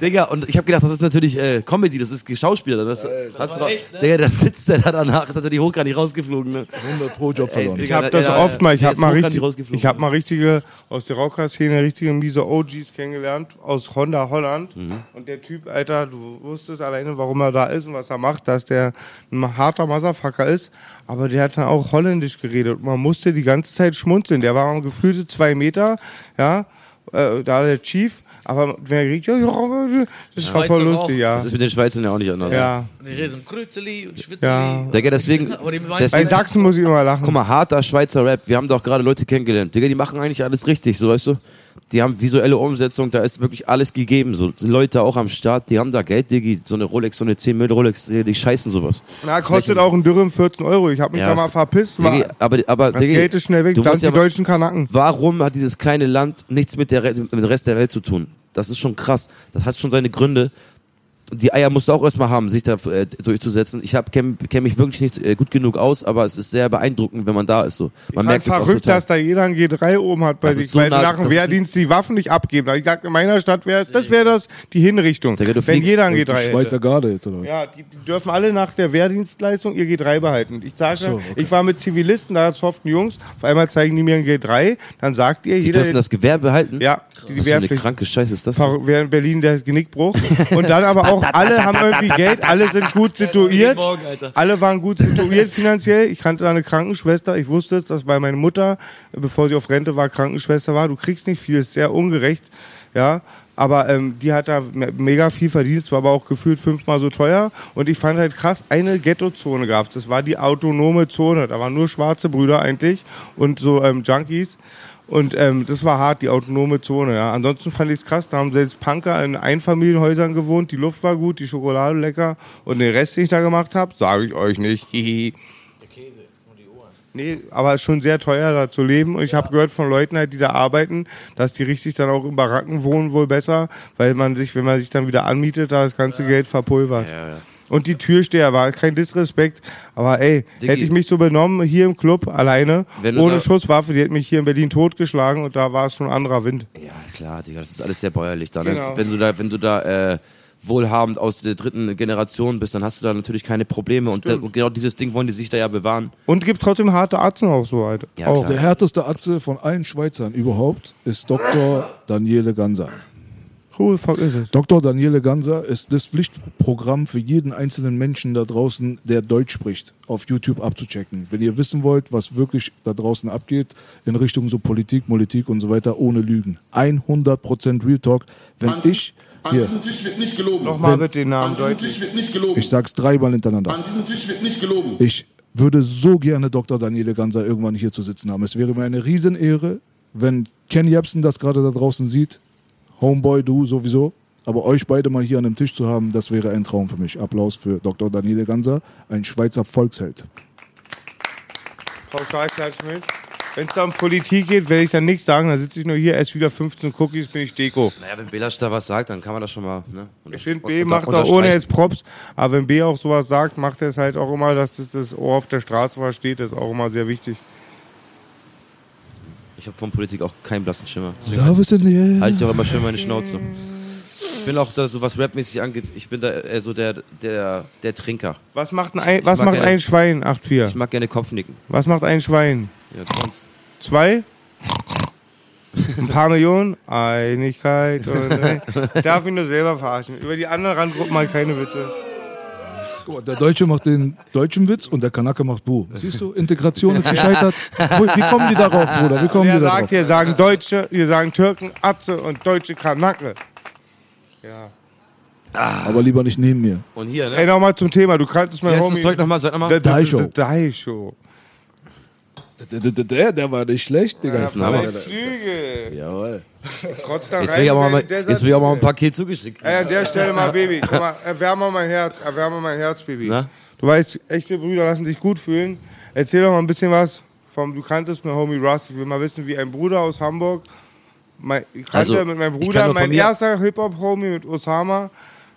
Digga, und ich habe gedacht, das ist natürlich äh, Comedy, das ist Schauspieler. Das, hast du echt, ne? Digga, der sitzt der da danach, ist natürlich hoch gar nicht rausgeflogen. Ne? 100 pro Job verloren. Ey, Ich habe das ja, oft mal. Ich habe mal richtig, rausgeflogen. ich habe mal richtige aus der Rocker-Szene richtige miese OGs kennengelernt aus Honda Holland. Mhm. Und der Typ, Alter, du wusstest alleine, warum er da ist und was er macht, dass der ein harter Motherfucker ist. Aber der hat dann auch Holländisch geredet man musste die ganze Zeit schmunzeln. Der war gefühlte zwei Meter, ja, äh, da der Chief. Aber wenn er redet, ja, ja, das war voll lustig, ja. Das ist mit den Schweizern ja auch nicht anders. Ja, Die reden Krützeli und Schwitzeli. ja. Digga, deswegen, Bei deswegen Sachsen muss ich immer lachen. guck mal, harter Schweizer Rap, wir haben doch gerade Leute kennengelernt. Digga, die machen eigentlich alles richtig, so weißt du? Die haben visuelle Umsetzung, da ist wirklich alles gegeben. So Leute auch am Start, die haben da Geld, Diggi. So eine Rolex, so eine 10 Mill Rolex, die, die scheißen sowas. Na, kostet auch ein Dürren 14 Euro. Ich habe mich Ja, da mal verpisst. War, Diggi, aber, aber, das Diggi, Geld ist schnell weg. sind die ja deutschen Kanaken. Warum hat dieses kleine Land nichts mit, der, mit dem Rest der Welt zu tun? Das ist schon krass. Das hat schon seine Gründe. Die Eier musst du auch erstmal haben, sich da äh, durchzusetzen. Ich kenne kenn mich wirklich nicht äh, gut genug aus, aber es ist sehr beeindruckend, wenn man da ist. So. Man Man merkt es verrückt, dass da jeder ein G3 oben hat bei Das sich, so weil sie nach dem Wehrdienst die Waffen nicht abgeben. Ich in meiner Stadt wäre das wäre das die Hinrichtung. Digga, wenn fliegst- jeder ein Die G3 Schweizer hätte. Garde jetzt, oder? Ja, die, die dürfen alle nach der Wehrdienstleistung ihr G3 behalten. Ich sage, so, okay. ich war mit Zivilisten, da soften Jungs, auf einmal zeigen die mir ein G3, dann sagt ihr, Die jeder, dürfen das Gewehr behalten? ja, die, die Was für eine kranke Scheiße ist das? Wer in Berlin der Genickbruch. Und dann aber auch, alle haben irgendwie Geld, alle sind gut situiert. Alle waren gut situiert finanziell. Ich kannte da eine Krankenschwester. Ich wusste es, dass bei meiner Mutter, bevor sie auf Rente war, Krankenschwester war. Du kriegst nicht viel, ist sehr ungerecht. Ja. Aber ähm, die hat da me- mega viel verdient, es war aber auch gefühlt fünfmal so teuer. Und ich fand halt krass, eine Ghetto-Zone gab es. Das war die autonome Zone. Da waren nur schwarze Brüder eigentlich und so ähm, Junkies. Und ähm, das war hart, die autonome Zone. Ja. Ansonsten fand ich es krass, da haben selbst Punker in Einfamilienhäusern gewohnt, die Luft war gut, die Schokolade lecker. Und den Rest, den ich da gemacht habe, sage ich euch nicht. Hihi. Nee, aber es ist schon sehr teuer, da zu leben. Und ich habe gehört von Leuten halt, die da arbeiten, dass die richtig dann auch in Baracken wohnen wohl besser, weil man sich, wenn man sich dann wieder anmietet, da das ganze Geld verpulvert. Und die Türsteher war kein Disrespekt, aber ey, Diggi. hätte ich mich so benommen hier im Club alleine, ohne da- Schusswaffe, die hätte mich hier in Berlin totgeschlagen und da war es schon ein anderer Wind. Ja, klar, Digga, das ist alles sehr bäuerlich da. Ne? Genau. Wenn du da, wenn du da äh, wohlhabend aus der dritten Generation bist, dann hast du da natürlich keine Probleme. Und, da, und genau dieses Ding wollen die sich da ja bewahren. Und gibt trotzdem harte Arzten auch so halt. Ja, auch. Der härteste Atze von allen Schweizern überhaupt ist Dr. Daniele Ganser. Who the fuck is it? Dr. Daniele Ganser ist das Pflichtprogramm für jeden einzelnen Menschen da draußen, der Deutsch spricht, auf YouTube abzuchecken. Wenn ihr wissen wollt, was wirklich da draußen abgeht, in Richtung so Politik, Politik und so weiter, ohne Lügen. 100% Real Talk. Wenn ich, An hier, diesem Tisch wird nicht gelogen. Nochmal bitte den An Namen diesem deutlich. Tisch wird nicht gelogen. ich sag's dreimal hintereinander. An diesem Tisch wird nicht gelogen. Ich würde so gerne Dr. Daniele Ganser irgendwann hier zu sitzen haben. Es wäre mir eine Riesenehre, wenn Ken Jebsen das gerade da draußen sieht. Homeboy, du sowieso. Aber euch beide mal hier an dem Tisch zu haben, das wäre ein Traum für mich. Applaus für Dr. Daniele Ganser, ein Schweizer Volksheld. Pauschalklatsch mit. Wenn es da um Politik geht, werde ich dann nichts sagen. Dann sitze ich nur hier, esse wieder 15 Cookies, bin ich Deko. Naja, wenn Belasch da was sagt, dann kann man das schon mal. Ne, Ich finde, B macht auch ohne jetzt Props, aber wenn B auch sowas sagt, macht er es halt auch immer, dass das, das Ohr auf der Straße versteht. Das ist auch immer sehr wichtig. Ich habe von Politik auch keinen blassen Schimmer. Deswegen Love is in the air. halte ich auch immer schön meine Schnauze. Ich bin auch da, so was rapmäßig angeht, ich bin da eher so der, der, der Trinker. Was macht ein, Ei- was mag macht gerne- ein Schwein? 8-4. Ich mag gerne Kopfnicken. Was macht ein Schwein? Ja, sonst. Zwei? Ein paar Millionen? Einigkeit. Und, ich darf mich nur selber verarschen. Über die anderen Randgruppen mal keine Witze. Guck mal, Der Deutsche macht den deutschen Witz und der Kanake macht Bu. Siehst du, Integration ist gescheitert. Wie kommen die darauf, Bruder? Wie kommen Wer die darauf? sagt hier, sagen Deutsche, wir sagen Türken, Atze und deutsche Kanake. Ja. Aber lieber nicht neben mir. Und hier, ne? Ey, nochmal zum Thema. Du kannst es heißt Homie. das Zeug nochmal? Sag nochmal. Daisho. Daisho. Der, der, der, der war nicht schlecht, Digga. Ja, Name. Flügel. Flügel. Jawohl. Trotz da Jetzt rein, will ich aber mal, der- der jetzt will ich auch mal ein Paket zugeschickt. Ey, an der Stelle mal, Baby. Guck mal, erwärme mein Herz. Erwärme mein Herz, Baby. Na? Du weißt, echte Brüder lassen sich gut fühlen. Erzähl doch mal ein bisschen was vom, du kanntest mit Homie Russ. Ich will mal wissen, wie ein Bruder aus Hamburg, mein, ich kannte Also, mit meinem Bruder, mein erster Hip-Hop-Homie mit Osama,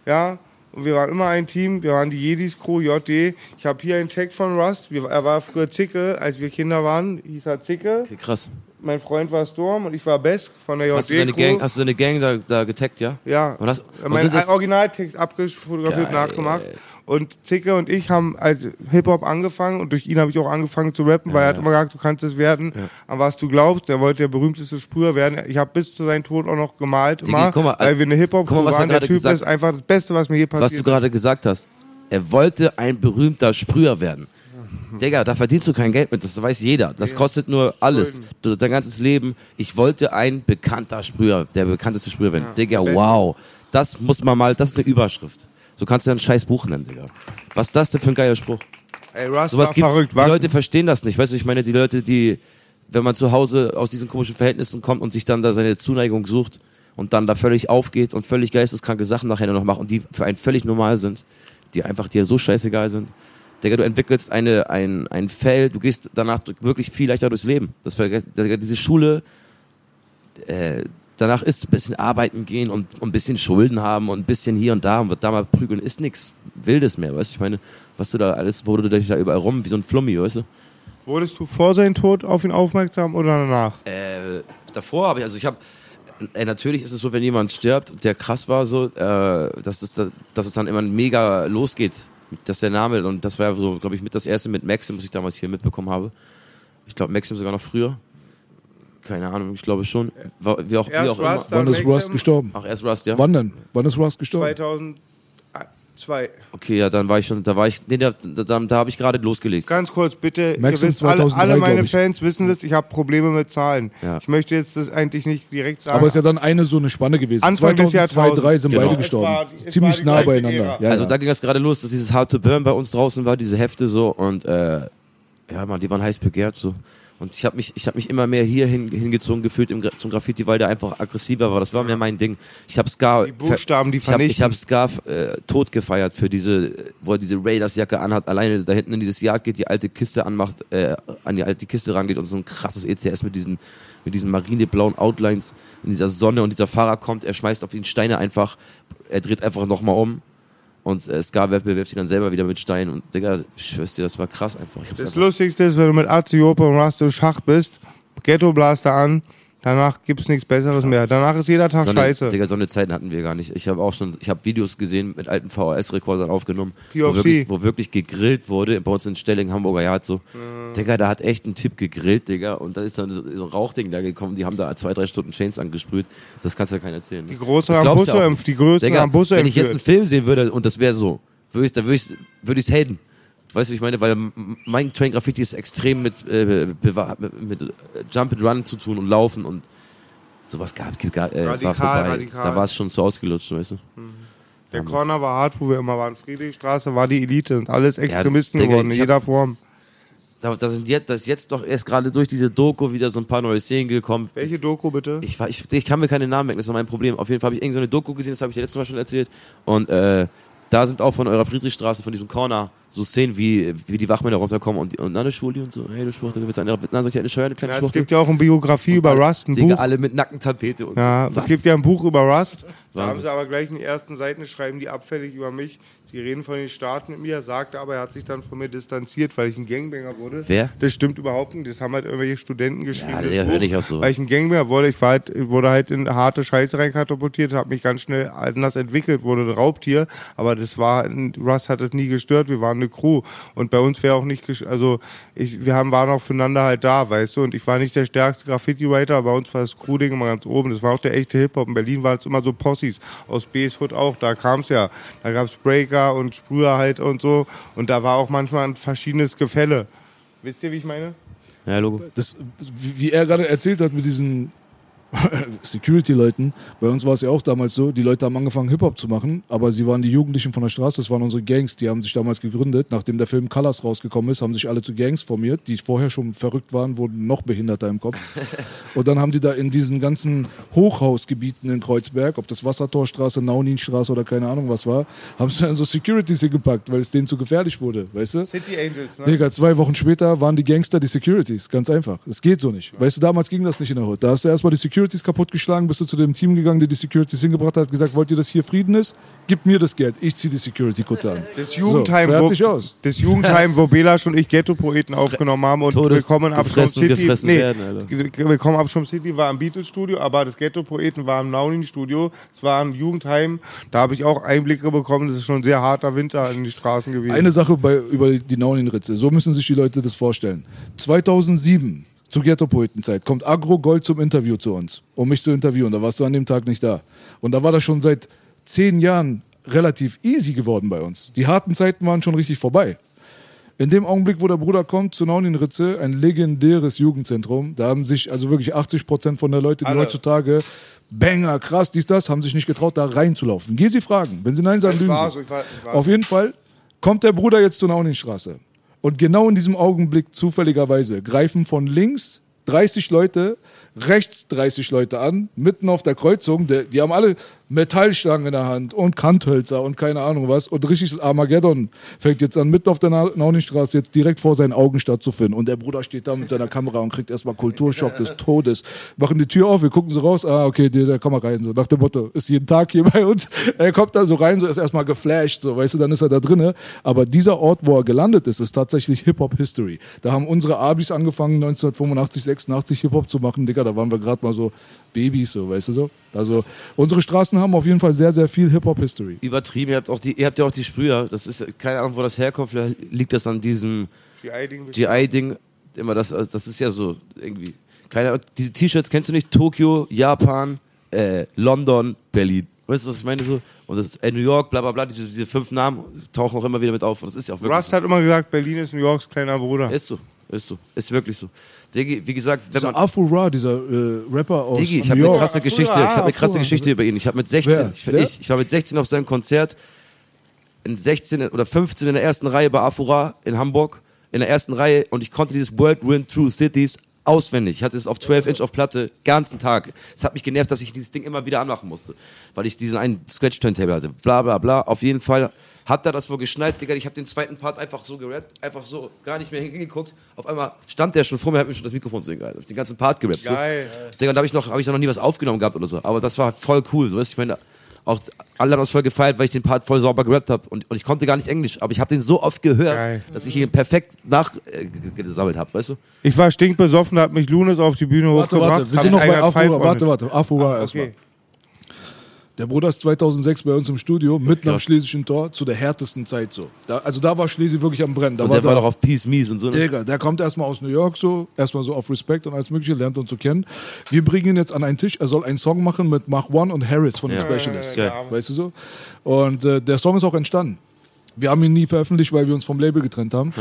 ja, und wir waren immer ein Team, wir waren die Jedis Crew, JD. Ich habe hier einen Tag von Rust, wir, er war früher Zicke, als wir Kinder waren, hieß er Zicke. Okay, krass. Mein Freund war Storm und ich war Besk von der JD Hast du deine Crew. Gang, hast du deine Gang da, da getaggt, ja? Ja. Und hast, und mein das, Originaltext abgefotografiert, nachgemacht. Und Zicke und ich haben als Hip-Hop angefangen und durch ihn habe ich auch angefangen zu rappen, weil er hat immer gesagt, du kannst es werden, an was du glaubst. Der wollte der berühmteste Sprüher werden. Ich habe bis zu seinem Tod auch noch gemalt, Digi, guck mal, weil wir eine hip hop guck mal, was er waren. Der Typ gesagt- ist einfach das Beste, was mir je passiert was du gerade gesagt hast. Er wollte ein berühmter Sprüher werden. Digga, da verdienst du kein Geld mit, das weiß jeder. Das kostet nur alles. Du, dein ganzes Leben. Ich wollte ein bekannter Sprüher, der bekannteste Sprüher werden. Digga, wow. Das muss man mal, das ist eine Überschrift. So kannst du ja ein scheiß Buch nennen, Digga. Was ist das denn für ein geiler Spruch? Ey, Russ Sowas war gibt's. verrückt. Die War, Leute verstehen das nicht. Weißt du, ich meine, die Leute, die, wenn man zu Hause aus diesen komischen Verhältnissen kommt und sich dann da seine Zuneigung sucht und dann da völlig aufgeht und völlig geisteskranke Sachen nachher noch macht und die für einen völlig normal sind, die einfach dir so scheißegal sind. Digga, du entwickelst eine, ein, ein Feld, du gehst danach wirklich viel leichter durchs Leben. Das, Digga, diese Schule, äh, danach ist ein bisschen arbeiten gehen und, und ein bisschen Schulden haben und ein bisschen hier und da und da mal prügeln, ist nix Wildes mehr, weißt du? Ich meine, was du da alles, wo du dich da überall rum, wie so ein Flummi, weißt du? wurdest du vor seinem Tod auf ihn aufmerksam oder danach? Äh, davor habe ich, also ich habe, äh, natürlich ist es so, wenn jemand stirbt, der krass war, so, äh, dass, es da, dass es dann immer mega losgeht, dass der Name, und das war so, glaube ich, mit das erste mit Maxim, was ich damals hier mitbekommen habe. Ich glaube, Maxim sogar noch früher. Keine Ahnung, ich glaube schon. War, wie auch, wie Erst auch immer. Rust, dann Wann ist Rust gestorben? Ach, erst Rust, ja. Wann denn? Wann ist Rust gestorben? 2002. Okay, ja, dann war ich schon, da war ich, nee, da, da, da, da habe ich gerade losgelegt. Ganz kurz, bitte. Maxim ihr wisst, alle, 2003, alle meine glaub ich. Fans wissen das, ich habe Probleme mit Zahlen. Ja. Ich möchte jetzt das eigentlich nicht direkt sagen. Aber es ist ja dann eine so eine Spanne gewesen. Anfang des 2002, Jahrtausends. 2003 sind Genau. beide Es gestorben. war- Ziemlich nah beieinander. Ja, also ja. da ging das gerade los, dass dieses Hard to Burn bei uns draußen war, diese Hefte so und äh, ja man, die waren heiß begehrt so. Und ich habe mich, ich habe mich immer mehr hier hin, hingezogen gefühlt im, zum Graffiti, weil der einfach aggressiver war. Das war mir mein Ding. Ich habe Scar, Die Buchstaben, die ich habe ich vernichten. hab Scar äh, tot gefeiert für diese, wo er diese Raiders-Jacke anhat, alleine da hinten in dieses Jagd geht, die alte Kiste anmacht, äh, an die alte Kiste rangeht und so ein krasses ETS mit diesen, mit diesen marineblauen Outlines in dieser Sonne und dieser Fahrer kommt, er schmeißt auf ihn Steine einfach, er dreht einfach nochmal um. Und äh, Scar bewirft ihn dann selber wieder mit Steinen. Und Digga, ich schwör's dir, das war krass einfach. Das einfach Lustigste ist, wenn du mit Aziope und Rust im Schach bist, Ghetto Blaster an, Danach gibt's nichts Besseres mehr. Danach ist jeder Tag So eine, scheiße. Digga, so eine Zeiten hatten wir gar nicht. Ich habe auch schon, ich habe Videos gesehen mit alten VHS-Rekordern aufgenommen, wo wirklich, wo wirklich gegrillt wurde, bei uns in Stelling, Hamburger Yard so. Digga, da hat echt ein Typ gegrillt, Digga, und da ist dann so, so ein Rauchding da gekommen, die haben da zwei, drei Stunden Chains angesprüht. Das kannst du ja keiner erzählen. Die Große haben Busse die Größten Digga, haben Busse Wenn ich jetzt einen. Film sehen würde und das wäre so, würde ich, ich würde ich's haten. Weißt du, ich meine? Weil mein Train Graffiti ist extrem mit, äh, mit, äh, Jump and Run zu tun und Laufen und sowas gab, gar, äh, Radikal, war vorbei. radikal. Da war es schon zu ausgelutscht, weißt du? Der Corner war hart, wo wir immer waren. Friedrichstraße war die Elite. Und alles Extremisten Digga, geworden, in jeder Form. Da, da sind jetzt, da ist jetzt doch erst gerade durch diese Doku wieder so ein paar neue Szenen gekommen. Welche Doku bitte? Ich, ich, ich kann mir keine Namen merken, das ist mein Problem. Auf jeden Fall habe ich irgendeine so eine Doku gesehen, das habe ich dir letztes Mal schon erzählt. Und äh, da sind auch von eurer Friedrichstraße, von diesem Corner, so Szenen, wie, wie die Wachmänner runterkommen und, die, und na, eine Schwuli und so, hey, du Schwuchtel, du willst eine, na, eine Scheuer, eine kleine Ja, es Schwuchtel? gibt ja auch eine Biografie über Rust, ein Digga, Buch. alle mit Nackentapete und Ja, so. es gibt ja ein Buch über Rust. Da haben sie aber gleich in den ersten Seiten schreiben die abfällig über mich. Sie reden von den Staaten mit mir, sagte aber, er hat sich dann von mir distanziert, weil ich ein Gangbanger wurde. Wer? Das stimmt überhaupt nicht. Das haben halt irgendwelche Studenten geschrieben. Ja, der hört nicht auf sowas. Weil ich ein Gangbanger wurde. Ich war halt, wurde halt in harte Scheiße reinkatapultiert, habe mich ganz schnell anders entwickelt, wurde ein Raubtier. Aber das war, Rust hat es nie gestört. Wir waren eine Crew. Und bei uns wäre auch nicht, also ich, wir haben, waren auch füreinander halt da, weißt du. Und ich war nicht der stärkste Graffiti-Writer, aber bei uns war das Crew-Ding immer ganz oben. Das war auch der echte Hip-Hop. In Berlin waren es immer so Possis. Aus B's Hood auch, da kam's ja. Da gab's Breaker und Sprüher halt und so. Und da war auch manchmal ein verschiedenes Gefälle. Wisst ihr, wie ich meine? Ja, Logo. das, wie, wie er gerade erzählt hat mit diesen Security-Leuten, bei uns war es ja auch damals so, die Leute haben angefangen Hip-Hop zu machen, aber sie waren die Jugendlichen von der Straße, das waren unsere Gangs, die haben sich damals gegründet. Nachdem der Film Colors rausgekommen ist, haben sich alle zu Gangs formiert, die vorher schon verrückt waren, wurden noch behinderter im Kopf. Und dann haben die da in diesen ganzen Hochhausgebieten in Kreuzberg, ob das Wassertorstraße, Nauninstraße oder keine Ahnung was war, haben sie dann so Securities hingepackt, weil es denen zu gefährlich wurde, weißt du? City Angels, ne? Digga, zwei Wochen später waren die Gangster die Securities. Ganz einfach. Das geht so nicht. Weißt du, damals ging das nicht in der Hood. Da hast du erstmal die Securities kaputtgeschlagen, bist du zu dem Team gegangen, der die Securities hingebracht hat, gesagt, wollt ihr, dass hier Frieden ist? Gib mir das Geld. Ich zieh die Security-Kutte an. Das Jugendheim, so, fertig wo, aus. das Jugendheim, wo Belasch und ich Ghetto-Poeten aufgenommen haben und Todes- Willkommen Abschirm City. nee, werden, Willkommen Abschirm City war im Beatles-Studio, aber das Ghetto-Poeten war im Naunin-Studio. Es war ein Jugendheim. Da habe ich auch Einblicke bekommen. Das ist schon ein sehr harter Winter in die Straßen gewesen. Eine Sache bei, über die Naunin-Ritze. So müssen sich die Leute das vorstellen. 2007, zur Ghetto-Poetenzeit, kommt Agro Gold zum Interview zu uns, um mich zu interviewen. Da warst du an dem Tag nicht da. Und da war das schon seit zehn Jahren relativ easy geworden bei uns. Die harten Zeiten waren schon richtig vorbei. In dem Augenblick, wo der Bruder kommt zu Naunin-Ritze, ein legendäres Jugendzentrum, da haben sich also wirklich 80 Prozent von der Leute, die Alle. heutzutage Banger, krass, dies, das, haben sich nicht getraut, da reinzulaufen. Geh sie fragen. Wenn sie Nein sagen, lügen sie. so, ich war- ich war Auf jeden Fall kommt der Bruder jetzt zur Nauninstraße. Und genau in diesem Augenblick, zufälligerweise, greifen von links 30 Leute, rechts 30 Leute an, mitten auf der Kreuzung. Der, die haben alle Metallstangen in der Hand und Kanthölzer und keine Ahnung was. Und richtiges Armageddon fängt jetzt an, mitten auf der Na- Nauninstraße, jetzt direkt vor seinen Augen stattzufinden. Und der Bruder steht da mit seiner Kamera und kriegt erstmal Kulturschock des Todes. Machen die Tür auf, wir gucken so raus. Ah, okay, der, der komm mal rein. So nach dem Motto, ist jeden Tag hier bei uns. Er kommt da so rein, so ist erstmal geflasht, so weißt du, dann ist er da drinne. Aber dieser Ort, wo er gelandet ist, ist tatsächlich Hip-Hop-History. Da haben unsere Abis angefangen, 1985, 86 Hip-Hop zu machen. Digga, da waren wir gerade mal so Babys, so, weißt du so. Also unsere Straßen haben auf jeden Fall sehr, sehr viel Hip-Hop-History. Übertrieben, ihr habt, auch die, ihr habt ja auch die Sprüher. Das ist keine Ahnung, wo das herkommt. Vielleicht liegt das an diesem GI-Ding. GI-Ding. Immer das, das ist ja so irgendwie. Keine Ahnung, diese T-Shirts kennst du nicht? Tokio, Japan, äh, London, Berlin. Weißt du, was ich meine? So? Und das ist äh, New York, bla bla bla, diese, diese fünf Namen tauchen auch immer wieder mit auf. Und das ist ja auch wirklich. Rust hat immer gesagt, Berlin ist New Yorks kleiner Bruder. Ist so, ist so, ist wirklich so. Digi, wie gesagt, wenn Dieser man. Afro Ra, dieser äh, Rapper aus Digi, ich habe eine krasse Geschichte, ich habe eine krasse. Geschichte über ihn. Ich habe mit 16, Wer? ich, ich, ich war mit 16 auf seinem Konzert, in 16 oder 15 in der ersten Reihe bei Afura in Hamburg, in der ersten Reihe und ich konnte dieses World Wind Through Cities auswendig. Ich hatte es auf 12 Inch auf Platte, ganzen Tag. Es hat mich genervt, dass ich dieses Ding immer wieder anmachen musste, weil ich diesen einen Scratch-Turntable hatte. Bla bla bla. Auf jeden Fall hat er das wohl geschnallt, Digga. Ich habe den zweiten Part einfach so gerappt, einfach so gar nicht mehr hingeguckt. Auf einmal stand der schon vor mir, hat mir schon das Mikrofon so hingehalten. Hab ich den ganzen Part gerappt. So. Geil. Digga, und da habe ich, noch, hab ich noch nie was aufgenommen gehabt oder so. Aber das war voll cool. So, weißt du, ich meine, auch alle haben das voll gefeiert, weil ich den Part voll sauber gerappt habe. Und, und ich konnte gar nicht Englisch, aber ich habe den so oft gehört, Geil. dass ich ihn perfekt nachgesammelt habe, weißt du? Ich war stinkbesoffen, da hat mich Lunes auf die Bühne Warte, hochgebracht. warte, wir hab sind noch bei Afura. Warte, warte, Afura Ah, erstmal. Der Bruder ist 2006 bei uns im Studio, mitten am Schlesischen Tor, zu der härtesten Zeit so. Da, also da war Schlesi wirklich am Brennen. Da Und war der war doch auf Peace Mies und so. Ne? Digga, der kommt erstmal aus New York so, erstmal so auf Respekt und alles mögliche, lernt uns zu kennen. Wir bringen ihn jetzt an einen Tisch, er soll einen Song machen mit Mach One und Harris von den Ja. Specialists. Geil. Weißt du so? Und äh, der Song ist auch entstanden. Wir haben ihn nie veröffentlicht, weil wir uns vom Label getrennt haben.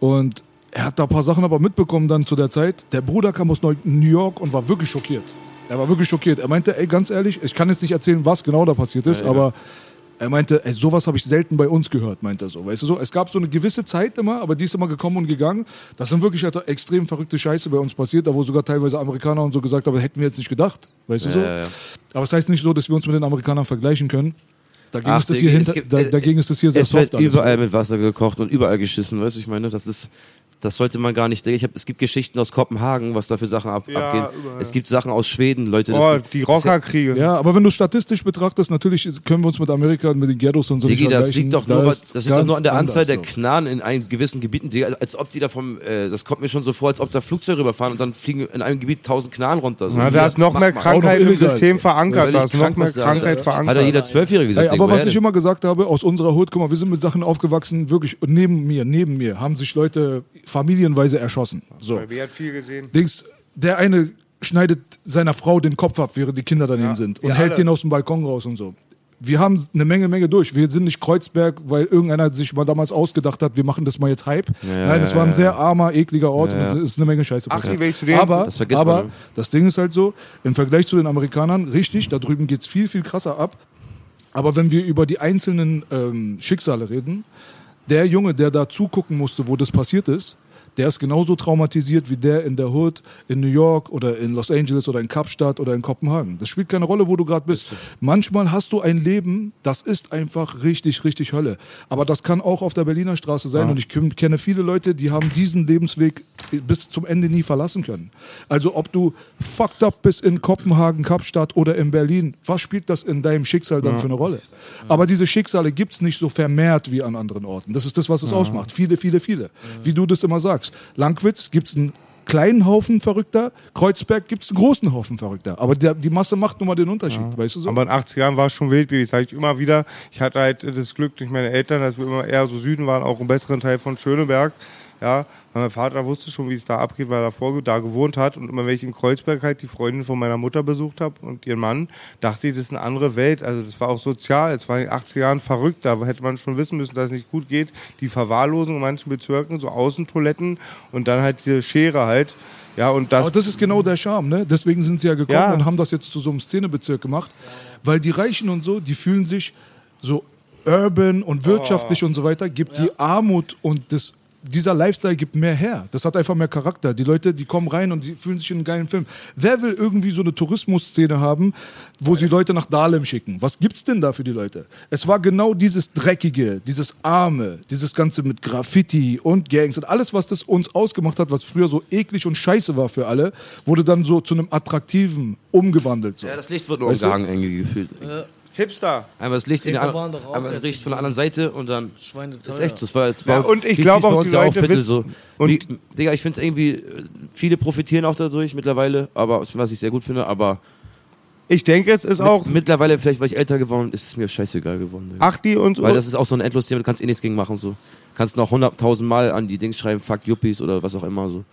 Und er hat da ein paar Sachen aber mitbekommen dann zu der Zeit. Der Bruder kam aus New York und war wirklich schockiert. Er war wirklich schockiert. Er meinte, ey, ganz ehrlich, ich kann jetzt nicht erzählen, was genau da passiert ist, aber er meinte, ey, sowas habe ich selten bei uns gehört, meint er so. Weißt du so? Es gab so eine gewisse Zeit immer, aber die ist immer gekommen und gegangen. Das sind wirklich Alter, extrem verrückte Scheiße bei uns passiert, da wo sogar teilweise Amerikaner und so gesagt haben, hätten wir jetzt nicht gedacht. Weißt du so? Ja, ja. Aber es heißt nicht so, dass wir uns mit den Amerikanern vergleichen können. Dagegen, Ach, ist, das hier es hinter, gibt- da, dagegen ist das hier sehr Es wird soft alles. überall mit Wasser gekocht und überall geschissen, weißt du, ich meine, das ist, das sollte man gar nicht denken. Ich hab, es gibt Geschichten aus Kopenhagen, was da für Sachen ab, Ja, abgehen. überall. Es gibt Sachen aus Schweden, Leute. das- Oh, die Rockerkriege. Ja, aber wenn du statistisch betrachtest, natürlich können wir uns mit Amerika und mit den Ghettos und so Digi, nicht das vergleichen. liegt doch Da nur, ist das liegt doch nur an der Anzahl anders der. Knarren in einem gewissen Gebieten. Als ob die da vom, äh, das kommt mir schon so vor, als ob da Flugzeuge rüberfahren und dann fliegen in einem Gebiet tausend Knarren runter. So, Na, da ist noch mehr. Krankheit im. System verankert. Da ist noch mehr Krankheit Hat ja verankert. jeder Zwölfjährige gesagt. Ey, aber was ich immer gesagt habe, aus unserer Hut, guck mal, wir sind mit Sachen aufgewachsen, wirklich neben mir, neben mir haben sich Leute familienweise erschossen. So. Wer hat viel gesehen? Dings, der eine schneidet seiner Frau den Kopf ab, während die Kinder daneben sind und wir hält alle. den aus dem Balkon raus und so. Wir haben eine Menge, Menge durch. Wir sind nicht Kreuzberg, weil irgendeiner sich mal damals ausgedacht hat, wir machen das mal jetzt Hype. Nein, es war ein sehr armer, ekliger Ort und es ist eine Menge Scheiße Ach, die will ich zu denen- aber Das vergisst man, aber ne? das Ding ist halt so, im Vergleich zu den Amerikanern, richtig, da drüben geht's viel, viel krasser ab. Aber wenn wir über die einzelnen ähm, Schicksale reden, der Junge, der da zugucken musste, wo das passiert ist, der ist genauso traumatisiert wie der in der Hood in New York oder in Los Angeles oder in Kapstadt oder in Kopenhagen. Das spielt keine Rolle, wo du gerade bist. Manchmal hast du ein Leben, das ist einfach richtig, richtig Hölle. Aber das kann auch auf der Berliner Straße sein. Und ich ken- kenne viele Leute, die haben diesen Lebensweg bis zum Ende nie verlassen können. Also ob du fucked up bist in Kopenhagen, Kapstadt oder in Berlin, was spielt das in deinem Schicksal dann für eine Rolle? Aber diese Schicksale gibt es nicht so vermehrt wie an anderen Orten. Das ist das, was es ausmacht. Viele, viele, viele. Wie du das immer sagst. Langwitz gibt es einen kleinen Haufen Verrückter, Kreuzberg gibt es einen großen Haufen Verrückter. Aber der, die Masse macht nun mal den Unterschied, weißt du so? Aber in den 80 Jahren war es schon wild, das sage ich immer wieder. Ich hatte halt das Glück durch meine Eltern, dass wir immer eher so Süden waren, auch im besseren Teil von Schöneberg. Ja, weil mein Vater wusste schon, wie es da abgeht, weil er davor da gewohnt hat. Und immer wenn ich in Kreuzberg halt die Freundin von meiner Mutter besucht habe und ihren Mann, dachte ich, das ist eine andere Welt. Also das war auch sozial. Es war in den 80er Jahren verrückt. Da hätte man schon wissen müssen, dass es nicht gut geht. Die Verwahrlosung in manchen Bezirken, so Außentoiletten und dann halt diese Schere halt. Ja, und das, Aber das ist genau der Charme, ne? Deswegen sind sie ja gekommen Ja. und haben das jetzt zu so einem Szenebezirk gemacht. Weil die Reichen und so, die fühlen sich so urban und wirtschaftlich und so weiter, gibt die Armut und das, dieser Lifestyle gibt mehr her. Das hat einfach mehr Charakter. Die Leute, die kommen rein und die fühlen sich in einem geilen Film. Wer will irgendwie so eine Tourismusszene haben, wo sie Leute nach Dahlem schicken? Was gibt's denn da für die Leute? Es war genau dieses Dreckige, dieses Arme, dieses Ganze mit Graffiti und Gangs und alles, was das uns ausgemacht hat, was früher so eklig und scheiße war für alle, wurde dann so zu einem attraktiven umgewandelt. So. Ja, das Licht wird nur umgehangen irgendwie gefühlt. Hipster. Einmal das Licht in der auch einmal das Licht von der anderen Seite und dann. Schweine Das ist echt so. Das war jetzt Ja, und ich wie- glaub wie bei auch, die Leute Viertel wissen- so. und- Wie, Digga, ich finde es irgendwie, äh, viele profitieren auch dadurch mittlerweile, aber was ich sehr gut finde, aber Ich denke, es ist auch mit, mittlerweile, vielleicht weil ich älter geworden bin, ist es mir scheißegal geworden. Digga. Achti und so. Weil das ist auch so ein endloses Thema, du kannst eh nichts gegen machen. So. Kannst noch hunderttausend Mal an die Dings schreiben, fuck Yuppies oder was auch immer. So.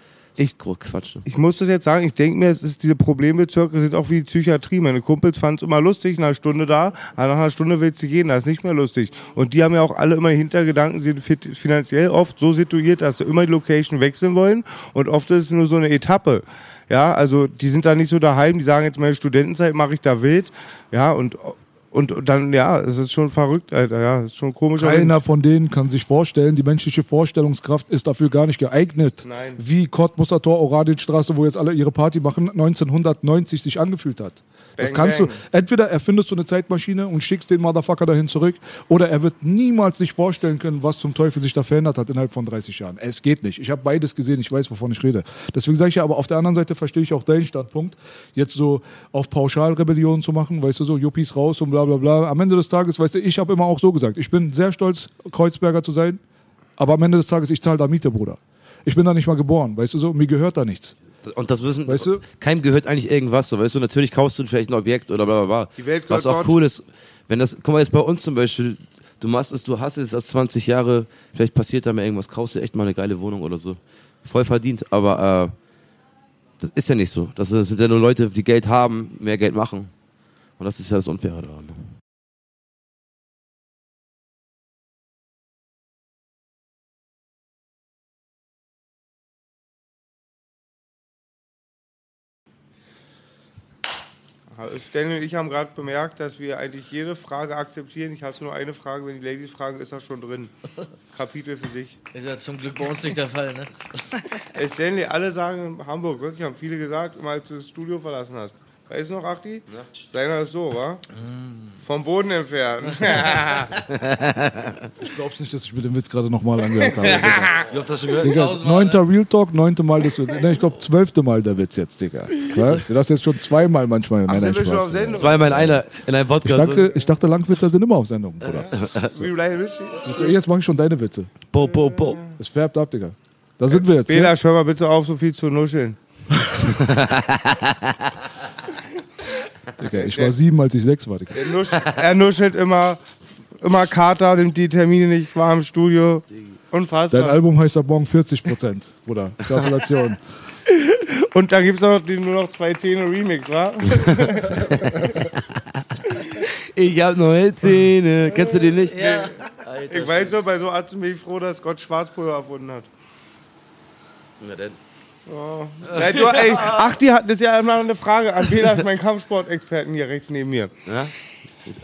Gro- Quatsch. Ich muss das jetzt sagen, ich denke mir, es ist diese Problembezirke sind auch wie die Psychiatrie. Meine Kumpels fanden es immer lustig, nach einer Stunde da, aber nach einer Stunde willst du gehen, das ist nicht mehr lustig. Und die haben ja auch alle immer Hintergedanken, sie sind finanziell oft so situiert, dass sie immer die Location wechseln wollen und oft ist es nur so eine Etappe. Ja, also die sind da nicht so daheim, die sagen jetzt meine Studentenzeit mache ich da wild. Ja, und und, dann, ja, es ist schon verrückt, Alter, ja, es ist schon komisch. Keiner von denen kann sich vorstellen, die menschliche Vorstellungskraft ist dafür gar nicht geeignet, Nein. wie Cottbusser Tor, Oranienstraße, wo jetzt alle ihre Party machen, 1990 sich angefühlt hat. Das Bang, kannst bang. du, entweder erfindest du eine Zeitmaschine und schickst den Motherfucker dahin zurück, oder er wird niemals sich vorstellen können, was zum Teufel sich da verändert hat innerhalb von 30 Jahren. Es geht nicht. Ich habe beides gesehen, ich weiß, wovon ich rede. Deswegen sage ich ja, aber auf der anderen Seite verstehe ich auch deinen Standpunkt, jetzt so auf Pauschalrebellion zu machen, weißt du so, Yuppies raus und bla bla bla bla. Am Ende des Tages, weißt du, ich habe immer auch so gesagt, ich bin sehr stolz, Kreuzberger zu sein, aber am Ende des Tages, ich zahle da Miete, Bruder. Ich bin da nicht mal geboren, weißt du so, mir gehört da nichts. Und das wissen, Weißt du? keinem gehört eigentlich irgendwas, so, weißt du, natürlich kaufst du vielleicht ein Objekt oder bla bla bla. Die Welt Was auch Gott. cool ist, wenn das, guck mal jetzt bei uns zum Beispiel, du machst es, du hast es das 20 Jahre, vielleicht passiert da mal irgendwas, kaufst du echt mal eine geile Wohnung oder so. Voll verdient, aber äh, das ist ja nicht so. Das sind ja nur Leute, die Geld haben, mehr Geld machen. Und das ist ja das Unfaire daran. Stanley und ich haben gerade bemerkt, dass wir eigentlich jede Frage akzeptieren. Ich hasse nur eine Frage, wenn die Ladies fragen, ist das schon drin. Kapitel für sich. Ist ja zum Glück bei uns nicht der Fall, ne? Ey, Stanley, alle sagen in Hamburg, wirklich, haben viele gesagt, immer als du das Studio verlassen hast. Weißt du noch, Achti? Seiner ist so, wa? Vom Boden entfernt. Ich glaub's nicht, dass ich mir den Witz gerade nochmal angehört habe. Wie oft hast du gehört? Digga, neunter Real Talk, neunte Mal das, ne, ich glaube zwölfte Mal der Witz jetzt, Digga. Ja? Du hast jetzt schon zweimal manchmal. Ach, schon auf Spaß. Sendung? Zweimal in einer, in einem Ich Podcast. dachte, ich dachte, Langwitzer sind immer auf Sendung, Bruder. Richie? Jetzt mache ich schon deine Witze. Po, po, po. Es färbt ab, Digga. Da sind wir jetzt. Bela, Ne? hör mal bitte auf, so viel zu nuscheln. Digga, ich war sieben, als ich sechs war, Digga. Er nuschelt, er nuschelt immer, immer Kater, nimmt die Termine nicht wahr im Studio. Unfassbar. Dein Album heißt ab morgen 40 Prozent, Bruder. Gratulation. Und dann gibt es noch die nur noch zwei Zähne Remix, wa? Ich hab neue Zähne. Kennst du den nicht? Ja. Ich weiß nur, bei so Atzen bin ich froh, dass Gott Schwarzpulver erfunden hat. Na denn. Ja, du, ey, ach, die hatten das ist ja immer eine Frage an Bela, ist mein Kampfsportexperten hier rechts neben mir. Ja?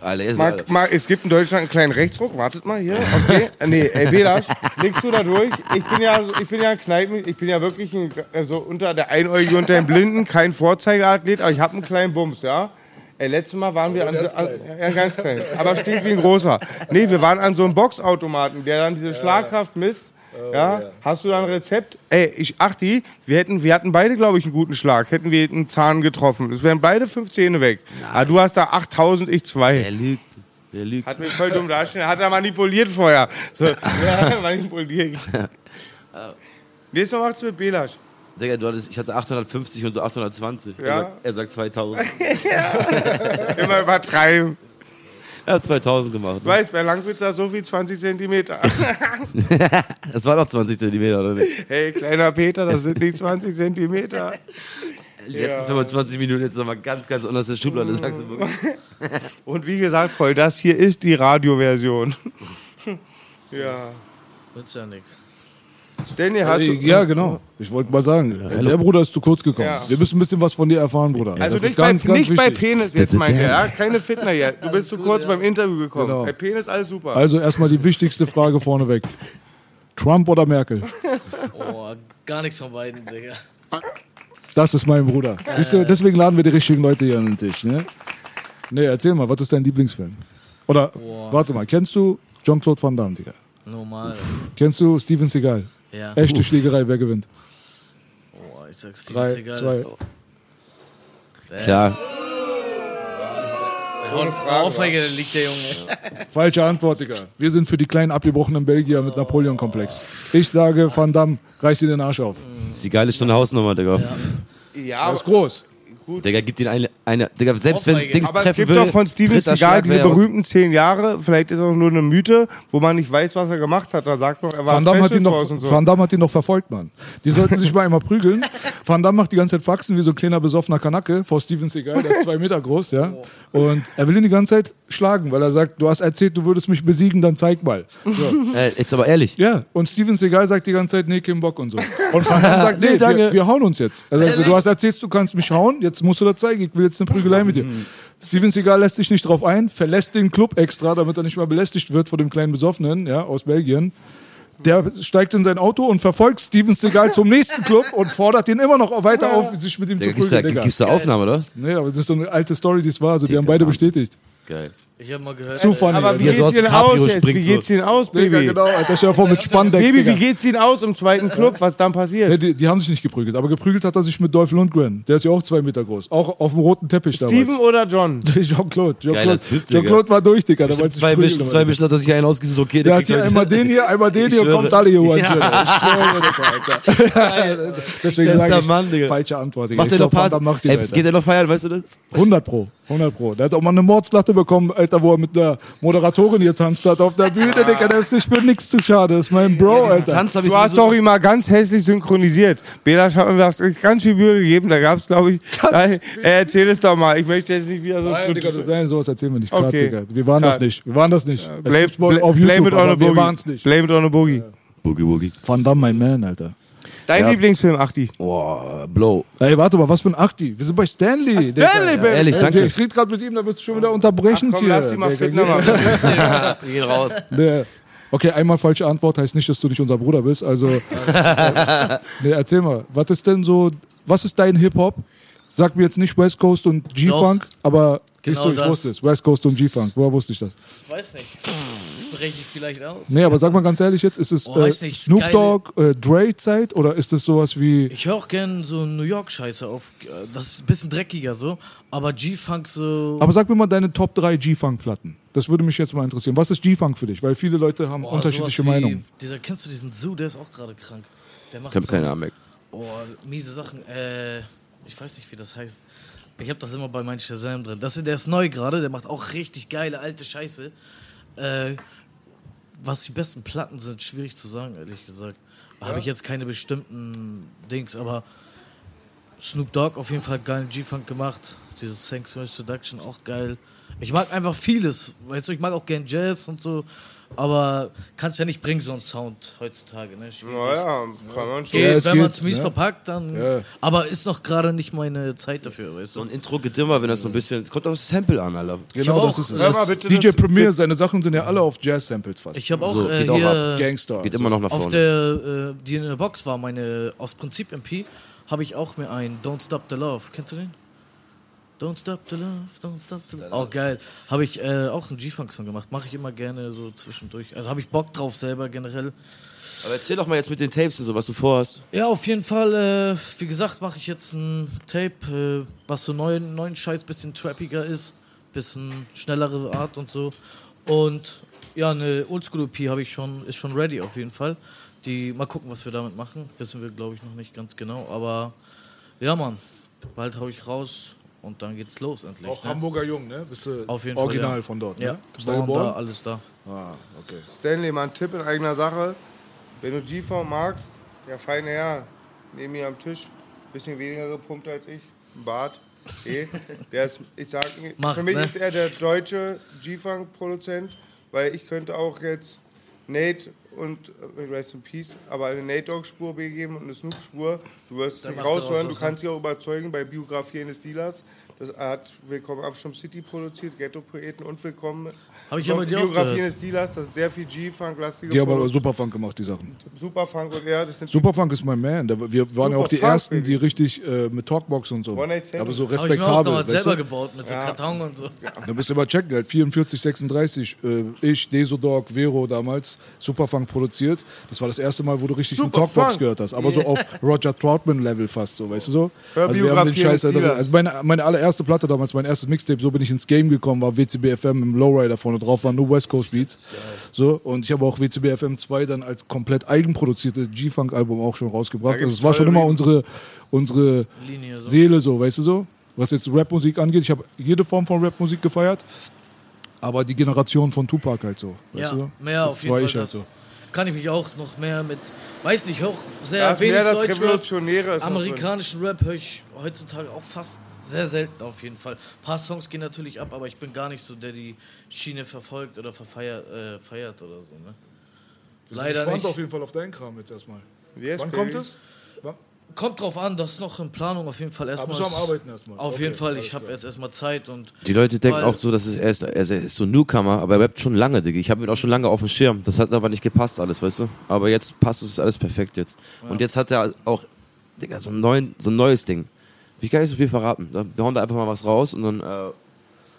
Alle ist Marc, Marc, es gibt in Deutschland einen kleinen Rechtsruck. Wartet mal hier. Okay. Nee, ey, Belas, legst du da durch? Ich bin ja, ich bin ja ein Kneipen, ich bin ja wirklich ein, also unter der Einäugige unter den Blinden, kein Vorzeigeathlet, aber ich habe einen kleinen Bums, ja. Ey, letztes Mal waren wir an, so- an ja, ganz klein, aber stinkt wie ein großer. Nee, wir waren an so einem Boxautomaten, der dann diese Schlagkraft misst. Ja, hast du da ein Rezept? Ey, ich Achti, wir hätten, wir hatten beide, glaube ich, einen guten Schlag. Hätten wir einen Zahn getroffen. Es wären beide fünf Zähne weg. Aber du hast da 8000, ich zwei. Er lügt. Er lügt. Hat mich voll dumm darstellen. Hat er manipuliert vorher. So, ja, manipuliert. Nächstes Mal macht's mit Belasch. Digga, du hattest, ich hatte 850 und du 820. Ja. Er, sagt, er sagt 2000. Immer übertreiben. Er hat 2000 gemacht. Du weißt, bei Langwitzer so viel 20 Zentimeter. Das war doch 20 Zentimeter, oder nicht? Hey, kleiner Peter, das sind nicht 20 Zentimeter. Die letzten 25 Minuten jetzt nochmal ganz, ganz unterste Schublade, sagst du wirklich. Und wie gesagt, voll, das hier ist die Radioversion. ja. Nützt ja nichts. Stanley hat so, Ja, genau. Ich wollte mal sagen, der Bruder ist zu kurz gekommen. Ja. Wir müssen ein bisschen was von dir erfahren, Bruder. Also das nicht, ist ganz, bei, ganz nicht bei. Penis jetzt, meinte er. Ja? Keine Fitner hier. Du bist zu kurz beim Interview gekommen. Genau. Bei Penis alles super. Also erstmal die wichtigste Frage vorneweg. Trump oder Merkel? Oh, gar nichts von beiden, Digga. Das ist mein Bruder. Siehst du, deswegen laden wir die richtigen Leute hier an den Tisch. Ne, nee, erzähl mal, was ist dein Lieblingsfilm? Oder, warte mal, kennst du Jean-Claude Van Damme, Digga? Normal. Kennst du Steven Seagal? Ja. Echte Schlägerei, wer gewinnt? Oh, ich sag's dir, Drei, ist egal. zwei. Klar. ist- Der Hund- Aufreger liegt der Junge. Falsche Antwort, Digga. Wir sind für die kleinen abgebrochenen Belgier mit Napoleon-Komplex. Ich sage, Van Damme, reiß dir den Arsch auf. Das ist die geile Stunde Hausnummer, Digga. ja, aber, ist groß. Digga, gib ihn eine, eine Digga, selbst wenn. Dings aber es treffen gibt will, doch von Steven Seagal diese berühmten zehn Jahre. Vielleicht ist auch nur eine Mythe, wo man nicht weiß, was er gemacht hat. Da sagt man, er war Van Damme, hat ihn noch, so. Van Damme hat ihn noch verfolgt, Mann. Die sollten sich mal einmal prügeln. Van Damme macht die ganze Zeit Faxen wie so ein kleiner besoffener Kanacke vor Steven Seagal, der ist zwei Meter groß, ja. Und er will ihn die ganze Zeit schlagen, weil er sagt, du hast erzählt, du würdest mich besiegen, dann zeig mal. So. Äh, jetzt aber ehrlich. Ja, und Steven Seagal sagt die ganze Zeit, nee, kein Bock und so. Und Van Damme sagt, nee, Nee, danke. wir, wir hauen uns jetzt. Er sagt, so, du hast erzählt, du kannst mich hauen, jetzt musst du das zeigen, ich will jetzt eine Prügelei mit dir. Steven Seagal lässt sich nicht drauf ein, verlässt den Club extra, damit er nicht mehr belästigt wird von dem kleinen Besoffenen, ja, aus Belgien. Der steigt in sein Auto und verfolgt Steven Seagal zum nächsten Club und fordert ihn immer noch weiter auf, sich mit ihm Digga, zu prügeln, Digga. gibt's da Aufnahme, oder? Nee, aber das ist so eine alte Story, die es war, also die haben beide bestätigt. Geil. Ich habe mal gehört. Zu funny. Aber wie so geht's Ihnen aus jetzt? Wie geht's Ihnen aus, Baby? genau, Alter, stell dir vor mit Spandex, Baby, wie geht's Ihnen aus im zweiten Club? Was dann passiert? Nee, die, die haben sich nicht geprügelt, aber geprügelt hat er sich mit Dolph Lundgren. Der ist ja auch zwei Meter groß. Auch auf dem roten Teppich damals. Steven oder John? Jean-Claude. Geiler Jean-Claude Digga. Jean-Claude war durch, Digga. Der sich zwei Mischen, zwei Mischen hat er sich einen ausgesucht. Okay, Der hat kriegt hier einmal den hier, einmal den hier und kommt alle hier. Ja. Ich schwöre, Alter. Deswegen Bester sage ich, Mann, Digga. falsche Antwort. Digga. Macht Ich er noch Alter. geht er noch feiern, weißt du das? 100 Pro, 100 Pro. Der hat auch mal eine Mordslatte bekommen, Alter, wo er mit einer Moderatorin hier tanzt hat auf der Bühne, Digga. Der ist nicht für nichts zu schade. Das ist mein Bro, Alter. Tanz Du hast doch immer ganz hässlich synchronisiert. Bela hat mir das ganz viel Mühe gegeben. Da gab es, glaube ich. Äh, erzähl es doch mal. Ich möchte jetzt nicht wieder so. Nein, Digga, das, nein, sowas erzählen wir nicht. Klar, Okay. Digga. Wir waren das nicht. Wir waren das nicht. Es Blame, auf blame YouTube, it on a boogie. Blame it on a boogie. Boogie Woogie. Van Damme, mein Man, Alter. Dein Ja. Lieblingsfilm, Achti? Boah, Blow. Ey, warte mal, was für ein Achti? Wir sind bei Stanley. Digga. Stanley, Baby. Ehrlich, danke. Ich rede gerade mit ihm, da wirst du schon wieder unterbrechen. Komm, hier. lass die mal Digga, Fitner machen. Wir gehen raus. Nee. Okay, einmal falsche Antwort heißt nicht, dass du nicht unser Bruder bist. Also, nee, erzähl mal, was ist denn so, was ist dein Hip-Hop? Sag mir jetzt nicht West Coast und G-Funk, aber siehst Genau du, ich das. wusste es. West Coast und G-Funk, woher wusste ich das? Ich weiß nicht. Spreche ich vielleicht aus? Nee, aber sag mal ganz ehrlich jetzt, ist es Oh, äh, nicht, Snoop geile- Dogg, äh, Dre-Zeit oder ist es sowas wie... Ich höre auch gern so New York-Scheiße auf. äh, Das ist ein bisschen dreckiger so. Aber G-Funk so. Aber sag mir mal deine Top 3 G-Funk-Platten. Das würde mich jetzt mal interessieren. Was ist G-Funk für dich? Weil viele Leute haben Boah, unterschiedliche Meinungen. Dieser, kennst du diesen Zoo? Der ist auch gerade krank. Der macht Ich habe so, keine Ahnung. Oh, miese Sachen. Äh, ich weiß nicht, wie das heißt. Ich habe das immer bei meinen Shazam drin. Das, der ist neu gerade. Der macht auch richtig geile alte Scheiße. Äh, was die besten Platten sind, schwierig zu sagen, ehrlich gesagt. Habe ich jetzt keine bestimmten Dings, aber Snoop Dogg auf jeden Fall geilen G-Funk gemacht. Dieses Sanctuary Seduction auch geil. Ich mag einfach vieles. Weißt du, ich mag auch gern Jazz und so. Aber kannst ja nicht bringen, so einen Sound heutzutage. Ne? Schwierig. Naja, kann man schon. Ja, Geht, es wenn man es mies ne? verpackt, dann. Ja. Aber ist noch gerade nicht meine Zeit dafür, weißt So du? ein Intro geht immer, wenn das so ein bisschen. Kommt aufs Sample an, Alter. Genau, das auch- ist es. Das- DJ das- Premier, seine Sachen sind ja alle auf Jazz-Samples fast. Ich habe auch, So, äh, geht auch hier Gangster. Geht immer noch nach auf vorne. der, äh, die in der Box war, meine aus Prinzip MP, habe ich auch mir einen Don't Stop the Love. Kennst du den? Don't Stop the Love, Don't Stop the Love. Auch geil. Habe ich äh, auch einen G-Funk-Song gemacht. Mache ich immer gerne so zwischendurch. Also habe ich Bock drauf selber generell. Aber erzähl doch mal jetzt mit den Tapes und so, was du vorhast. Ja, auf jeden Fall. Äh, wie gesagt, mache ich jetzt ein Tape, äh, was so neuen, neuen Scheiß, bisschen trappiger ist, bisschen schnellere Art und so. Und ja, eine Oldschool-EP habe ich schon, ist schon ready auf jeden Fall. Die, mal gucken, was wir damit machen. Wissen wir, glaube ich, noch nicht ganz genau. Aber ja, Mann, bald hau ich raus und dann geht's los endlich. Auch ne? Hamburger Jung, ne? Bist du Auf jeden original Fall. Ja. von dort, Ja, ne? Bist geboren du da, alles da. Ah, okay. Stanley, mal ein Tipp in eigener Sache. Wenn du G-Form magst, ja, fein her. Neben mir am Tisch, bisschen weniger gepumpt als ich. Ein Bart. Eh. Der ist, ich sag, Macht, für mich ne? ist er der deutsche G-Funk-Produzent, weil ich könnte auch jetzt Nate und äh, Rest in Peace, aber eine Nate Dogg-Spur begeben und eine Snoop-Spur. Du wirst es nicht raushören, du kannst dich auch überzeugen bei Biografie eines Dealers. Das hat Willkommen Abschirm City produziert, Ghetto-Poeten und Willkommen. Hab ich ja bei dir auch Biografie gehört. eines Dealers, das sind sehr viel G-Funk-lastige Die haben aber. Superfunk gemacht, die Sachen. Superfunk und er, das sind Superfunk ist mein Man. Wir waren ja auch die Ersten, die richtig äh, mit Talkbox und so. 187. Aber so Habe ich respektabel. damals weißt selber du? gebaut mit so Karton und so. Da müsst ihr mal checken, halt 44, 36, äh, ich, Desodog, Vero damals, Superfunk produziert. Das war das erste Mal, wo du richtig einen Superfunk. Talkbox gehört hast. Aber so auf Roger Troutman-Level fast so, weißt du so? Also wir haben den Biografie Scheiß, also meine, meine allererste Platte damals, mein erstes Mixtape, so bin ich ins Game gekommen, war WCB FM im Lowrider vorne drauf, waren nur West Coast Beats. So, und ich habe auch WCB FM 2 dann als komplett eigenproduzierte G-Funk-Album auch schon rausgebracht. Also es war schon immer unsere, unsere Linie so. Seele so, weißt du so? Was jetzt Rapmusik angeht, ich habe jede Form von Rapmusik gefeiert, aber die Generation von Tupac halt so, weißt Ja, du? mehr das auf jeden war Fall. ich halt das. so. Kann ich mich auch noch mehr mit, weiß nicht, auch sehr Da wenig mehr das. Revolutionäre. Amerikanischen Rap höre ich heutzutage auch fast sehr selten auf jeden Fall. Ein paar Songs gehen natürlich ab, aber ich bin gar nicht so, der die Schiene verfolgt oder verfeiert äh, feiert oder so. Ne? Leider gespannt nicht. auf jeden Fall auf deinen Kram jetzt erstmal. Yes, Wann baby. kommt es? Wann? Kommt drauf an, das ist noch in Planung auf jeden Fall Aber erstmal. du am Arbeiten erstmal? Auf Okay, jeden Fall, ich habe jetzt erstmal Zeit und Die Leute denken auch so, dass es, er, ist, er ist so ein Newcomer, aber er rappt schon lange, Digga. Ich habe ihn auch schon lange auf dem Schirm. Das hat aber nicht gepasst alles, weißt du? Aber jetzt passt es alles perfekt jetzt. Und jetzt hat er auch, Digga, so ein, neuen, so ein neues Ding. Wie kann ich so viel verraten? Wir hauen da einfach mal was raus und dann äh,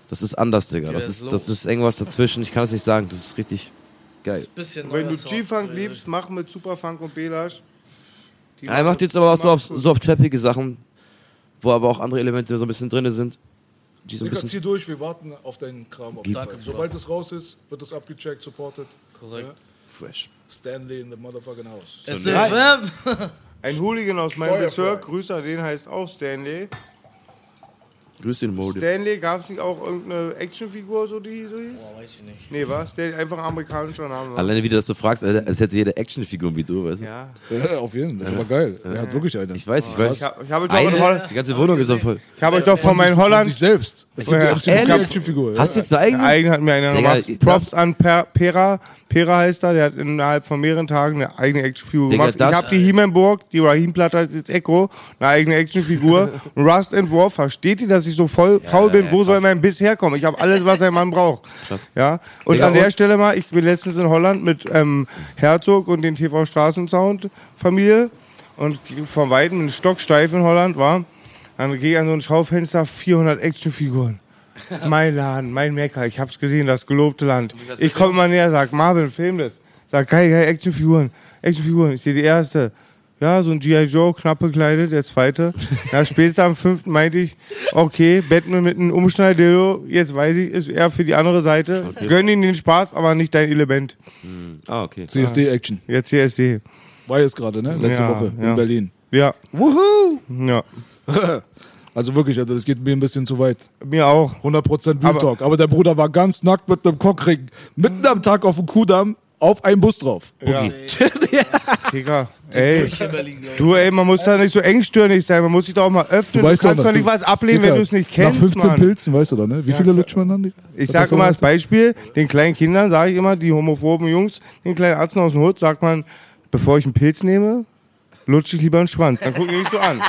Das ist anders, Digga. Ja, Das ist ist, das ist irgendwas dazwischen. Ich kann es nicht sagen. Das ist richtig geil. Ist ein bisschen Wenn du. G-Funk liebst, mach mit Superfunk und Belash. Die Er macht jetzt aber auch so auf, so auf trappige Sachen, wo aber auch andere Elemente so ein bisschen drin sind. Die so ein Digga, zieh bisschen. durch, wir warten auf deinen Kram. Auf Danke. Sobald es raus ist, wird es abgecheckt, supported. Korrekt. Fresh. Stanley in the motherfucking house. SFM! Ein Hooligan aus meinem. Bezirk, Grüßer, den heißt auch Stanley. Grüß den Mode. Stanley, gab es nicht auch irgendeine Actionfigur, so die so hieß? Boah, weiß ich nicht. Nee, was? Stanley, einfach ein amerikanischer Name. war. Alleine wie du das so fragst, als als hätte jede Actionfigur wie du, weißt du? Ja. Ja, auf jeden Fall. Das ist aber geil. Er hat wirklich eine. Ich weiß, ich weiß. Ich habe ich hab euch doch in Eine? Holland, Die ganze Wohnung ist so voll. ich hab euch doch von meinem Von Holland selbst. Ja. absolut Ehrlich? keine Actionfigur. Hast du jetzt eine eigene? Eigen hat mir einer Digga, gemacht. das- Props an per, Pera. Pera heißt er. Der hat innerhalb von mehreren Tagen eine eigene Actionfigur Digga, gemacht. das- ich habe die He-Man-Burg, die Rahim-Platte als jetzt Echo, eine eigene Actionfigur. Rust and War. Versteht ihr, dass ich so voll faul bin? ja, Wo soll krass. mein Biss herkommen? Ich habe alles, was ein Mann braucht. Krass. Ja. Und Digga, an der und- Stelle mal, ich bin letztens in Holland mit ähm, Herzog und den TV Straßensound Familie und von weitem ein stocksteif in Holland war. Dann gehe ich an so ein Schaufenster, 400 Actionfiguren. Mein Laden, mein Mecker, ich hab's gesehen, das gelobte Land. Ich komme mal näher, sag, Marvin, film das. Sag, geil, geil, Actionfiguren, Actionfiguren. Ich sehe die erste. Ja, so ein G.I. Joe, knapp bekleidet, der zweite. Ja, spätestens am fünften meinte ich, okay, Batman mit einem Umschnalldildo, jetzt weiß ich, ist eher für die andere Seite. Gönn ihm den Spaß, aber nicht dein Element. Ah, okay. CSD-Action. Jetzt CSD. War jetzt gerade, ne? Letzte Ja, Woche ja. in Berlin. Ja. Wuhu! Ja, Also wirklich, also das geht mir ein bisschen zu weit. mir auch. 100% Real Aber- Talk. Aber der Bruder war ganz nackt mit einem Cockring mitten am Tag auf dem Kudamm auf einen Bus drauf. Ja. Digga, ey. Ich ich. Du, ey, man muss da nicht so engstirnig sein. Man muss sich doch auch mal öffnen. Du, weißt kannst dass doch nicht was ablehnen, Dicker, wenn du es nicht Nach kennst, 15 Mann. Pilzen, weißt du doch, ne? Wie viele lutscht man dann? Ich sage immer als Beispiel, den kleinen Kindern sage ich immer, die homophoben Jungs, den kleinen Arzten aus dem Hut, sagt man, bevor ich einen Pilz nehme, lutsche ich lieber einen Schwanz. Dann gucken die mich so an.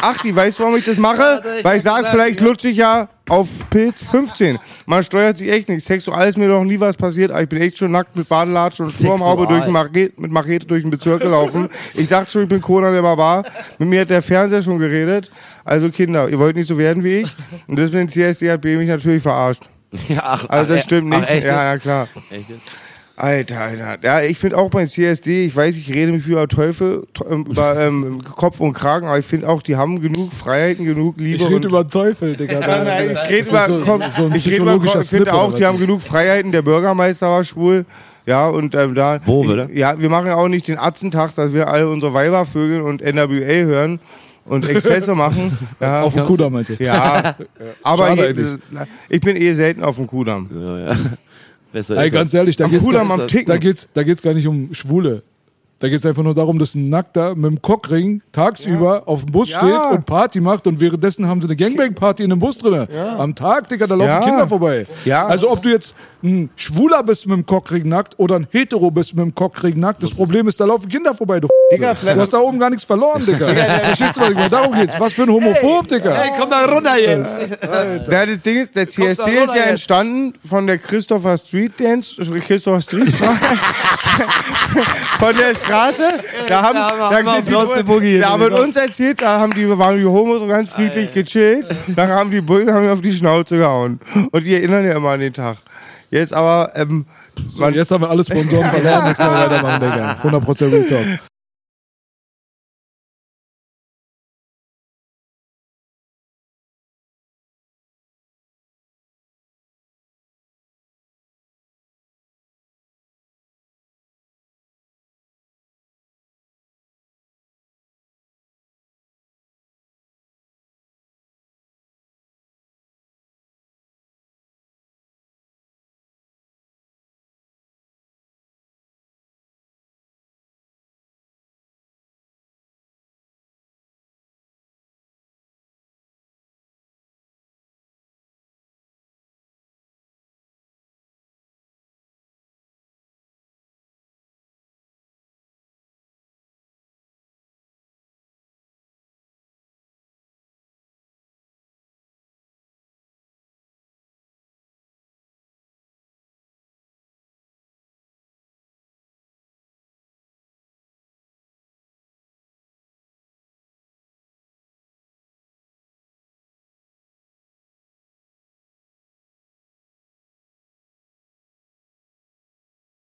Ach, die weißt du, warum ich das mache? Weil ich sage, vielleicht lutsche ich ja auf Pilz 15. Man steuert sich echt nicht. Sexual ist mir doch nie was passiert, aber ich bin echt schon nackt mit Badelatschen und Sturmhaube durch Machete, mit Machete durch den Bezirk gelaufen. Ich dachte schon, ich bin Conan der Barbar. Mit mir hat der Fernseher schon geredet. Also Kinder, ihr wollt nicht so werden wie ich. Und dem CSD hat B mich natürlich verarscht. Ja, ach, Also das ach, stimmt ach, nicht. echt ja, ja, klar. Echt jetzt? Alter, Alter. Ja, ich finde auch beim CSD, ich weiß, ich rede mich über Teufel, ähm, über ähm, Kopf und Kragen, aber ich finde auch, die haben genug Freiheiten, genug Liebe. Ich rede über Teufel, Digga. Nein, nein, ich rede über, so- komm, so ich rede über, psychologischer ich finde auch, die was? haben genug Freiheiten. Der Bürgermeister war schwul. Ja, und ähm, da. Wo, oder? Ja, wir machen ja auch nicht den Atzentag, dass wir alle unsere Weiber vögeln und NWA hören und Exzesse machen. Ja, Auf dem Kudamm, meinst du? ja, aber Schade ich, ich bin eh selten auf dem Kudamm. Ja, ja. Besser Ey, ist ganz das. ehrlich, da am Ticken. da, geht's, da geht's gar nicht um Schwule. Da geht's einfach nur darum, dass ein Nackter mit dem Cockring tagsüber auf dem Bus Ja. steht und Party macht und währenddessen haben sie eine Gangbang-Party in dem Bus drin. Am Tag, Digga, da laufen Ja. Kinder vorbei. Ja. Also ob du jetzt ein Schwuler bist mit dem Cockring nackt oder ein Hetero bist mit dem Cockring nackt, das Problem ist, da laufen Kinder vorbei, du Digga, Du hast da oben gar nichts verloren, Digga. Verstehst du, was ich meine? Darum geht's. Was für ein Homophob, Digga. komm da runter jetzt! Ja, das Ding ist, der CSD ist ja jetzt. entstanden von der Christopher Street Dance, Christopher Street Straße. von der Straße. Da haben, Da haben wir- da, haben wir die- Boogie da wird drin. uns erzählt, da haben die, waren die Homos so ganz friedlich gechillt. Dann haben die Bullen haben mir auf die Schnauze gehauen. Und die erinnern ja immer an den Tag. Jetzt aber, ähm, man, Jetzt haben wir alle Sponsoren verloren, jetzt können wir weitermachen, Digga. 100% Real Talk.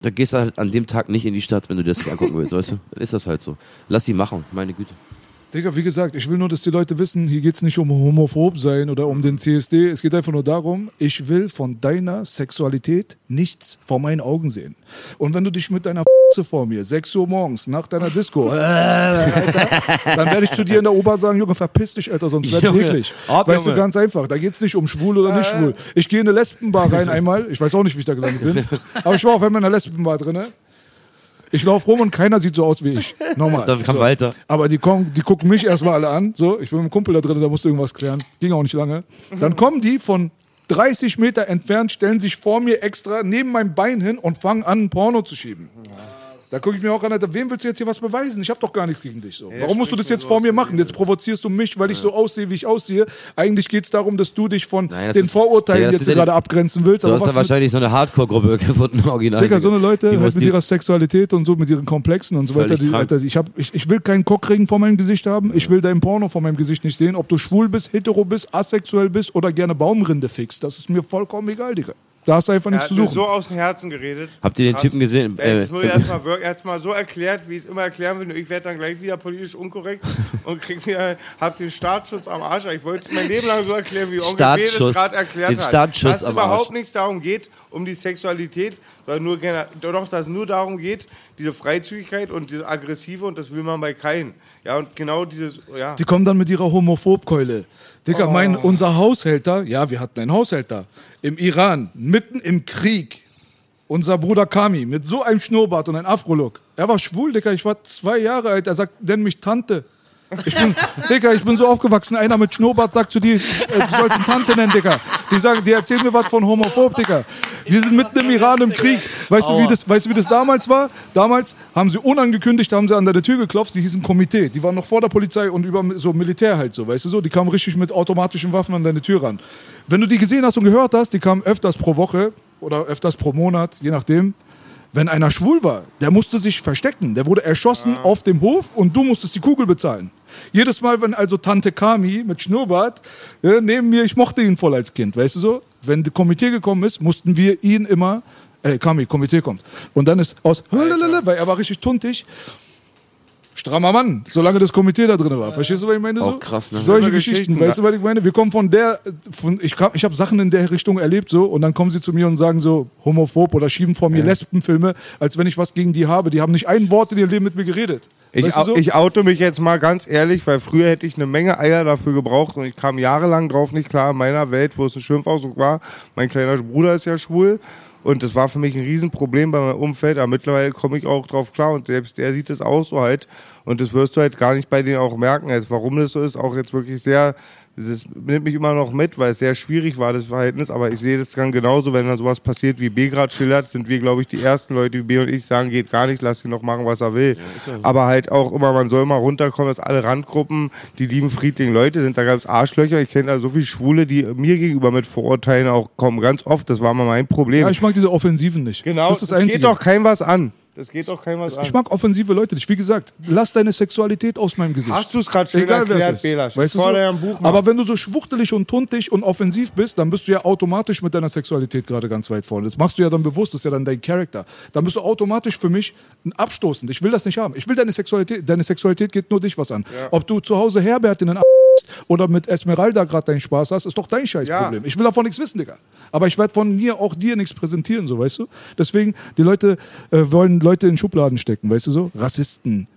Da gehst du halt an dem Tag nicht in die Stadt, wenn du das nicht angucken willst, weißt du? Dann ist das halt so. Lass sie machen, meine Güte. Digga, wie gesagt, ich will nur, dass die Leute wissen, hier geht es nicht um homophob sein oder um den CSD. Es geht einfach nur darum, ich will von deiner Sexualität nichts vor meinen Augen sehen. Und wenn du dich mit deiner vor mir, 6 Uhr morgens, nach deiner Disco, äh, Alter, dann werde ich zu dir in der Ober sagen, Junge, verpiss dich, Alter, sonst werde ich eklig. ab, Weißt Junge. du, ganz einfach. Da geht es nicht um schwul oder nicht schwul. Ich gehe in eine Lesbenbar rein einmal. Ich weiß auch nicht, wie ich da gelandet bin. Aber ich war auf einmal in einer Lesbenbar drin. Ich laufe rum und keiner sieht so aus wie ich. Normal. Da kam so. Walter. Aber die, kommen, die gucken mich erstmal alle an. So, ich bin mit einem Kumpel da drin, der musste irgendwas klären. Ging auch nicht lange. Dann kommen die von 30 Meter entfernt, stellen sich vor mir extra neben meinem Bein hin und fangen an, ein Porno zu schieben. Da gucke ich mir auch an, Alter, wem willst du jetzt hier was beweisen? Ich habe doch gar nichts gegen dich. So. Warum musst du das jetzt vor mir machen? Jetzt provozierst du mich, weil ich so aussehe, wie ich aussehe. Eigentlich geht es darum, dass du dich von Nein, den ist- Vorurteilen das jetzt ja gerade abgrenzen willst. Du hast da wahrscheinlich so eine Hardcore-Gruppe gefunden, original. Digga, so eine Leute halt mit ihrer Sexualität und so, mit ihren Komplexen und so weiter. Die. Alter, ich, hab, ich, ich will keinen Cockring vor meinem Gesicht haben. Ich will dein Porno vor meinem Gesicht nicht sehen. Ob du schwul bist, hetero bist, asexuell bist oder gerne Baumrinde fixst. Das ist mir vollkommen egal, Digga. Da hast du einfach nichts zu suchen. so aus dem Herzen geredet. Habt ihr den Krass. Typen gesehen? Ey, Äh, das muss ich erst mal, so erklärt, wie ich es immer erklären will. Ich werde dann gleich wieder politisch unkorrekt und krieg mir, hab den Staatsschutz am Arsch. Ich wollte es mein Leben lang so erklären, wie Onkel B das Staatsschutz. gerade erklärt Den hat. Dass es überhaupt nichts darum geht, um die Sexualität, sondern nur doch, dass es nur darum geht, diese Freizügigkeit und diese Aggressive und das will man bei keinen. Ja, und genau dieses, ja. Die kommen dann mit ihrer Homophobkeule. Digga, mein, unser Haushälter, ja, wir hatten einen Haushälter im Iran, mitten im Krieg. Unser Bruder Kami mit so einem Schnurrbart und einem Afro-Look. Er war schwul, Digga. Ich war zwei Jahre alt. Er sagt, nenn mich Tante. Ich bin, Digga, ich bin so aufgewachsen. Einer mit Schnurrbart sagt zu dir, äh, du sollst ihn Tante nennen, Digga. Die sagen, die erzählen mir was von Homophob, Digga. Wir sind mitten im Iran im Krieg. Weißt du, wie das, weißt du, wie das damals war? Damals haben sie unangekündigt, haben sie an deine Tür geklopft. Sie hießen Komitee. Die waren noch vor der Polizei und über so Militär halt so, weißt du so. Die kamen richtig mit automatischen Waffen an deine Tür ran. Wenn du die gesehen hast und gehört hast, die kamen öfters pro Woche oder öfters pro Monat, je nachdem. Wenn einer schwul war, der musste sich verstecken. Der wurde erschossen auf dem Hof und du musstest die Kugel bezahlen. Jedes Mal, wenn also Tante Kami mit Schnurrbart äh, neben mir, ich mochte ihn voll als Kind, weißt du so? Wenn das Komitee gekommen ist, mussten wir ihn immer, ey Kami, Komitee kommt. Und dann ist aus, weil er war richtig tuntig, strammer Mann, solange das Komitee da drin war. Verstehst du, was ich meine? Auch so? krass, ne? Solche Geschichten, Geschichten, weißt du, was ich meine? Wir kommen von der, von, ich, ich habe Sachen in der Richtung erlebt so und dann kommen sie zu mir und sagen so homophob oder schieben vor mir Lesbenfilme, als wenn ich was gegen die habe. Die haben nicht ein Wort in ihrem Leben mit mir geredet. Ich, weißt du so? ich oute mich jetzt mal ganz ehrlich, weil früher hätte ich eine Menge Eier dafür gebraucht und ich kam jahrelang drauf nicht klar in meiner Welt, wo es ein Schimpfausdruck war. Mein kleiner Bruder ist ja schwul und das war für mich ein Riesenproblem bei meinem Umfeld, aber mittlerweile komme ich auch drauf klar und selbst der sieht es auch so halt. Und das wirst du halt gar nicht bei denen auch merken, jetzt, warum das so ist, auch jetzt wirklich sehr, das nimmt mich immer noch mit, weil es sehr schwierig war, das Verhältnis, aber ich sehe das dann genauso, wenn dann sowas passiert, wie B gerade schildert, sind wir, glaube ich, die ersten Leute, wie B und ich sagen, geht gar nicht, lass ihn noch machen, was er will. Aber halt auch immer, man soll mal runterkommen, dass alle Randgruppen die lieben friedlichen Leute sind, da gab es Arschlöcher, ich kenne da so viele Schwule, die mir gegenüber mit Vorurteilen auch kommen, ganz oft, das war mal mein Problem. ja, ich mag diese Offensiven nicht. genau, das das, ist das Einzige. geht doch keinem was an. Das geht doch keinem was an. ich mag offensive Leute nicht. Wie gesagt, lass deine Sexualität aus meinem Gesicht. Hast du's grad schön Egal, es erklärt, ist. Bela. Weißt du so? ja Buch. Aber wenn du so schwuchtelig und tuntig und offensiv bist, dann bist du ja automatisch mit deiner Sexualität gerade ganz weit vorne. Das machst du ja dann bewusst, das ist ja dann dein Charakter. Dann bist du automatisch für mich abstoßend. Ich will das nicht haben. Ich will deine Sexualität. Deine Sexualität geht nur dich was an. Ob du zu Hause Herbert in den oder mit Esmeralda gerade deinen Spaß hast, ist doch dein Scheißproblem. Ja. Ich will davon nichts wissen, Digga. Aber ich werde von mir auch dir nichts präsentieren, so, weißt du? Deswegen, die Leute äh, wollen Leute in Schubladen stecken, weißt du so? Rassisten,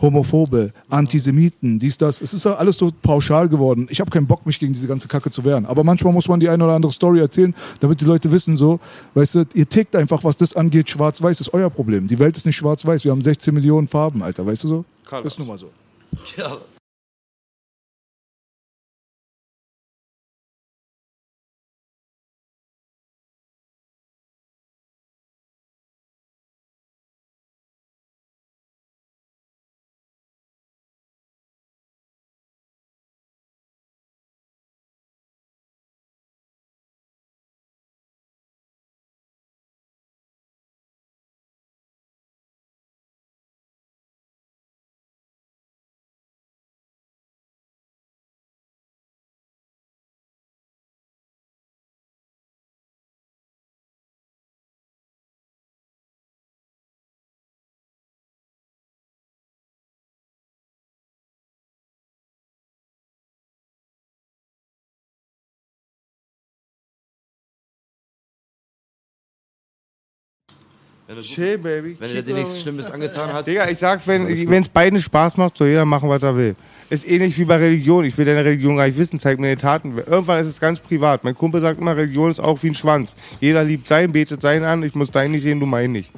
Homophobe, Antisemiten, dies, das. Es ist ja alles so pauschal geworden. Ich habe keinen Bock, mich gegen diese ganze Kacke zu wehren. Aber manchmal muss man die eine oder andere Story erzählen, damit die Leute wissen, so, weißt du, ihr tickt einfach, was das angeht, schwarz-weiß ist euer Problem. Die Welt ist nicht schwarz-weiß. Wir haben 16 Millionen Farben, Alter, weißt du so? Carlos. Ist nun mal so. Ja, Chill, Baby. Wenn er dir nichts Schlimmes angetan hat. Digga, ich sag, wenn es beiden Spaß macht, soll jeder machen, was er will. Ist ähnlich wie bei Religion. Ich will deine Religion gar nicht wissen, zeig mir die Taten. Irgendwann ist es ganz privat. Mein Kumpel sagt immer, Religion ist auch wie ein Schwanz. Jeder liebt sein, betet sein an. Ich muss deinen nicht sehen, du meinen nicht.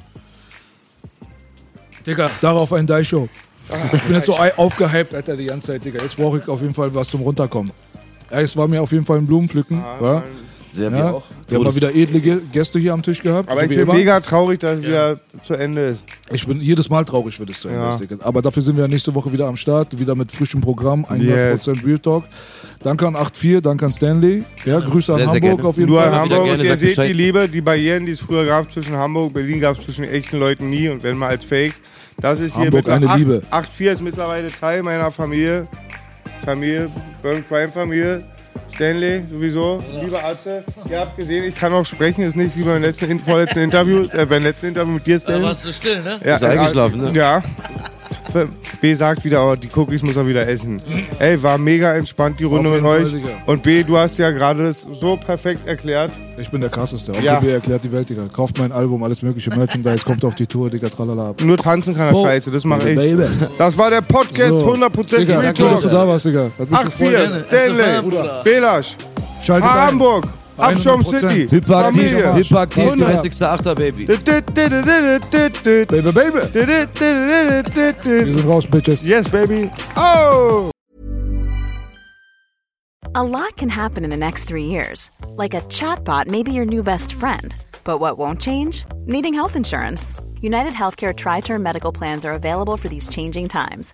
Digga, darauf ein Die-Show. Ich bin jetzt so aufgehypt, Alter, die ganze Zeit, Digga. Jetzt brauche ich auf jeden Fall was zum Runterkommen. Ja, es war mir auf jeden Fall ein Blumenpflücken. wa? Sehr Ja, wir auch. wir haben mal wieder edle Gäste hier am Tisch gehabt. Aber ich bin immer. mega traurig, dass es wieder zu Ende ist. Ich bin jedes Mal traurig, wenn es zu Ende Ja. ist. Aber dafür sind wir nächste Woche wieder am Start, wieder mit frischem Programm, 100% Real Talk. Danke an 8.4, danke an Stanley. Ja, Grüße an Sehr, sehr Hamburg gerne. auf jeden Nur Fall. in Immer wieder Hamburg. gerne, Und ihr seht Bescheid. die Liebe, die Barrieren, die es früher gab zwischen Hamburg, Berlin gab es zwischen echten Leuten nie und wenn mal als Fake. Das ist hier Hamburg mit eine Liebe. 8-4 ist mittlerweile Teil meiner Familie. Familie, Burn Crime Familie. Stanley, sowieso. Lieber Atze, ihr habt gesehen, ich kann auch sprechen, ist nicht wie beim letzten, in- vorletzten Interview, äh, beim letzten Interview mit dir, Da Stanley. warst du still, ne? Ja, Bist du eingeschlafen, ne? Ja. B sagt wieder, oh, die Cookies muss er wieder essen. Ey, war mega entspannt die Runde Auf mit Fall, euch. Digga. Und B, du hast ja gerade so perfekt erklärt. Ich bin der krasseste. Onkel Ja. B erklärt die Welt, Digga. Kauft mein Album, alles mögliche Merchandise, kommt auf die Tour, Digga, tralala. Nur tanzen kann er Oh. scheiße, das mache ich. Baby. Das war der Podcast So. 100% Digga, Real danke, dass du Talk. da warst, Digga. Hat mich 8-4, gefreut. Stanley. Belasch, Schaltet ein. Hamburg, Abschirm 100%. City, Hyperaktiv, Familie. Hyperaktiv, 100. 30.8. Baby. Baby, baby. Wir sind raus, Bitches. Yes, baby. Oh! A lot can happen in the next three years. Like a chatbot may be your new best friend. But what won't change? Needing health insurance. United Healthcare Tri Term Medical Plans are available for these changing times.